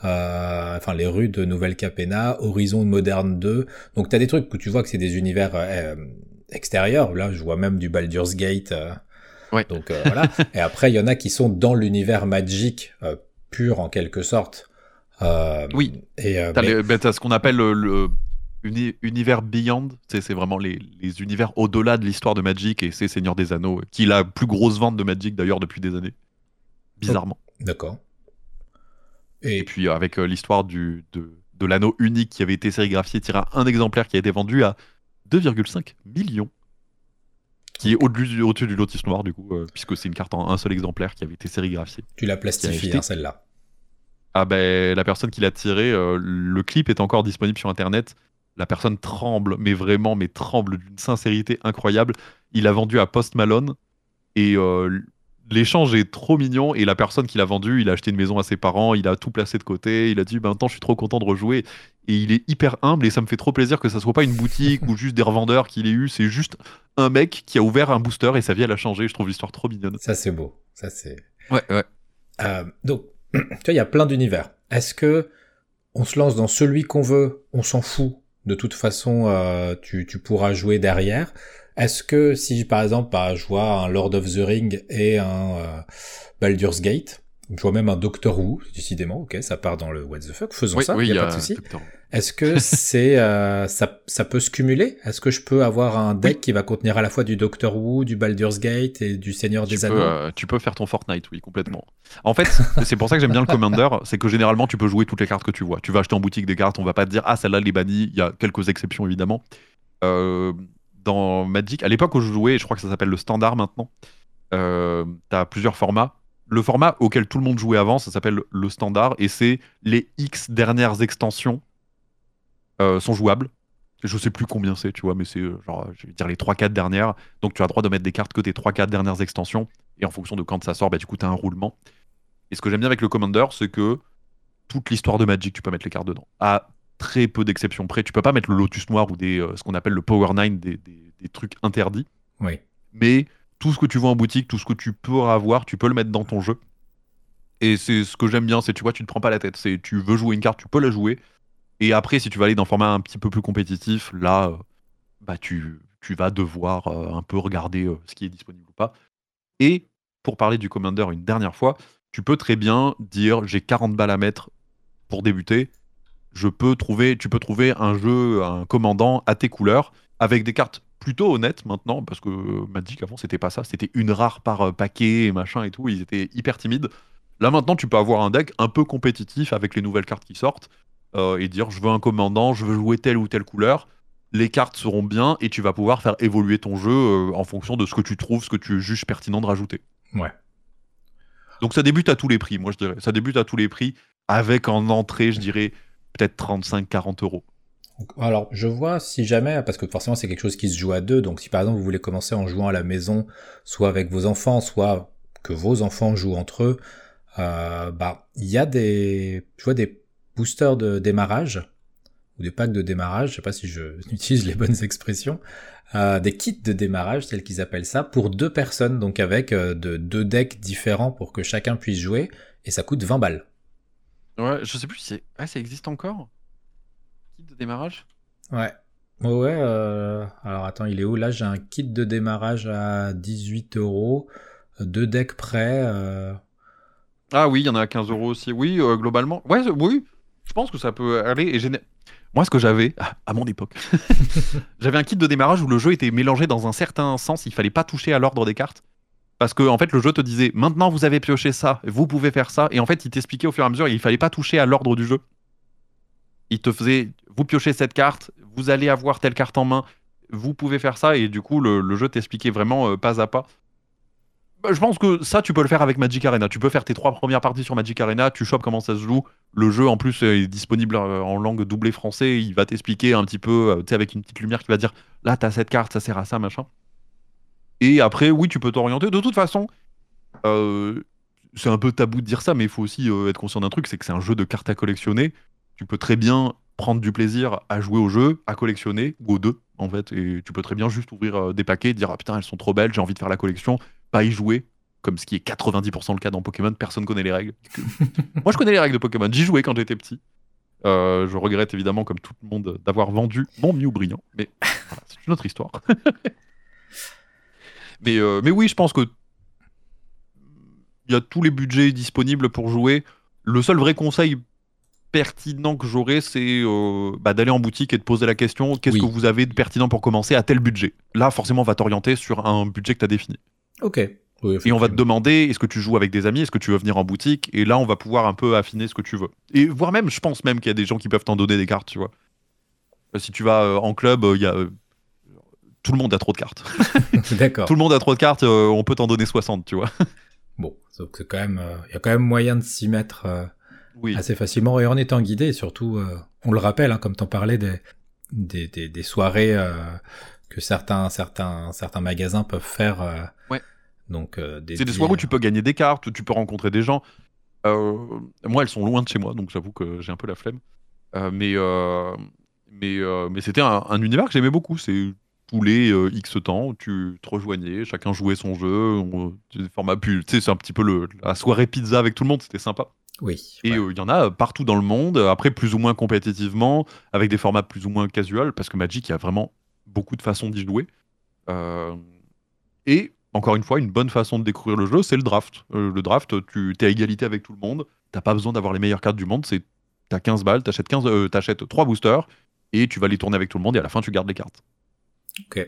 euh, enfin les rues de Nouvelle Capena, Horizon Moderne 2. Donc tu as des trucs que tu vois que c'est des univers euh, extérieurs. Là, je vois même du Baldur's Gate. Euh, donc euh, voilà. Et après, il y en a qui sont dans l'univers magique euh, pur en quelque sorte. Euh, oui. Et t'as, ben, ce qu'on appelle le, univers Beyond. C'est, vraiment les, univers au-delà de l'histoire de Magic et c'est Seigneur des Anneaux, qui est la plus grosse vente de Magic d'ailleurs depuis des années. Bizarrement. Oh, d'accord. Et... puis avec l'histoire du, de, de l'anneau unique qui avait été sérigraphié, tiré un exemplaire qui a été vendu à 2,5 millions qui est au-dessus du lotus noir, du coup, euh, puisque c'est une carte en un seul exemplaire qui avait été sérigraphiée. Tu l'as plastifiée, hein, celle-là. Ah ben, la personne qui l'a tiré, euh, le clip est encore disponible sur Internet. La personne tremble, mais vraiment, mais tremble d'une sincérité incroyable. Il a vendu à Post Malone et euh, l'échange est trop mignon et la personne qui l'a vendu, il a acheté une maison à ses parents, il a tout placé de côté, il a dit ben, maintenant je suis trop content de rejouer et il est hyper humble et ça me fait trop plaisir que ça soit pas une boutique ou juste des revendeurs qu'il ait eu, c'est juste un mec qui a ouvert un booster et sa vie elle a changé, je trouve l'histoire trop mignonne. Ça c'est beau, ça c'est Ouais ouais. Euh, donc tu vois il y a plein d'univers. Est-ce que on se lance dans celui qu'on veut, on s'en fout de toute façon euh, tu, pourras jouer derrière. Est-ce que si par exemple bah, je vois un Lord of the Ring et un euh, Baldur's Gate, je vois même un Doctor Who, décidément, ok, ça part dans le what the fuck, faisons ça, il y a, pas de souci. Est-ce que c'est euh, ça, ça peut se cumuler? Est-ce que je peux avoir un deck qui va contenir à la fois du Doctor Who, du Baldur's Gate et du Seigneur des Anneaux? euh, Tu peux faire ton Fortnite, oui, complètement. En fait, c'est pour ça que j'aime bien le Commander, c'est que généralement tu peux jouer toutes les cartes que tu vois. Tu vas acheter en boutique des cartes, on va pas te dire ah celle-là elle est bannie, il y a quelques exceptions évidemment. Euh, dans Magic, à l'époque où je jouais, je crois que ça s'appelle le standard maintenant, tu as plusieurs formats. Le format auquel tout le monde jouait avant, ça s'appelle le standard, et c'est les X dernières extensions euh, sont jouables. Je sais plus combien c'est, tu vois, mais c'est euh, genre, je vais dire les 3-4 dernières. Donc tu as le droit de mettre des cartes que tes 3-4 dernières extensions, et en fonction de quand ça sort, bah, du coup, tu as un roulement. Et ce que j'aime bien avec le Commander, c'est que toute l'histoire de Magic, tu peux mettre les cartes dedans. À très peu d'exceptions près, tu peux pas mettre le Lotus Noir ou des, ce qu'on appelle le Power 9, des, des trucs interdits. Oui. Mais tout ce que tu vois en boutique, tout ce que tu peux avoir, tu peux le mettre dans ton jeu. Et c'est ce que j'aime bien, c'est tu vois, tu ne prends pas la tête. C'est tu veux jouer une carte, tu peux la jouer. Et après, si tu vas aller dans un format un petit peu plus compétitif, là, euh, bah tu, tu vas devoir euh, un peu regarder euh, ce qui est disponible ou pas. Et pour parler du Commander une dernière fois, tu peux très bien dire j'ai 40 balles à mettre pour débuter. Je peux trouver, tu peux trouver un jeu, un commandant à tes couleurs avec des cartes plutôt honnête maintenant, parce que Magic avant c'était pas ça, c'était une rare par euh, paquet et machin et tout, ils étaient hyper timides. Là maintenant tu peux avoir un deck un peu compétitif avec les nouvelles cartes qui sortent euh, et dire je veux un commandant, je veux jouer telle ou telle couleur. Les cartes seront bien et tu vas pouvoir faire évoluer ton jeu euh, en fonction de ce que tu trouves, ce que tu juges pertinent de rajouter. Ouais. Donc ça débute à tous les prix, moi je dirais. Ça débute à tous les prix avec en entrée, je dirais peut-être 35-40 euros. Alors, je vois si jamais, parce que forcément c'est quelque chose qui se joue à deux, donc si par exemple vous voulez commencer en jouant à la maison, soit avec vos enfants, soit que vos enfants jouent entre eux, euh, bah il y a des, boosters de démarrage ou des packs de démarrage, je sais pas si je utilise les bonnes expressions, euh, des kits de démarrage, tel qu'ils appellent ça, pour deux personnes, donc avec euh, de, deux decks différents pour que chacun puisse jouer, et ça coûte 20 balles. Ouais, je sais plus si ah, ça existe encore? De démarrage? Ouais. Ouais, euh, alors attends, il est où? Là, j'ai un kit de démarrage à 18 euros, deux decks prêts. Euh. Ah oui, il y en a à 15 euros aussi. Oui, euh, globalement. Ouais, oui, je pense que ça peut aller. Et Moi, ce que j'avais, à mon époque, j'avais un kit de démarrage où le jeu était mélangé dans un certain sens. Il fallait pas toucher à l'ordre des cartes. Parce que, en fait, le jeu te disait maintenant vous avez pioché ça, vous pouvez faire ça. Et en fait, il t'expliquait au fur et à mesure, il fallait pas toucher à l'ordre du jeu. Il te faisait vous piochez cette carte, vous allez avoir telle carte en main, vous pouvez faire ça, et du coup, le, jeu t'expliquait vraiment euh, pas à pas. Bah, je pense que ça, tu peux le faire avec Magic Arena. Tu peux faire tes trois premières parties sur Magic Arena, tu chopes comment ça se joue. Le jeu, en plus, est disponible euh, en langue doublée français. Il va t'expliquer un petit peu, euh, tu sais, avec une petite lumière qui va dire là, t'as cette carte, ça sert à ça, machin. Et après, oui, tu peux t'orienter. De toute façon, c'est un peu tabou de dire ça, mais il faut aussi être conscient d'un truc c'est que c'est un jeu de cartes à collectionner. Tu peux très bien prendre du plaisir à jouer au jeu, à collectionner, ou aux deux, en fait. Et tu peux très bien juste ouvrir euh, des paquets, dire ah putain, elles sont trop belles, j'ai envie de faire la collection, pas y jouer, comme ce qui est 90% le cas dans Pokémon, personne connaît les règles. Moi, je connais les règles de Pokémon, j'y jouais quand j'étais petit. Euh, je regrette évidemment, comme tout le monde, d'avoir vendu mon Mew brillant, mais c'est une autre histoire. mais, euh, mais oui, je pense que il y a tous les budgets disponibles pour jouer. Le seul vrai conseil pertinent que j'aurais, c'est euh, bah, d'aller en boutique et de poser la question qu'est-ce que vous avez de pertinent pour commencer à tel budget? Là, forcément, on va t'orienter sur un budget que tu as défini. Ok. et on va te demander est-ce que tu joues avec des amis? Est-ce que tu veux venir en boutique? Et là, on va pouvoir un peu affiner ce que tu veux. Et voire même, je pense même qu'il y a des gens qui peuvent t'en donner des cartes, tu vois. Euh, si tu vas euh, en club, il y a. tout le monde a trop de cartes. D'accord. Tout le monde a trop de cartes, on peut t'en donner 60, tu vois. bon, c'est quand même. Il y a quand même moyen de s'y mettre assez facilement et en étant guidé. surtout, euh, on le rappelle, hein, comme t'en parlais, des, des, des, des soirées euh, que certains, certains, certains magasins peuvent faire. Euh, ouais. Donc, c'est des soirées où tu peux gagner des cartes, où tu peux rencontrer des gens. moi, elles sont loin de chez moi, donc j'avoue que j'ai un peu la flemme. mais mais, mais c'était un, un, univers que j'aimais beaucoup. C'est tous les X temps, où tu te rejoignais, chacun jouait son jeu, on, format tu sais, c'est un petit peu le, la soirée pizza avec tout le monde, c'était sympa. Oui. Et euh, il y en a partout dans le monde, après plus ou moins compétitivement, avec des formats plus ou moins casual, parce que Magic, il y a vraiment beaucoup de façons d'y jouer. Euh, et encore une fois, une bonne façon de découvrir le jeu, c'est le draft. Euh, le draft, tu es à égalité avec tout le monde, t'as pas besoin d'avoir les meilleures cartes du monde, c'est t'as 15 balles, t'achètes 15, t'achètes 3 boosters, et tu vas les tourner avec tout le monde, et à la fin, tu gardes les cartes. Ok.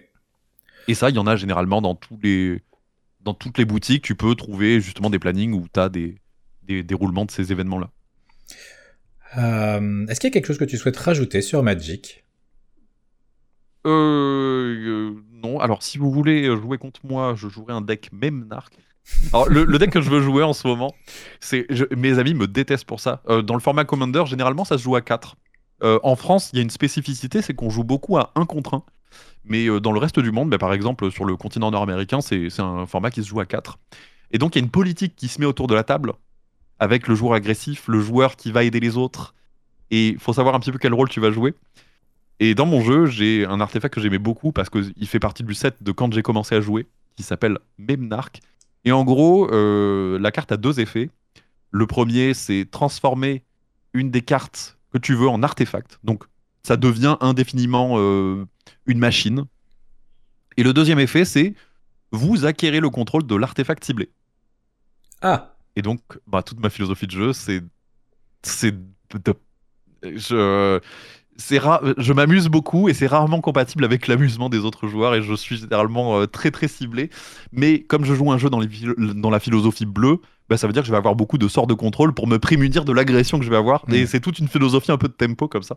Et ça, il y en a généralement dans tous les dans toutes les boutiques, tu peux trouver justement des plannings où tu as des, des déroulements de ces événements-là. Euh, est-ce qu'il y a quelque chose que tu souhaites rajouter sur Magic? Euh, non. Alors, si vous voulez jouer contre moi, je jouerai un deck Memnarch. Alors, le, le deck que je veux jouer en ce moment, c'est mes amis me détestent pour ça. Euh, dans le format Commander, généralement, ça se joue à 4. en France, il y a une spécificité, c'est qu'on joue beaucoup à 1 contre 1. Mais euh, dans le reste du monde, bah, par exemple, sur le continent nord-américain, c'est c'est un format qui se joue à 4. Et donc, il y a une politique qui se met autour de la table, avec le joueur agressif, le joueur qui va aider les autres. Et il faut savoir un petit peu quel rôle tu vas jouer. Et dans mon jeu, j'ai un artefact que j'aimais beaucoup parce qu'il fait partie du set de quand j'ai commencé à jouer, qui s'appelle Memnarch. Et en gros, euh, la carte a deux effets. Le premier, c'est transformer une des cartes que tu veux en artefact. Donc, ça devient indéfiniment euh, une machine. Et le deuxième effet, c'est vous acquérez le contrôle de l'artefact ciblé. Ah, Et donc, bah, toute ma philosophie de jeu, c'est. C'est. de- Je. C'est ra- je m'amuse beaucoup et c'est rarement compatible avec l'amusement des autres joueurs et je suis généralement euh, très très ciblé. Mais comme je joue un jeu dans, les philo- dans la philosophie bleue, bah, ça veut dire que je vais avoir beaucoup de sorts de contrôle pour me prémunir de l'agression que je vais avoir. Et Mm. c'est toute une philosophie un peu de tempo comme ça.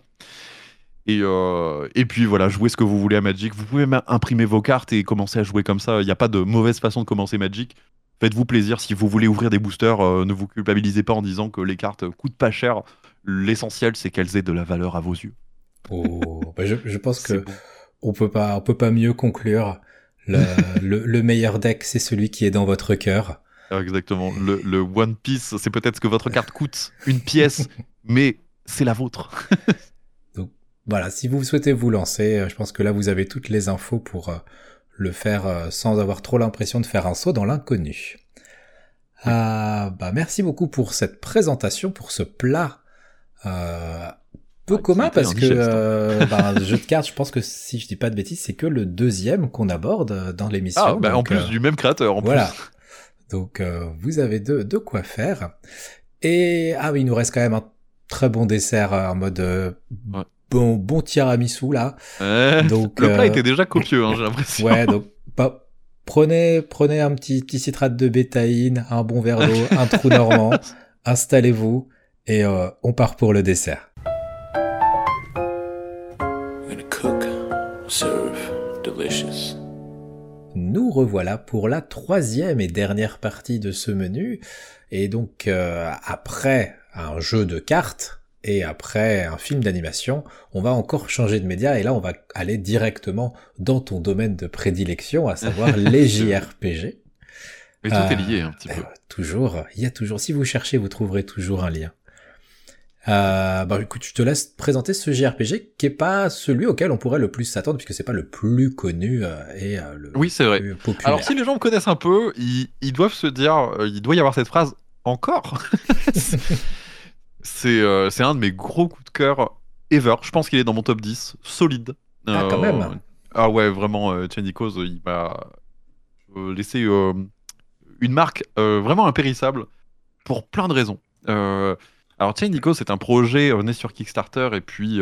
Et, euh, et puis voilà, jouez ce que vous voulez à Magic. Vous pouvez même imprimer vos cartes et commencer à jouer comme ça. Il n'y a pas de mauvaise façon de commencer Magic. Faites-vous plaisir. Si vous voulez ouvrir des boosters, euh, ne vous culpabilisez pas en disant que les cartes coûtent pas cher. L'essentiel, c'est qu'elles aient de la valeur à vos yeux. oh, bah, je, je pense que bon. on peut pas, on peut pas mieux conclure. Le, le, le meilleur deck, c'est celui qui est dans votre cœur. Ah, Exactement. Le, le One Piece, c'est peut-être ce que votre carte coûte, une pièce, mais c'est la vôtre. Voilà, si vous souhaitez vous lancer, euh, je pense que là vous avez toutes les infos pour euh, le faire euh, sans avoir trop l'impression de faire un saut dans l'inconnu. Ah, bah merci beaucoup pour cette présentation, pour ce plat euh, peu Ah, commun parce que hein. euh, bah, jeu de cartes, je pense que si je dis pas de bêtises, c'est que le deuxième qu'on aborde euh, dans l'émission. Ah, bah, en plus euh, du même créateur. En voilà. plus. Donc euh, vous avez de, de quoi faire. Et ah oui, il nous reste quand même un très bon dessert en mode euh, Ouais. Bon bon tiramisu là. Ouais. Donc, le plat euh, était déjà copieux, hein, j'ai l'impression. Ouais, donc bah, prenez prenez un petit petit citrate de bétaïne, un bon verre d'eau, un trou normand, installez-vous et euh, on part pour le dessert. I'm gonna cook, serve, delicious. Nous revoilà pour la troisième et dernière partie de ce menu. Et donc, euh, après un jeu de cartes et après un film d'animation, on va encore changer de média et là, on va aller directement dans ton domaine de prédilection, à savoir les JRPG. Mais tout Euh, est lié un petit peu. ouais, toujours, il y a toujours, si vous cherchez, vous trouverez toujours un lien. Euh, bah écoute, je te laisse présenter ce JRPG qui est pas celui auquel on pourrait le plus s'attendre puisque c'est pas le plus connu euh, et euh, le Oui, c'est vrai. plus populaire. Alors, si les gens me connaissent un peu, ils, ils doivent se dire, euh, il doit y avoir cette phrase encore. c'est euh, c'est un de mes gros coups de cœur ever. Je pense qu'il est dans mon top 10, solide. Ah, quand Euh, même. Ah ouais, vraiment, euh, Tchanikos, il m'a euh, laissé une marque vraiment impérissable pour plein de raisons. Alors, Tchanikos, c'est un projet né sur Kickstarter et puis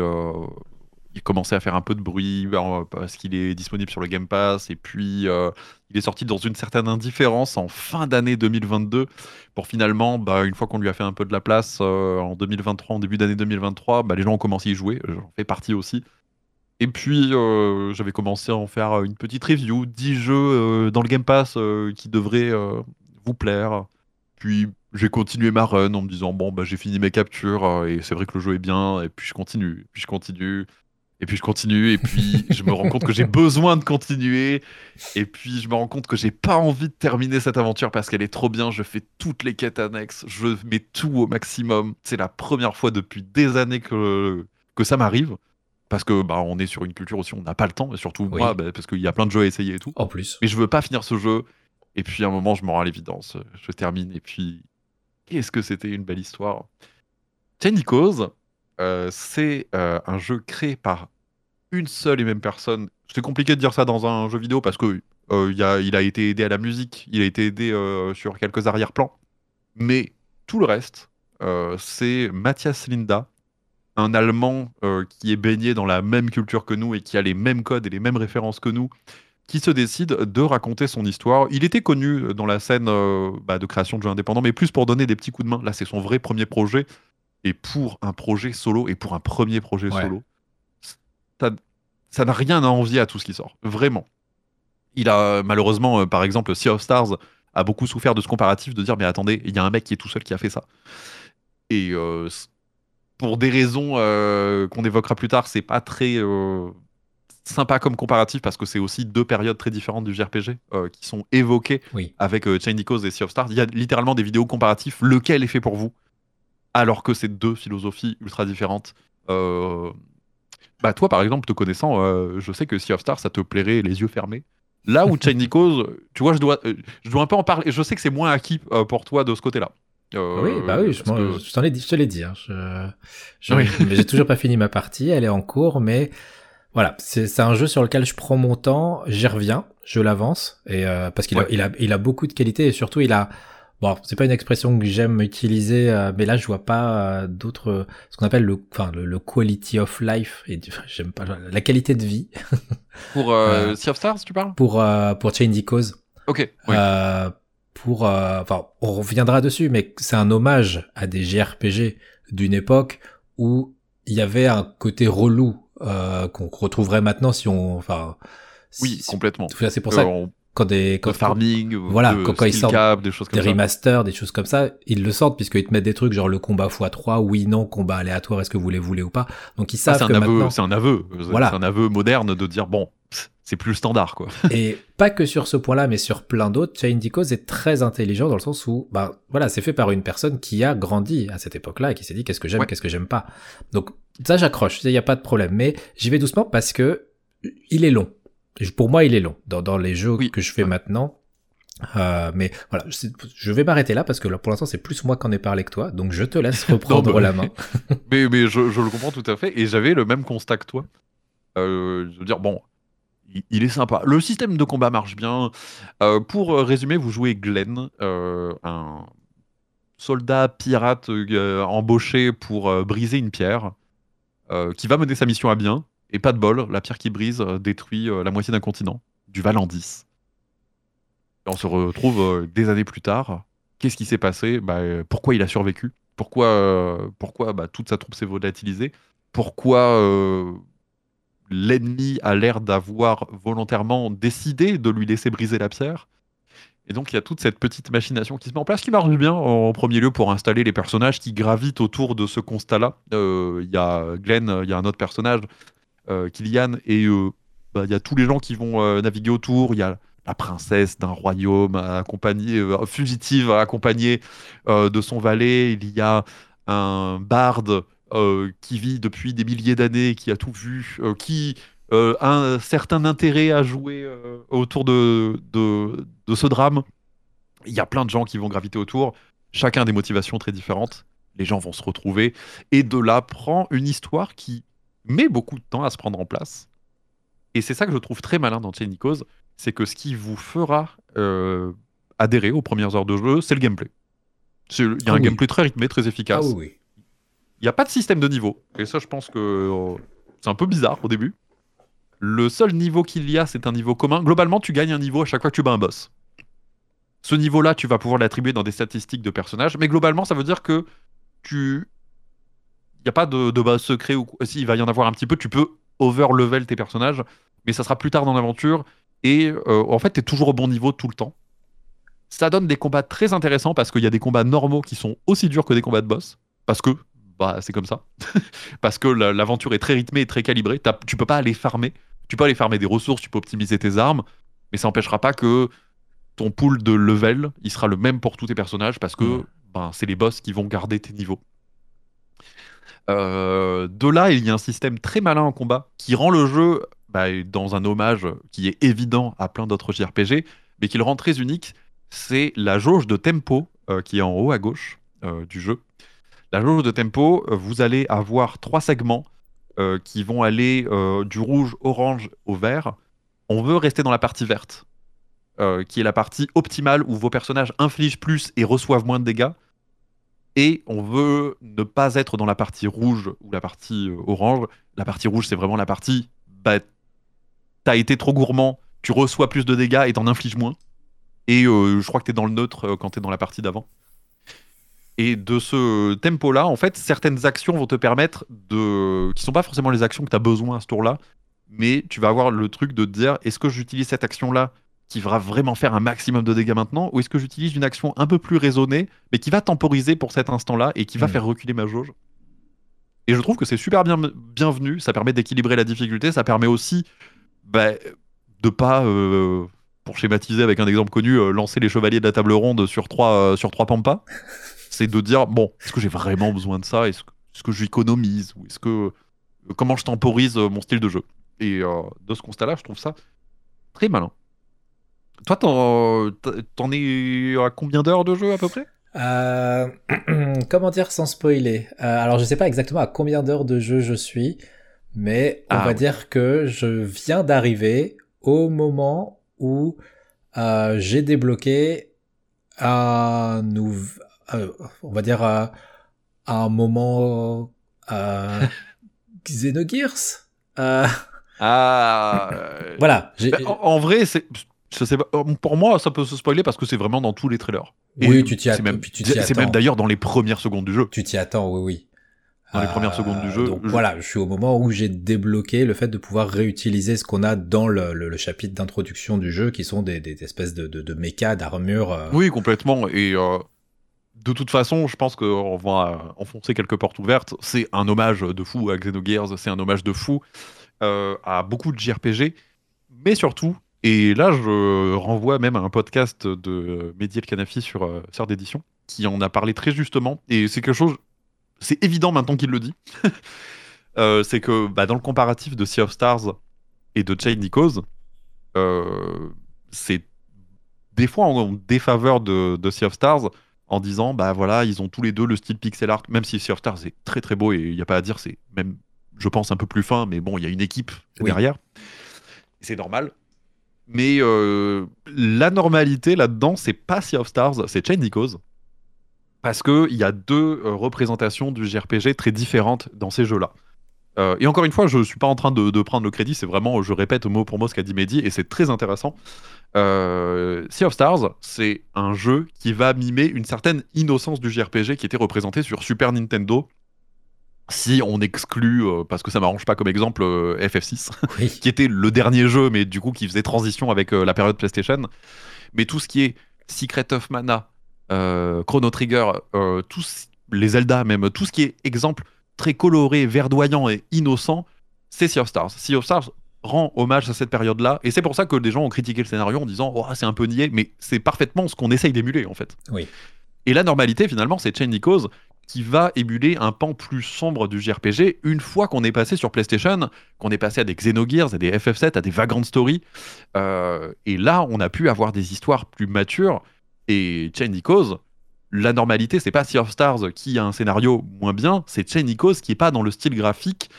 il commençait à faire un peu de bruit parce qu'il est disponible sur le Game Pass et puis euh, il est sorti dans une certaine indifférence en fin d'année 2022 pour finalement, bah, une fois qu'on lui a fait un peu de la place euh, en 2023, en début d'année 2023, bah, les gens ont commencé à y jouer. J'en fais partie aussi. Et puis, euh, j'avais commencé à en faire une petite review, 10 jeux dans le Game Pass qui devraient vous plaire. Puis, j'ai continué ma run en me disant, bon, bah, j'ai fini mes captures et c'est vrai que le jeu est bien. Et puis, je continue, puis je continue, et puis je continue. Et puis, je me rends compte que j'ai besoin de continuer. Et puis, je me rends compte que j'ai pas envie de terminer cette aventure parce qu'elle est trop bien. Je fais toutes les quêtes annexes, je mets tout au maximum. C'est la première fois depuis des années que, que ça m'arrive parce que bah, on est sur une culture aussi, on n'a pas le temps, et surtout Oui. moi, bah, parce qu'il y a plein de jeux à essayer et tout. En plus. Mais je veux pas finir ce jeu. Et puis à un moment, je me rends à l'évidence, je termine, et puis qu'est-ce que c'était une belle histoire. Tchanikos, euh, c'est euh, un jeu créé par une seule et même personne. C'est compliqué de dire ça dans un jeu vidéo parce que euh, a- il a été aidé à la musique, il a été aidé sur quelques arrière-plans, mais tout le reste, c'est Mathias Linda, un Allemand qui est baigné dans la même culture que nous et qui a les mêmes codes et les mêmes références que nous, qui se décide de raconter son histoire. Il était connu dans la scène bah, de création de jeux indépendants, mais plus pour donner des petits coups de main. Là, c'est son vrai premier projet. Et pour un projet solo, et pour un premier projet Ouais. solo, ça- n'a rien à envier à tout ce qui sort, vraiment. Il a malheureusement, euh, par exemple, Sea of Stars a beaucoup souffert de ce comparatif de dire mais attendez, il y a un mec qui est tout seul qui a fait ça. Et euh, pour des raisons euh, qu'on évoquera plus tard, c'est pas très euh, sympa comme comparatif parce que c'est aussi deux périodes très différentes du JRPG euh, qui sont évoquées Oui. avec euh, Chained Echoes et Sea of Stars. Il y a littéralement des vidéos comparatifs, lequel est fait pour vous? Alors que c'est deux philosophies ultra différentes. Euh, Bah toi par exemple, te connaissant, euh, je sais que Sea of Stars ça te plairait les yeux fermés. Là où Chained Echoes, tu vois, je dois, euh, je dois un peu en parler. Je sais que c'est moins acquis pour toi de ce côté-là. Oui, bah oui, je, que- je t'en ai dit, je te l'ai dit. Hein, je, je- Oui. j'ai toujours pas fini ma partie, elle est en cours, mais voilà, c'est c'est un jeu sur lequel je prends mon temps, j'y reviens, je l'avance, et parce qu'il a, il a, il a beaucoup de qualités et surtout il a, bon, c'est pas une expression que j'aime utiliser, euh, mais là je vois pas euh, d'autres, ce qu'on appelle le, enfin le, le quality of life, et j'aime pas la qualité de vie Pour euh, Euh, Sea of Stars, tu parles? Pour euh, pour Chained Echoes. Ok. oui. Euh, pour, euh, enfin, on reviendra dessus, mais c'est un hommage à des JRPG d'une époque où il y avait un côté relou euh, qu'on retrouverait maintenant si on, enfin, oui, si- si- complètement. c'est pour ça Euh, que on- quand des de quand farming, voilà, de quand- quand ils sortent cap, des choses comme des ça. remasters, des choses comme ça, ils le sortent puisqu'ils te mettent des trucs genre le combat x3, oui, non, combat aléatoire, est-ce que vous les voulez ou pas. Donc ils Ça, savent c'est que un, aveu, maintenant, c'est un aveu. Voilà. C'est un aveu moderne de dire bon, c'est plus le standard quoi. Et pas que sur ce point-là, mais sur plein d'autres, Echoes est très intelligent dans le sens où, bah, voilà, c'est fait par une personne qui a grandi à cette époque-là et qui s'est dit qu'est-ce que j'aime, Ouais. qu'est-ce que j'aime pas. Donc, ça, j'accroche, il n'y a pas de problème. Mais j'y vais doucement parce que il est long. Pour moi, il est long dans, dans les jeux Oui. que je fais Ouais. maintenant. Euh, mais voilà, je vais m'arrêter là parce que là, pour l'instant, c'est plus moi qu'en ai parlé que toi. Donc, je te laisse reprendre bah, la main. mais mais je, je le comprends tout à fait et j'avais le même constat que toi. Euh, je veux dire bon, il, il est sympa. Le système de combat marche bien. Euh, pour résumer, vous jouez Glenn, un soldat pirate embauché pour briser une pierre, qui va mener sa mission à bien. Et pas de bol, la pierre qui brise euh, détruit euh, la moitié d'un continent, du Valandis. Et on se retrouve euh, des années plus tard. Qu'est-ce qui s'est passé? Bah, Pourquoi il a survécu? Pourquoi, pourquoi bah, toute sa troupe s'est volatilisée? Pourquoi l'ennemi a l'air d'avoir volontairement décidé de lui laisser briser la pierre? Et donc il y a toute cette petite machination qui se met en place, qui marche bien en premier lieu pour installer les personnages qui gravitent autour de ce constat-là. Il y a Glenn, il y a un autre personnage, euh, Killian, et euh, bah, il y a tous les gens qui vont euh, naviguer autour. Il y a la princesse d'un royaume fugitive accompagnée de son valet. Il y a un barde qui vit depuis des milliers d'années, qui a tout vu, qui a un certain intérêt à jouer autour de, de, de ce drame. Il y a plein de gens qui vont graviter autour, chacun a des motivations très différentes. Les gens vont se retrouver, et de là prend une histoire qui met beaucoup de temps à se prendre en place. Et c'est ça que je trouve très malin dans Echoes, c'est que ce qui vous fera euh, adhérer aux premières heures de jeu, c'est le gameplay. Il y a Ah un oui. gameplay très rythmé, très Ah efficace. oui, oui. Il n'y a pas de système de niveau. Et ça, je pense que euh, c'est un peu bizarre au début. Le seul niveau qu'il y a, c'est un niveau commun. Globalement, tu gagnes un niveau à chaque fois que tu bats un boss. Ce niveau-là, tu vas pouvoir l'attribuer dans des statistiques de personnages. Mais globalement, ça veut dire que tu. Il n'y a pas de, de base secret ou. Si, il va y en avoir un petit peu. Tu peux over-level tes personnages. Mais ça sera plus tard dans l'aventure. Et euh, en fait, tu es toujours au bon niveau tout le temps. Ça donne des combats très intéressants parce qu'il y a des combats normaux qui sont aussi durs que des combats de boss. Parce que bah, c'est comme ça. parce que la- l'aventure est très rythmée et très calibrée. Tu peux pas aller farmer. Tu peux aller farmer des ressources, tu peux optimiser tes armes, mais ça n'empêchera pas que ton pool de level, il sera le même pour tous tes personnages parce que ben, c'est les boss qui vont garder tes niveaux. Euh, de là, il y a un système très malin en combat qui rend le jeu bah, dans un hommage qui est évident à plein d'autres JRPG, mais qui le rend très unique. C'est la jauge de tempo euh, qui est en haut à gauche euh, du jeu. La jauge de tempo, vous allez avoir trois segments qui vont aller du rouge, orange au vert. On veut rester dans la partie verte, qui est la partie optimale où vos personnages infligent plus et reçoivent moins de dégâts. Et on veut ne pas être dans la partie rouge ou la partie euh, orange. La partie rouge, c'est vraiment la partie, bah, t'as été trop gourmand, tu reçois plus de dégâts et t'en infliges moins. Et euh, je crois que t'es dans le neutre euh, quand t'es dans la partie d'avant. Et de ce tempo-là, en fait, certaines actions vont te permettre de. qui sont pas forcément les actions que tu as besoin à ce tour-là, mais tu vas avoir le truc de te dire est-ce que j'utilise cette action-là qui va vraiment faire un maximum de dégâts maintenant, ou est-ce que j'utilise une action un peu plus raisonnée, mais qui va temporiser pour cet instant-là et qui va Mm. faire reculer ma jauge? Et je trouve que c'est super bien, bienvenu, ça permet d'équilibrer la difficulté, ça permet aussi bah, de pas, euh, pour schématiser avec un exemple connu, euh, lancer les chevaliers de la table ronde sur trois, euh, sur trois pampas. C'est de dire, bon, est-ce que j'ai vraiment besoin de ça? Est-ce que, est-ce que j'économise? Ou est-ce que. Comment je temporise mon style de jeu? Et de ce constat-là, je trouve ça très malin. Toi, t'en t'en es à combien d'heures de jeu à peu près? Euh, comment dire sans spoiler? Euh, Alors, je sais pas exactement à combien d'heures de jeu je suis, mais on Ah va dire que je viens d'arriver au moment où euh, j'ai débloqué un nouveau, on va dire euh, un moment euh, Xenogears. Ah voilà. j'ai- Bah, en, en vrai, c'est. Je sais pas, pour moi, ça peut se spoiler parce que c'est vraiment dans tous les trailers. Et Oui, tu t'y attends. c'est même d'ailleurs dans les premières secondes du jeu. Tu t'y attends, oui, oui. Dans les premières secondes du jeu, Donc je- voilà, je suis au moment où j'ai débloqué le fait de pouvoir réutiliser ce qu'on a dans le, le- le chapitre d'introduction du jeu, qui sont des, des espèces de, de, de mechas, d'armures. euh, Oui, complètement. Et euh, de toute façon, je pense qu'on va enfoncer quelques portes ouvertes. C'est un hommage de fou à Xenogears, c'est un hommage de fou euh, à beaucoup de JRPG, mais surtout, et là je renvoie même à un podcast de Mehdi El Kanafi sur euh, Sœur d'édition, qui en a parlé très justement, et c'est quelque chose, c'est évident maintenant qu'il le dit, Euh, c'est que bah, dans le comparatif de Sea of Stars et de Chain Echoes, euh, c'est des fois en défaveur de, de Sea of Stars en disant bah voilà ils ont tous les deux le style pixel art même si Sea of Stars est très très beau et il n'y a pas à dire c'est même je pense un peu plus fin mais bon il y a une équipe Oui. derrière. C'est normal mais euh, la normalité là-dedans c'est pas Sea of Stars c'est Chain Echoes parce que il y a deux euh, représentations du JRPG très différentes dans ces jeux-là Euh, et encore une fois, je suis pas en train de, de prendre le crédit, c'est vraiment, je répète mot pour mot ce qu'a dit Mehdi, et c'est très intéressant. Sea of Stars, c'est un jeu qui va mimer une certaine innocence du JRPG qui était représentée sur Super Nintendo. Si on exclut, euh, parce que ça m'arrange pas comme exemple, euh, FF6, Oui. qui était le dernier jeu, mais du coup qui faisait transition avec euh, la période PlayStation. Mais tout ce qui est Secret of Mana, Chrono Trigger, tous les Zelda même, tout ce qui est exemple très coloré, verdoyant et innocent, c'est Sea of Stars. Sea of Stars rend hommage à cette période-là, et c'est pour ça que des gens ont critiqué le scénario en disant oh, c'est un peu niais, mais c'est parfaitement ce qu'on essaye d'émuler en fait. Oui. Et la normalité finalement, c'est Chain Echoes qui va émuler un pan plus sombre du JRPG une fois qu'on est passé sur PlayStation, qu'on est passé à des Xenogears, à des FF7, à des Vagrant Story. Euh, et là, on a pu avoir des histoires plus matures. Et Chain Echoes, la normalité, c'est pas Sea of Stars qui a un scénario moins bien, c'est Chain Echoes qui est pas dans le style graphique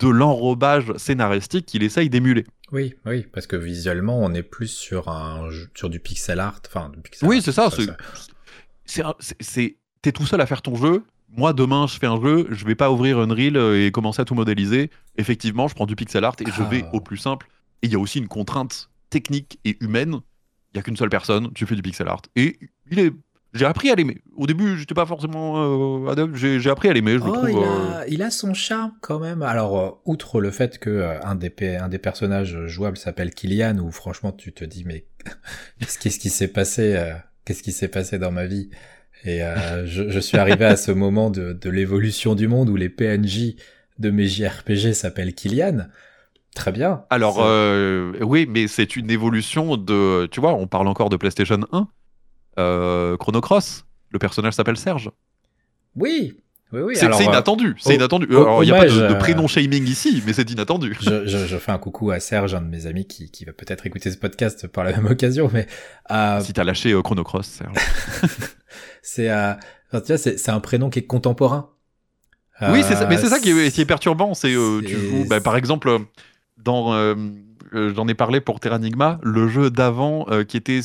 de l'enrobage scénaristique qu'il essaye d'émuler. Oui, oui, parce que visuellement, on est plus sur un sur du pixel art, enfin du pixel Oui, c'est ça. c'est- T'es tout seul à faire ton jeu. Moi, demain, je fais un jeu, je vais pas ouvrir Unreal euh, et commencer à tout modéliser. Effectivement, je prends du pixel art et je vais Ah. au plus simple. Et il y a aussi une contrainte technique et humaine. Il y a qu'une seule personne, tu fais du pixel art. Et il est. J'ai appris à l'aimer. Au début, j'étais pas forcément euh, adepte. J'ai appris à l'aimer. Je le Oh, trouve. il, euh, a, il a son charme quand même. Alors, euh, outre le fait que un, des, un des personnages jouables s'appelle Kylian, où franchement tu te dis mais qu'est-ce qui s'est passé Qu'est-ce qui s'est passé dans ma vie? Et euh, je, je suis arrivé à ce moment de, de l'évolution du monde où les PNJ de mes JRPG s'appellent Kylian. Très bien. Alors, euh, oui, mais c'est une évolution de. Tu vois, on parle encore de PlayStation 1. Euh, Chrono Cross, le personnage s'appelle Serge. oui, oui, oui. c'est euh, inattendu. C'est inattendu. Alors, il n'y a pas de, euh, prénom shaming ici, mais c'est inattendu. je, je, je fais un coucou à Serge, un de mes amis qui, qui va peut-être écouter ce podcast par la même occasion, mais euh, Si t'as lâché euh, Chrono Cross, Serge. c'est euh, enfin, c'est un prénom qui est contemporain. oui, c'est ça, mais Euh, c'est ça qui est, qui est perturbant. C'est euh, tu joues, bah, par exemple, euh, dans, euh, euh, j'en ai parlé pour Terranigma, le jeu d'avant euh, qui était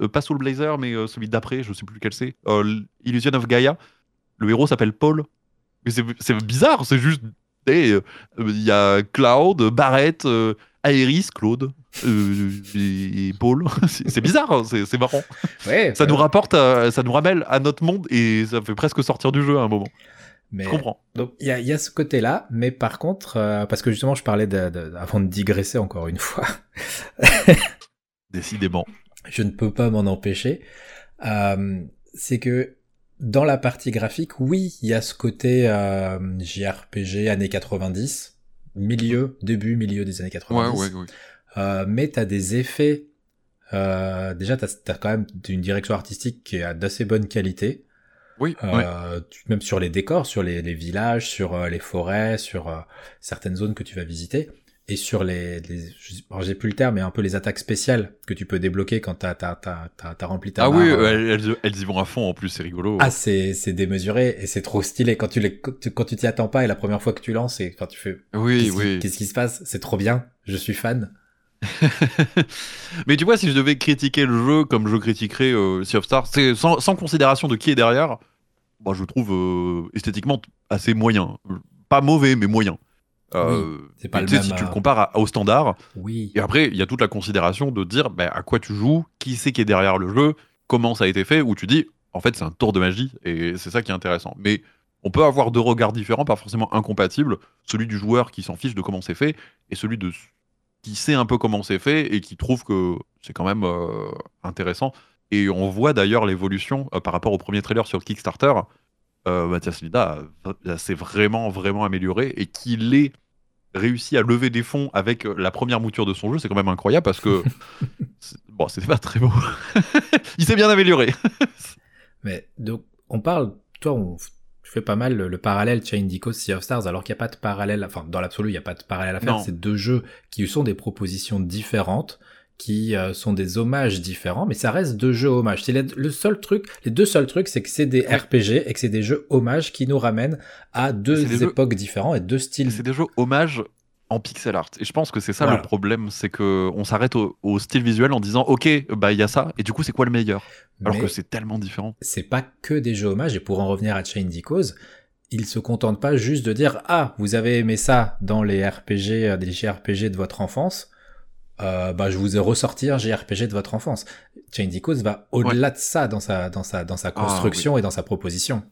euh, pas Soul Blazer, mais euh, celui d'après, je sais plus lequel c'est, euh, Illusion of Gaia. Le héros s'appelle Paul. Mais c'est bizarre, c'est juste, hey, euh, il y a Cloud, Barrett, euh, Aeris, Claude. euh, et, et Paul, c'est bizarre, hein, c'est marrant. Ouais, Ça ouais. nous rapporte, à- ça nous ramène à notre monde et ça fait presque sortir du jeu à un moment. Mais Je comprends. donc il y a, il y a ce côté-là, mais par contre, euh, parce que justement je parlais de, de- avant de digresser encore une fois, Décidément. je ne peux pas m'en empêcher. Euh, c'est que dans la partie graphique, oui, il y a ce côté euh, JRPG années 90, milieu, début, milieu des années 90. Ouais, ouais, ouais. Euh, mais t'as des effets. Euh, déjà, t'as as quand même une direction artistique qui est d'assez bonne qualité. Oui. Euh, même sur les décors, sur les, les villages, sur euh, les forêts, sur euh, certaines zones que tu vas visiter, et sur les, les j'ai plus le terme, mais un peu les attaques spéciales que tu peux débloquer quand t'as t'as t'as t'as- t'as rempli ta Ah barre, oui, euh. elles, y vont à fond en plus, c'est rigolo. Ah, c'est c'est démesuré et c'est trop stylé quand tu les quand tu t'y attends pas et la première fois que tu lances et quand tu fais oui, oui. qu'est-ce qui se passe? C'est trop bien, je suis fan. Mais tu vois, si je devais critiquer le jeu comme je critiquerais euh, Sea of Stars, c'est sans, sans considération de qui est derrière, bah, je trouve euh, esthétiquement assez moyen. Pas mauvais, mais moyen. Euh, c'est pas le même, Si tu euh, le compares à- au standard, Oui. et après, il y a toute la considération de dire bah, à quoi tu joues, qui c'est qui est derrière le jeu, comment ça a été fait, où tu dis, en fait, c'est un tour de magie, et c'est ça qui est intéressant. Mais on peut avoir deux regards différents, pas forcément incompatibles, celui du joueur qui s'en fiche de comment c'est fait, et celui de qui sait un peu comment c'est fait et qui trouve que c'est quand même euh, intéressant. Et on voit d'ailleurs l'évolution euh, par rapport au premier trailer sur Kickstarter. Euh, Mathias Lida s'est vraiment, vraiment amélioré et qu'il ait réussi à lever des fonds avec euh, la première mouture de son jeu, c'est quand même incroyable parce que bon, c'était pas très beau. Il s'est bien amélioré. Mais donc, on parle, toi, on f- tu fais pas mal le, le parallèle Chain Dico Sea of Stars, alors qu'il n'y a pas de parallèle, enfin, dans l'absolu, il n'y a pas de parallèle à faire. C'est deux jeux qui sont des propositions différentes, qui euh, sont des hommages différents, mais ça reste deux jeux hommages. C'est le, seul truc, les deux seuls trucs, c'est que c'est des. RPG et que c'est des jeux hommages qui nous ramènent à deux jeux- époques différentes et deux styles. C'est des jeux hommages en pixel art. Et je pense que c'est ça Voilà. le problème, c'est que on s'arrête au, au style visuel en disant ok, bah il y a ça, et du coup c'est quoi le meilleur? Alors Mais- que c'est tellement différent. c'est pas que des jeux hommages, et pour en revenir à Chain Cause, ils se contentent pas juste de dire ah vous avez aimé ça dans les RPG, euh, des JRPG de votre enfance, euh, bah je vous ai ressorti un JRPG de votre enfance. Chain Cause va au-delà de ça dans sa dans sa dans sa Ah, construction et dans sa proposition.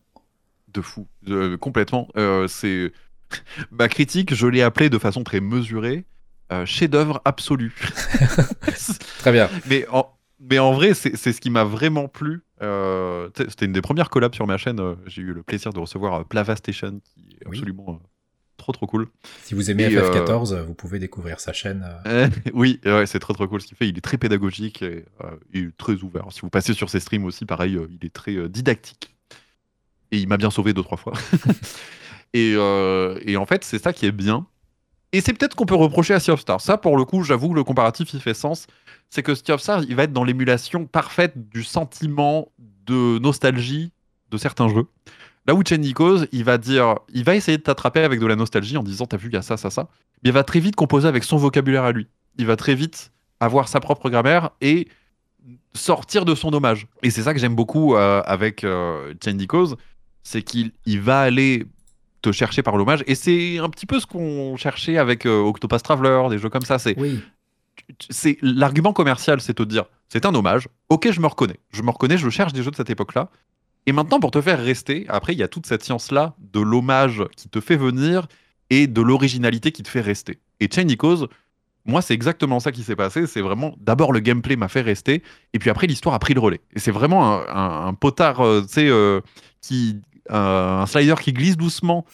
De fou, Euh, complètement. Euh, c'est ma critique, je l'ai appelée de façon très mesurée, euh, chef-d'œuvre absolu. Très bien. mais en, mais en vrai, c'est c'est ce qui m'a vraiment plu. C'était une des premières collabs sur ma chaîne. J'ai eu le plaisir de recevoir euh, Plava Station, qui est Oui. absolument trop trop cool. Si vous aimez Et, FF14, vous pouvez découvrir sa chaîne. euh, Euh, oui, ouais, c'est trop trop cool ce qu'il fait. Il est très pédagogique et euh, est très ouvert. Si vous passez sur ses streams aussi, pareil, euh, il est très euh, didactique. Et il m'a bien sauvé deux trois fois. et, euh, et en fait, c'est ça qui est bien. Et c'est peut-être qu'on peut reprocher à Sea of Stars. Ça, pour le coup, j'avoue que le comparatif, il fait sens. C'est que Sea of Stars, il va être dans l'émulation parfaite du sentiment de nostalgie de certains jeux. Là où Cause, il va dire, il va essayer de t'attraper avec de la nostalgie en disant, t'as vu, il y a ça, ça, ça. Mais il va très vite composer avec son vocabulaire à lui. Il va très vite avoir sa propre grammaire et sortir de son hommage. Et c'est ça que j'aime beaucoup euh, avec euh, Cause, c'est qu'il il va aller te chercher par l'hommage. Et c'est un petit peu ce qu'on cherchait avec euh, Octopath Traveler, des jeux comme ça. C'est Oui. c'est l'argument commercial, c'est te dire, c'est un hommage. Ok, je me reconnais. Je me reconnais, je cherche des jeux de cette époque-là. Et maintenant, pour te faire rester, après, il y a toute cette science-là de l'hommage qui te fait venir et de l'originalité qui te fait rester. Et Chain Cause, moi, c'est exactement ça qui s'est passé. C'est vraiment, d'abord, le gameplay m'a fait rester, et puis après, l'histoire a pris le relais. Et c'est vraiment un, un- un potard, euh, tu sais, euh, qui. euh, un slider qui glisse doucement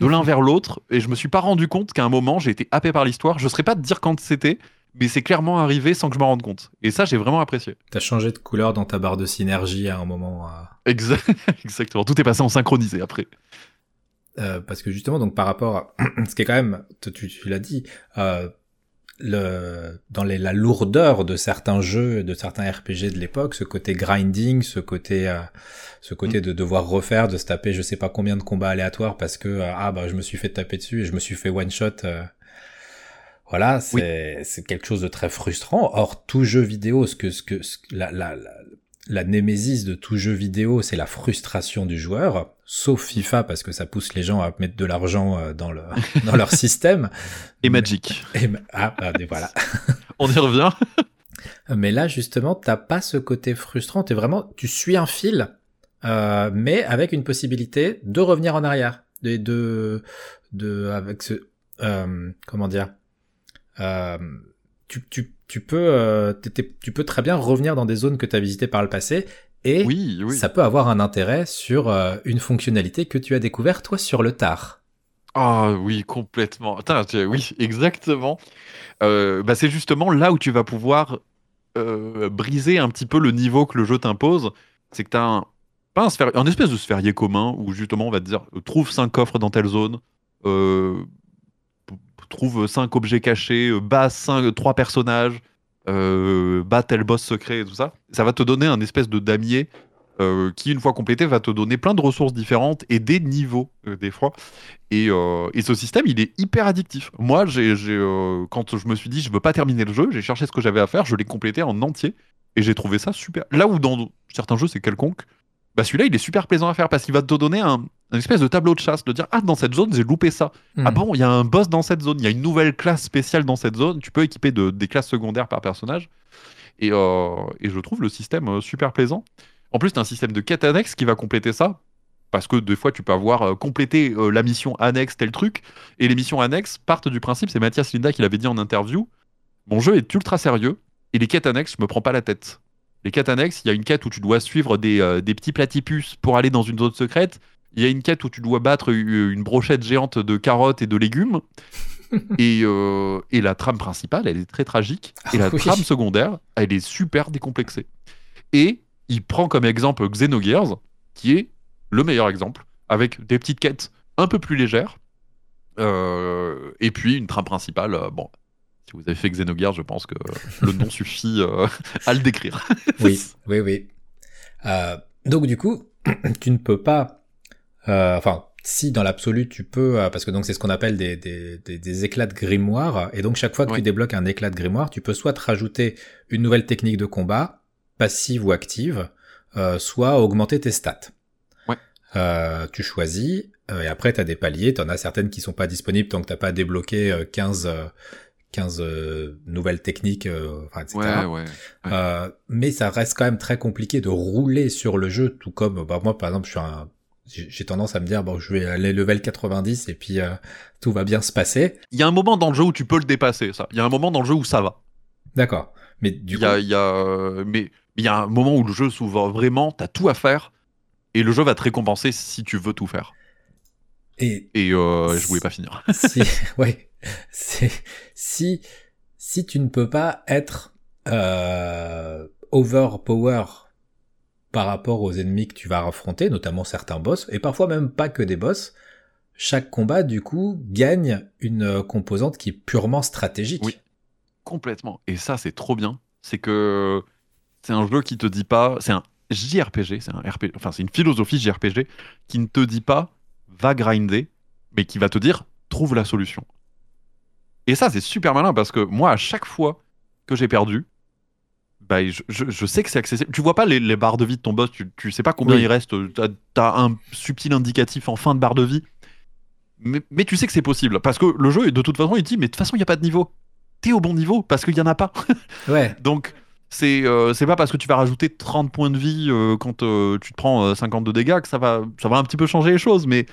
de l'un vers l'autre, et je me suis pas rendu compte qu'à un moment, j'ai été happé par l'histoire. Je saurais pas te dire quand c'était, mais c'est clairement arrivé sans que je m'en rende compte. Et ça, j'ai vraiment apprécié. T'as changé de couleur dans ta barre de synergie à un moment. euh, Exa- Exactement. Tout est passé en synchronisé après. Euh, parce que justement, donc par rapport à ce qui est quand même, tu, tu- l'as dit, euh, le, dans les, la lourdeur de certains jeux, de certains RPG de l'époque, ce côté grinding, ce côté, euh, ce côté de devoir refaire, de se taper je sais pas combien de combats aléatoires parce que euh, ah bah je me suis fait taper dessus et je me suis fait one shot. euh, voilà, c'est quelque chose de très frustrant. Or tout jeu vidéo, ce que ce que ce que- la, la, la la némésis de tout jeu vidéo, c'est la frustration du joueur, sauf FIFA parce que ça pousse les gens à mettre de l'argent euh, dans, le, dans leur système. Et Magic. Et ah, ah, et voilà. On y revient. Mais là, justement, t'as pas ce côté frustrant. T'es vraiment, tu suis un fil, euh, mais avec une possibilité de revenir en arrière. de, de, de avec ce, euh, comment dire, euh, tu, tu, tu peux, euh, tu peux très bien revenir dans des zones que tu as visitées par le passé et Oui, oui. ça peut avoir un intérêt sur euh, une fonctionnalité que tu as découvert toi sur le tard. Ah oui, complètement. Attends, oui, exactement. Bah, c'est justement là où tu vas pouvoir briser un petit peu le niveau que le jeu t'impose. C'est que tu as un, pas un, sphère- un espèce de sphérié commun où justement on va te dire trouve 5 coffres dans telle zone, euh, trouve 5 objets cachés, euh, bat 5, 3 personnages, euh, bat tel boss secret et tout ça. Ça va te donner un espèce de damier euh, qui, une fois complété, va te donner plein de ressources différentes et des niveaux, euh, des fois. Et, euh, et ce système, il est hyper addictif. Moi, euh, quand je me suis dit, je veux pas terminer le jeu, j'ai cherché ce que j'avais à faire, je l'ai complété en entier. Et j'ai trouvé ça super. Là où dans certains jeux, c'est quelconque, bah celui-là, il est super plaisant à faire parce qu'il va te donner un, un espèce de tableau de chasse, de dire, ah, dans cette zone, j'ai loupé ça. Ah Hmm. bon, il y a un boss dans cette zone, il y a une nouvelle classe spéciale dans cette zone, tu peux équiper de, des classes secondaires par personnage. Et, euh, et je trouve le système euh, super plaisant. En plus, tu as un système de quête annexe qui va compléter ça. Parce que des fois, tu peux avoir euh, complété euh, la mission annexe, tel truc. Et les missions annexes partent du principe, c'est Mathias Linda qui l'avait dit en interview. Mon jeu est ultra sérieux. Et les quêtes annexes, je me prends pas la tête. Les quêtes annexes, il y a une quête où tu dois suivre des, euh, des petits platypus pour aller dans une zone secrète. Il y a une quête où tu dois battre une brochette géante de carottes et de légumes. et, euh, et la trame principale, elle est très tragique. Et la Ah oui. trame secondaire, elle est super décomplexée. Et il prend comme exemple Xenogears, qui est le meilleur exemple, avec des petites quêtes un peu plus légères. Euh, et puis une trame principale, bon, si vous avez fait Xenogears, je pense que le nom suffit euh, à le décrire. Oui, oui, oui. Euh, donc du coup, tu ne peux pas, euh, enfin, si dans l'absolu tu peux, euh, parce que donc c'est ce qu'on appelle des, des, des, des éclats de grimoire, et donc chaque fois que Oui. tu débloques un éclat de grimoire, tu peux soit te rajouter une nouvelle technique de combat, passive ou active, euh, soit augmenter tes stats. Ouais. Euh, tu choisis, euh, et après tu as des paliers, tu en as certaines qui sont pas disponibles tant que t'as pas débloqué euh, 15, euh, 15 euh, nouvelles techniques, euh, enfin, etc. ouais, ouais. Euh, mais ça reste quand même très compliqué de rouler sur le jeu, tout comme bah, moi par exemple, je suis un j'ai tendance à me dire bon, je vais aller level 90 et puis tout va bien se passer. Il y a un moment dans le jeu où tu peux le dépasser, ça. Il y a un moment dans le jeu où ça va. D'accord. Mais du Il coup, y a, il y a, mais il y a un moment où le jeu s'ouvre vraiment, t'as tout à faire, et le jeu va te récompenser si tu veux tout faire. et Et euh, je voulais pas finir. si ouais, c'est si tu ne peux pas être euh, overpower par rapport aux ennemis que tu vas affronter, notamment certains boss, et parfois même pas que des boss, chaque combat, du coup, gagne une euh, composante qui est purement stratégique. Oui. Complètement. Et ça, c'est trop bien. C'est que c'est un jeu qui te dit pas. C'est un JRPG, c'est c'est une philosophie JRPG qui ne te dit pas va grinder, mais qui va te dire trouve la solution. Et ça, c'est super malin parce que moi, à chaque fois que j'ai perdu, bah, je, je- je sais que c'est accessible. Tu vois pas les, les barres de vie de ton boss, tu, tu sais pas combien Oui. il reste. Tu as, un subtil indicatif en fin de barre de vie. Mais, mais tu sais que c'est possible. Parce que le jeu, de toute façon, il dit Mais de toute façon, il n'y a pas de niveau. T'es au bon niveau parce qu'il n'y en a pas. Ouais. Donc, c'est euh, pas parce que tu vas rajouter 30 points de vie euh, quand euh, tu te prends euh, 50 de dégâts que ça va, ça va un petit peu changer les choses. Mais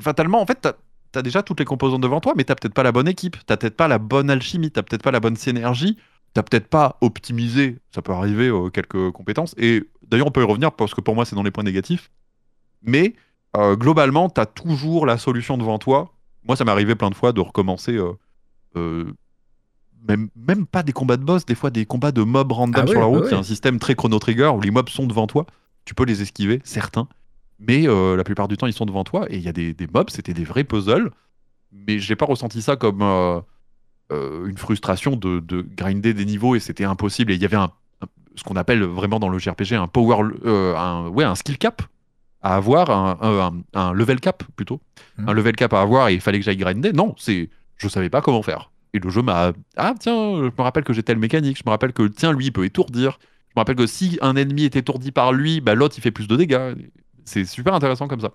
fatalement, en fait, t'as as déjà toutes les composantes devant toi, mais t'as peut-être pas la bonne équipe, t'as peut-être pas la bonne alchimie, t'as peut-être pas la bonne synergie, t'as peut-être pas optimisé, ça peut arriver, euh, quelques compétences. Et d'ailleurs, on peut y revenir parce que pour moi, c'est dans les points négatifs. Mais euh, globalement, t'as toujours la solution devant toi. Moi, ça m'est arrivé plein de fois de recommencer. euh, même, même pas des combats de boss, des fois des combats de mobs random Ah sur oui, la bah route. oui. Il y a un système très chrono trigger où les mobs sont devant toi. Tu peux les esquiver, certains. Mais euh, la plupart du temps, ils sont devant toi. Et il y a des, des mobs, c'était des vrais puzzles. Mais j'ai pas ressenti ça comme euh, euh, une frustration de, de grinder des niveaux et c'était impossible. Et il y avait un, un- ce qu'on appelle vraiment dans le JRPG un power, un, ouais, un skill cap à avoir, un, level cap plutôt, Mhm. un level cap à avoir et il fallait que j'aille grinder. Non, c'est, je savais pas comment faire. Et le jeu m'a, ah tiens, je me rappelle que j'ai telle mécanique, je me rappelle que tiens lui il peut étourdir. Je me rappelle que si un ennemi est étourdi par lui, bah, l'autre il fait plus de dégâts. C'est super intéressant comme ça.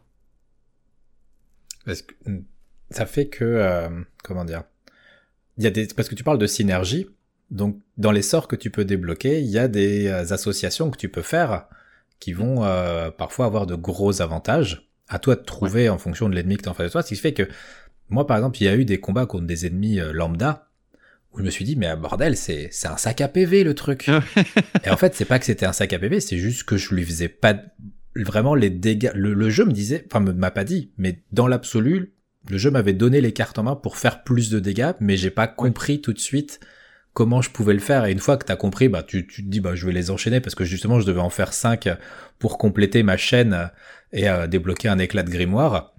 Parce que mm, ça fait que euh, comment dire Il y a des parce que tu parles de synergie. Donc dans les sorts que tu peux débloquer, il y a des euh, associations que tu peux faire qui vont euh, parfois avoir de gros avantages À toi de trouver en fonction de l'ennemi que t'as en face de toi. Ce qui fait que moi, par exemple, il y a eu des combats contre des ennemis euh, lambda où je me suis dit, mais ah, bordel, c'est c'est un sac à PV le truc. Et en fait, c'est pas que c'était un sac à PV, c'est juste que je lui faisais pas vraiment les dégâts. Le, le jeu me disait, enfin, m'a pas dit, mais dans l'absolu, le jeu m'avait donné les cartes en main pour faire plus de dégâts, mais j'ai pas compris tout de suite comment je pouvais le faire. Et une fois que t'as compris, bah, tu, tu te dis, bah, je vais les enchaîner parce que justement, je devais en faire 5 pour compléter ma chaîne et euh, débloquer un éclat de grimoire.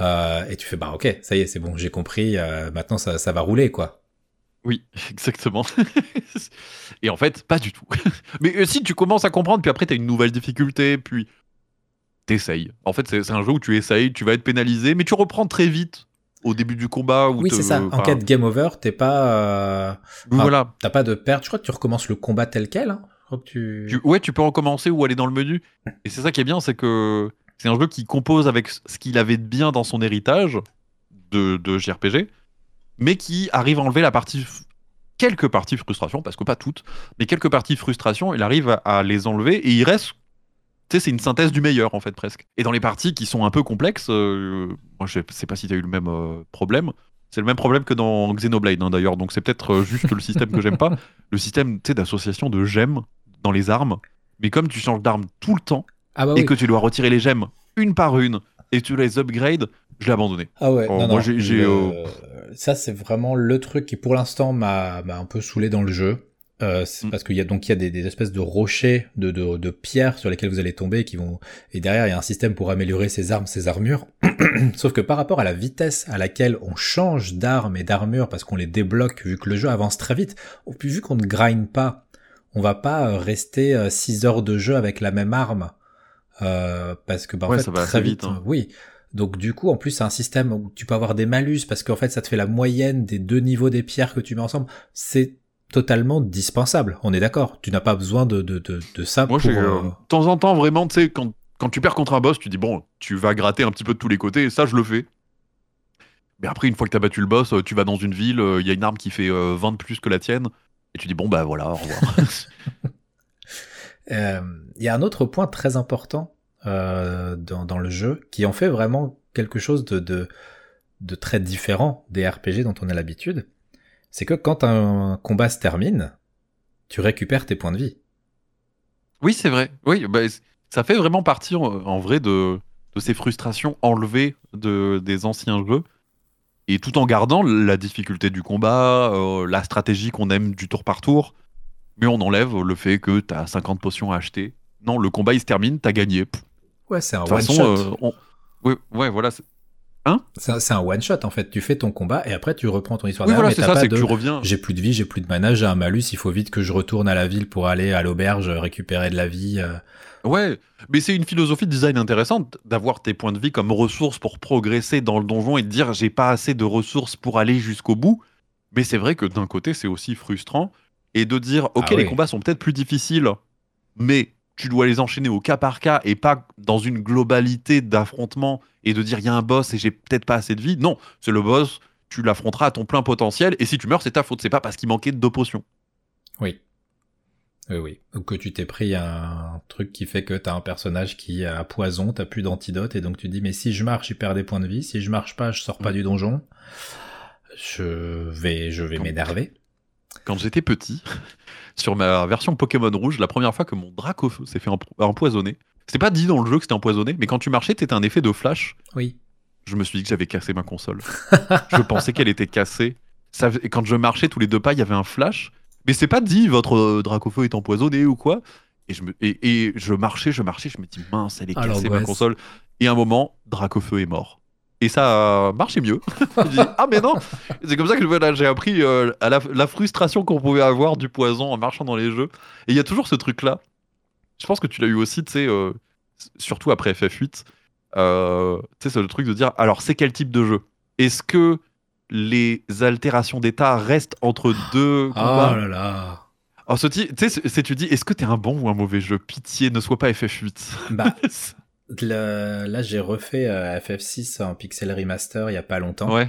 Euh, et tu fais, bah, ok, ça y est, c'est bon, j'ai compris, euh, maintenant ça, ça va rouler, quoi. Oui, exactement. Et en fait, pas du tout. Mais euh, si tu commences à comprendre, puis après, tu as une nouvelle difficulté, puis t'essayes. En fait, c'est un jeu où tu essayes, tu vas être pénalisé, mais tu reprends très vite au début du combat. Où Oui, c'est ça. En cas de game over, t'es pas, euh, enfin, Voilà. t'as pas de perte. Je crois que tu recommences le combat tel quel. Hein. Je crois que tu... Tu- ouais, tu peux recommencer ou aller dans le menu. Et c'est ça qui est bien, c'est que c'est un jeu qui compose avec ce qu'il avait de bien dans son héritage de, de JRPG, mais qui arrive à enlever la partie, quelques parties frustration, parce que pas toutes, mais quelques parties frustration, il arrive à, à les enlever et il reste. Tu c'est une synthèse du meilleur en fait presque. Et dans les parties qui sont un peu complexes, euh, moi je sais pas si t'as eu le même euh, problème. C'est le même problème que dans Xenoblade hein, d'ailleurs, donc c'est peut-être euh, juste le système que j'aime pas. Le système tu sais, d'association de gemmes dans les armes. Mais comme tu changes d'arme tout le temps Ah bah et oui. que tu dois retirer les gemmes une par une et tu les upgrades, je l'ai abandonné. Ah ouais. Oh, non, moi, j'ai- euh, Ça, c'est vraiment le truc qui, pour l'instant, m'a un peu saoulé dans le jeu. Euh, Mm. parce qu'il y a donc il y a des, des espèces de rochers, de, de, de pierres sur lesquelles vous allez tomber et qui vont et derrière il y a un système pour améliorer ses armes, ses armures. Sauf que par rapport à la vitesse à laquelle on change d'armes et d'armures parce qu'on les débloque vu que le jeu avance très vite, puis vu qu'on ne grind pas, on va pas euh, rester 6 heures de jeu avec la même arme euh, parce que bah, en Ouais, fait ça va très vite, hein. oui. Donc du coup, en plus, c'est un système où tu peux avoir des malus parce qu'en fait, ça te fait la moyenne des deux niveaux des pierres que tu mets ensemble. C'est totalement dispensable. On est d'accord. Tu n'as pas besoin de, de, de, de ça Moi, pour. euh, euh, de temps en temps, vraiment, tu sais, quand, quand tu perds contre un boss, tu dis, bon, tu vas gratter un petit peu de tous les côtés, et ça, je le fais. Mais après, une fois que tu as battu le boss, euh, tu vas dans une ville, euh, il y a une arme qui fait euh, 20 de plus que la tienne, et tu dis, bon, bah voilà, au revoir. Euh, Il y a un autre point très important euh, dans, dans le jeu qui en fait vraiment quelque chose de, de, de très différent des RPG dont on a l'habitude. C'est que quand un combat se termine, tu récupères tes points de vie. oui, c'est vrai. Oui, bah, ça fait vraiment partie, en, vrai, de, de ces frustrations enlevées de, des anciens jeux. Et tout en gardant la difficulté du combat, euh, la stratégie qu'on aime du tour par tour, mais on enlève le fait que tu as 50 potions à acheter. Non, le combat il se termine, t'as gagné. Pff, Ouais, c'est un De toute façon, euh, on- ouais, ouais, voilà. C'est- C'est un- c'est un one shot en fait. Tu fais ton combat et après tu reprends ton histoire. Oui, voilà, c'est ça, c'est que tu reviens. J'ai plus de vie, j'ai plus de mana, j'ai un malus. Il faut vite que je retourne à la ville pour aller à l'auberge récupérer de la vie. euh. Ouais, mais c'est une philosophie de design intéressante d'avoir tes points de vie comme ressources pour progresser dans le donjon et de dire j'ai pas assez de ressources pour aller jusqu'au bout. Mais c'est vrai que d'un côté, c'est aussi frustrant. Et de dire, ok, Ah les oui. combats sont peut-être plus difficiles, mais tu dois les enchaîner au cas par cas et pas dans une globalité d'affrontement et de dire il y a un boss et j'ai peut-être pas assez de vie. Non, c'est le boss, tu l'affronteras à ton plein potentiel et si tu meurs, c'est ta faute. C'est pas parce qu'il manquait de deux potions. Oui. Oui, oui. Ou que tu t'es pris un truc qui fait que t'as un personnage qui a poison, t'as plus d'antidote, et donc tu dis, mais si je marche, il perd des points de vie, si je marche pas, je sors pas Mm. du donjon. Je vais, je vais m'énerver. Quand j'étais petit, sur ma version Pokémon Rouge, la première fois que mon Dracofeu s'est fait empo- empoisonner, c'était pas dit dans le jeu que c'était empoisonné, mais quand tu marchais, t'étais un effet de flash. Oui. Je me suis dit que j'avais cassé ma console. je pensais qu'elle était cassée. Ça, et quand je marchais tous les deux pas, il y avait un flash. Mais c'est pas dit votre euh, Dracofeu est empoisonné ou quoi. Et je, me, et, et je marchais, je marchais, je me dis mince, elle est Ah, cassée ma console. Et à un moment, Dracofeu est mort. Et ça a marché mieux. ah mais non C'est comme ça que voilà, j'ai appris euh, à la, la frustration qu'on pouvait avoir du poison en marchant dans les jeux. Et il y a toujours ce truc-là. Je pense que tu l'as eu aussi, tu sais, euh, surtout après FF8. Euh, tu sais, c'est le truc de dire, alors c'est quel type de jeu? Est-ce que les altérations d'état restent entre deux Oh combats? là là. Alors, ce tu sais, tu dis, est-ce que t'es un bon ou un mauvais jeu? Pitié, ne sois pas FF8. Bah, le- là, j'ai refait euh, FF6 en pixel remaster il y a pas longtemps. ouais.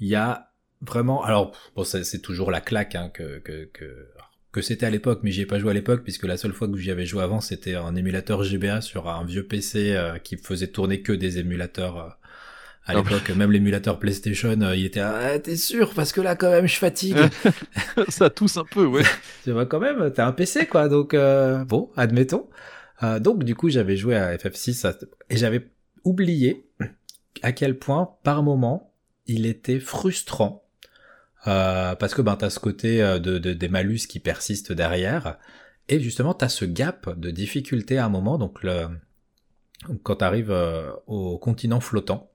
Il y a vraiment, alors bon, c'est toujours la claque hein, que, que, que que c'était à l'époque, mais j'y ai pas joué à l'époque puisque la seule fois que j'y avais joué avant, c'était un émulateur GBA sur un vieux PC euh, qui faisait tourner que des émulateurs. euh, à l'époque, même l'émulateur PlayStation, euh, il était ah, t'es sûr? Parce que là quand même je fatigue. ça tousse un peu, ouais. tu vois quand même, t'as un PC quoi, donc bon, admettons. Euh, donc du coup j'avais joué à FF6 à- et j'avais oublié à quel point par moment il était frustrant. Euh, parce que ben t'as ce côté euh, de, de- des malus qui persistent derrière. Et justement t'as ce gap de difficulté à un moment donc le quand t'arrives au continent flottant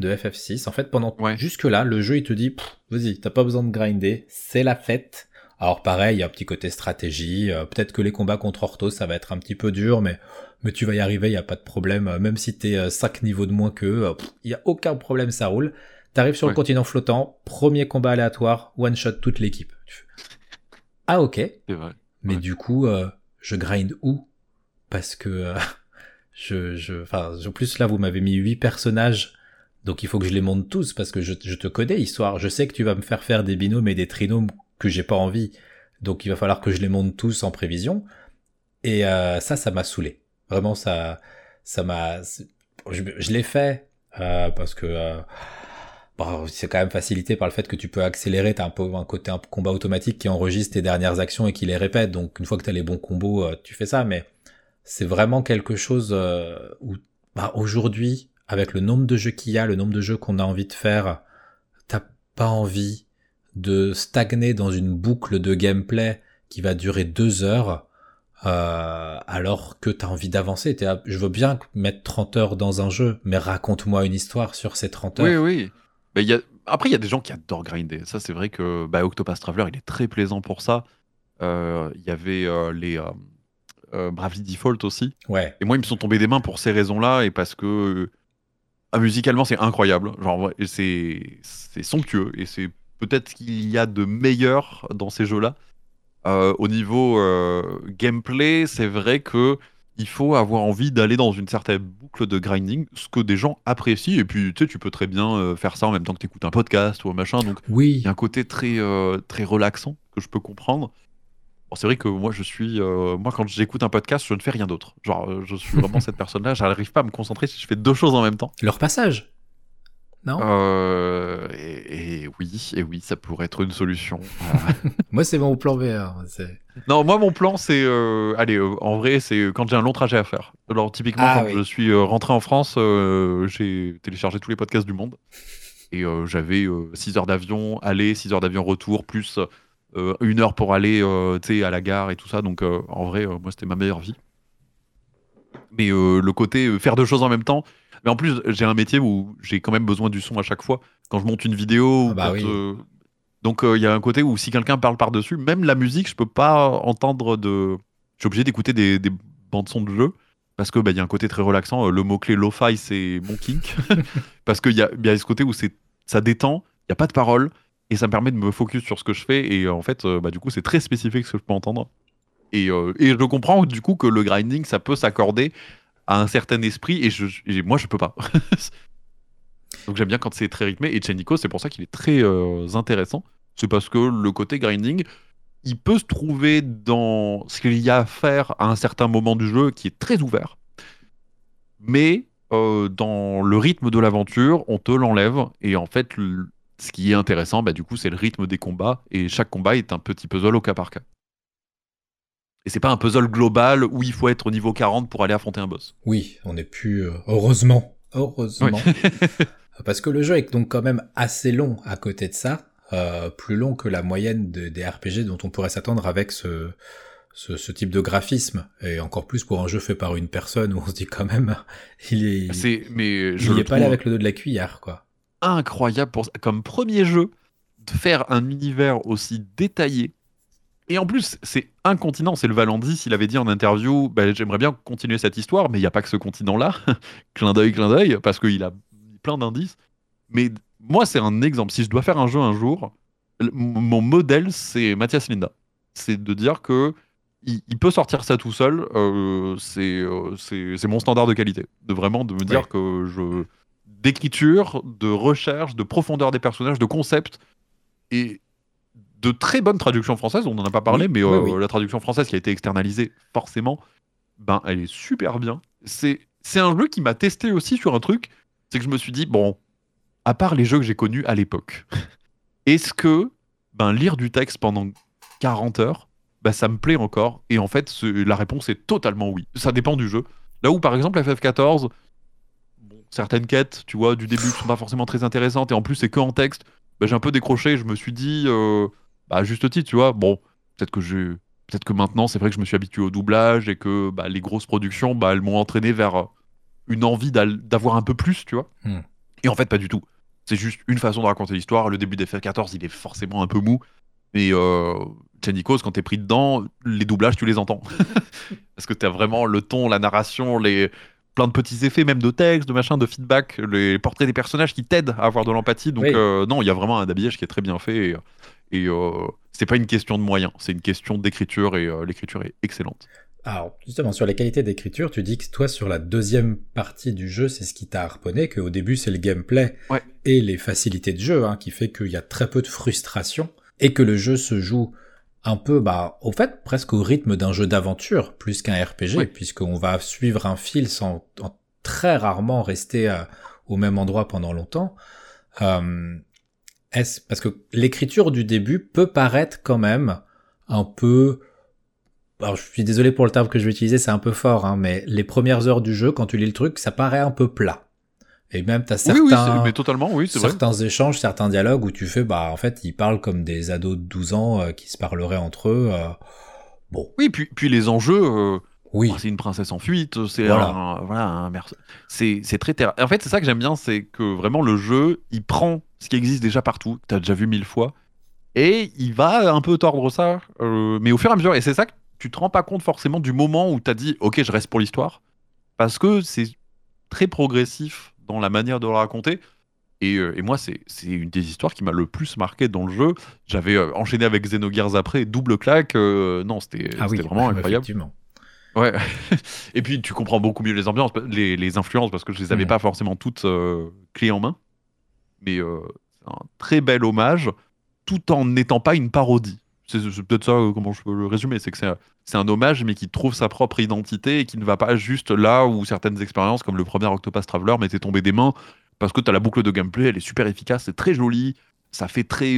de FF6 en fait pendant Ouais. jusque là le jeu il te dit vas-y t'as pas besoin de grinder c'est la fête alors pareil il y a un petit côté stratégie euh, peut-être que les combats contre Orthos ça va être un petit peu dur mais mais tu vas y arriver, il y a pas de problème. Euh, Même si t'es 5 niveaux de moins qu'eux, il y a aucun problème, ça roule. T'arrives sur le continent flottant, premier combat aléatoire, one shot toute l'équipe. Ah ok, vrai. mais Ouais. du coup, euh, je grind où? Parce que euh, je, je, enfin, en plus là, vous m'avez mis huit personnages, donc il faut que je les monte tous parce que je, je te connais, histoire. Je sais que tu vas me faire faire des binômes et des trinômes que j'ai pas envie, donc il va falloir que je les monte tous en prévision. Et euh, ça, ça m'a saoulé. Vraiment, ça, ça m'a. Je, je l'ai fait euh, parce que. euh, Bon, c'est quand même facilité par le fait que tu peux accélérer, t'as un peu un côté un combat automatique qui enregistre tes dernières actions et qui les répète, donc une fois que t'as les bons combos, euh, tu fais ça, mais c'est vraiment quelque chose euh, où, bah, aujourd'hui, avec le nombre de jeux qu'il y a, le nombre de jeux qu'on a envie de faire, t'as pas envie de stagner dans une boucle de gameplay qui va durer deux heures, euh, alors que t'as envie d'avancer. Je veux bien mettre 30 heures dans un jeu, mais raconte-moi une histoire sur ces 30 heures. Oui, oui. Mais il y a... Après, il y a des gens qui adorent grinder. Ça, c'est vrai que bah, Octopath Traveler, il est très plaisant pour ça. Euh, Il y avait euh, les Bravely Default aussi. Ouais. Et moi, ils me sont tombés des mains pour ces raisons-là et parce que musicalement, c'est incroyable. Genre, c'est somptueux et c'est peut-être qu'il y a de meilleur dans ces jeux-là. Euh, au niveau euh, gameplay, c'est vrai que il faut avoir envie d'aller dans une certaine boucle de grinding, ce que des gens apprécient. Et puis, tu sais, tu peux très bien euh, faire ça en même temps que tu écoutes un podcast ou un machin. Donc, il Oui. y a un côté très, euh, très relaxant que je peux comprendre. Bon, c'est vrai que moi, je suis. euh, moi, quand j'écoute un podcast, je ne fais rien d'autre. Genre, je suis vraiment cette personne-là. J'arrive pas à me concentrer si je fais deux choses en même temps. Leur passage. Non Euh, et, et oui, et oui, ça pourrait être une solution. Moi, c'est mon plan B. hein, non, moi, mon plan, c'est. euh, allez, euh, en vrai, c'est quand j'ai un long trajet à faire. Alors, typiquement, Ah quand oui. je suis rentré en France, j'ai téléchargé tous les podcasts du monde. Et j'avais 6 heures d'avion, aller, 6 heures d'avion retour, plus une heure pour aller à la gare et tout ça. Donc, en vrai, moi, c'était ma meilleure vie. Mais le côté faire deux choses en même temps. Mais en plus, j'ai un métier où j'ai quand même besoin du son à chaque fois. Quand je monte une vidéo. Ah bah quand, oui. euh, donc, euh, il y a un côté où si quelqu'un parle par-dessus, même la musique, je peux pas entendre de. Je suis obligé d'écouter des, des bandes son de jeu. Parce que bah, y a un côté très relaxant. Euh, Le mot-clé lo-fi, c'est mon kink. parce qu'il y a, y ce côté où c'est ça détend, il n'y a pas de parole, et ça me permet de me focus sur ce que je fais. Et en fait, bah, du coup, c'est très spécifique ce que je peux entendre. Et, euh, et je comprends du coup que le grinding, ça peut s'accorder à un certain esprit, et, moi, je peux pas. Donc j'aime bien quand c'est très rythmé. Et Chenico, c'est pour ça qu'il est très euh, intéressant. C'est parce que le côté grinding, il peut se trouver dans ce qu'il y a à faire à un certain moment du jeu qui est très ouvert. Mais euh, dans le rythme de l'aventure, on te l'enlève. Et en fait, ce qui est intéressant, bah, du coup, c'est le rythme des combats. Et chaque combat est un petit puzzle au cas par cas. Et c'est pas un puzzle global où il faut être au niveau 40 pour aller affronter un boss. Oui, on n'est plus. euh, heureusement. Heureusement. Parce que le jeu est donc quand même assez long à côté de ça. euh, plus long que la moyenne de- des RPG dont on pourrait s'attendre avec ce, ce, ce type de graphisme. Et encore plus pour un jeu fait par une personne où on se dit quand même, il est. C'est, mais je il est pas allé avec le dos de la cuillère, quoi. incroyable pour comme premier jeu de faire un univers aussi détaillé. Et en plus, c'est un continent, c'est le Valandis. S'il avait dit en interview, bah, j'aimerais bien continuer cette histoire, mais il n'y a pas que ce continent-là. clin d'œil, clin d'œil, parce qu'il a plein d'indices. Mais moi, c'est un exemple. Si je dois faire un jeu un jour, mon modèle, c'est Mathias Linda. C'est de dire que il, il peut sortir ça tout seul. euh, c'est euh, c'est mon standard de qualité. De vraiment de me dire Ouais. que je d'écriture, de recherche, de profondeur des personnages, de concept et de très bonnes traductions françaises, on n'en a pas parlé, Oui, mais euh, oui. la traduction française qui a été externalisée, forcément, ben, elle est super bien. C'est c'est un jeu qui m'a testé aussi sur un truc, c'est que je me suis dit, bon, à part les jeux que j'ai connus à l'époque, est-ce que ben, lire du texte pendant 40 heures, ben, ça me plaît encore? Et en fait, ce- la réponse est totalement oui. Ça dépend du jeu. Là où, par exemple, FF14, bon, certaines quêtes, tu vois, du début sont pas forcément très intéressantes, et en plus, c'est que en texte, ben, j'ai un peu décroché. Je me suis dit, euh, bah, à juste titre, tu vois, bon, peut-être que. Peut-être que maintenant, c'est vrai que je me suis habitué au doublage et que bah, les grosses productions, bah, elles m'ont entraîné vers euh, une envie d'avoir un peu plus, tu vois. Hmm. Et en fait, pas du tout. C'est juste une façon de raconter l'histoire. Le début d'FF14, il est forcément un peu mou. Mais euh, quand t'es pris dedans, les doublages, tu les entends. Parce que t'as vraiment le ton, la narration, les plein de petits effets, même de texte, de machin, de feedback, les portraits des personnages qui t'aident à avoir de l'empathie. Donc Oui. euh, non, il y a vraiment un habillage qui est très bien fait. Et, et euh, c'est pas une question de moyens, c'est une question d'écriture et euh, l'écriture est excellente. Alors, justement, sur les qualités d'écriture, tu dis que toi, sur la deuxième partie du jeu, c'est ce qui t'a harponné, qu'au début, c'est le gameplay Ouais. et les facilités de jeu, hein, qui fait qu'il y a très peu de frustration, et que le jeu se joue un peu, bah, au fait, presque au rythme d'un jeu d'aventure, plus qu'un RPG, Ouais. puisqu'on va suivre un fil sans en- très rarement rester euh, au même endroit pendant longtemps. Euh, est-ce, parce que l'écriture du début peut paraître quand même un peu alors je suis désolé pour le terme que je vais utiliser, c'est un peu fort, hein, mais les premières heures du jeu, quand tu lis le truc, ça paraît un peu plat. Et même t'as certains, Oui, oui, c'est- mais totalement, oui, c'est vrai. certains échanges, certains dialogues où tu fais, bah en fait, ils parlent comme des ados de 12 ans euh, qui se parleraient entre eux. euh, bon, Oui, puis, puis les enjeux, euh, oui, Oh, c'est une princesse en fuite, c'est Voilà. un, voilà, un c'est très terre. En fait, c'est ça que j'aime bien, c'est que vraiment le jeu, il prend ce qui existe déjà partout, que t'as déjà vu mille fois, et il va un peu tordre ça, euh, mais au fur et à mesure. Et c'est ça que tu te rends pas compte forcément du moment où t'as dit, ok, je reste pour l'histoire, parce que c'est très progressif dans la manière de le raconter. Et, euh, et moi, c'est une des histoires qui m'a le plus marqué dans le jeu. J'avais euh, enchaîné avec Xenogears après, double claque. euh, non, c'était ah oui, vraiment ouais, incroyable. Ouais. Et puis tu comprends beaucoup mieux les ambiances, les, les influences, parce que je les avais Mhm. pas forcément toutes euh, clés en main. Mais euh, c'est un très bel hommage, tout en n'étant pas une parodie. C'est c'est peut-être ça euh, comment je peux le résumer, c'est que c'est un, c'est un hommage, mais qui trouve sa propre identité et qui ne va pas juste là où certaines expériences, comme le premier Octopus Traveler, m'étaient tombées des mains, parce que tu as la boucle de gameplay, elle est super efficace, c'est très joli, ça fait très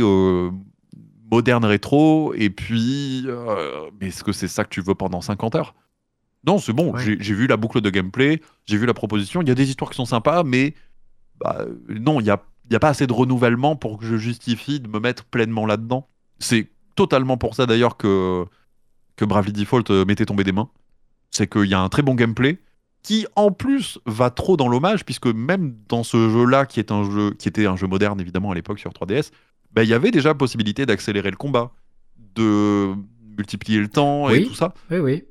moderne rétro, et puis, mais est-ce que c'est ça que tu veux pendant 50 heures? Non, c'est bon. Ouais. J'ai vu la boucle de gameplay, j'ai vu la proposition. Il y a des histoires qui sont sympas, mais bah, non, il n'y a, y a pas assez de renouvellement pour que je justifie de me mettre pleinement là-dedans. C'est totalement pour ça d'ailleurs que, que Bravely Default euh, m'était tombé des mains. C'est qu'il y a un très bon gameplay qui, en plus, va trop dans l'hommage, puisque même dans ce jeu-là, qui, est un jeu, qui était un jeu moderne évidemment à l'époque sur 3DS, bah, il y avait déjà possibilité d'accélérer le combat, de multiplier le temps et tout ça. Oui, oui.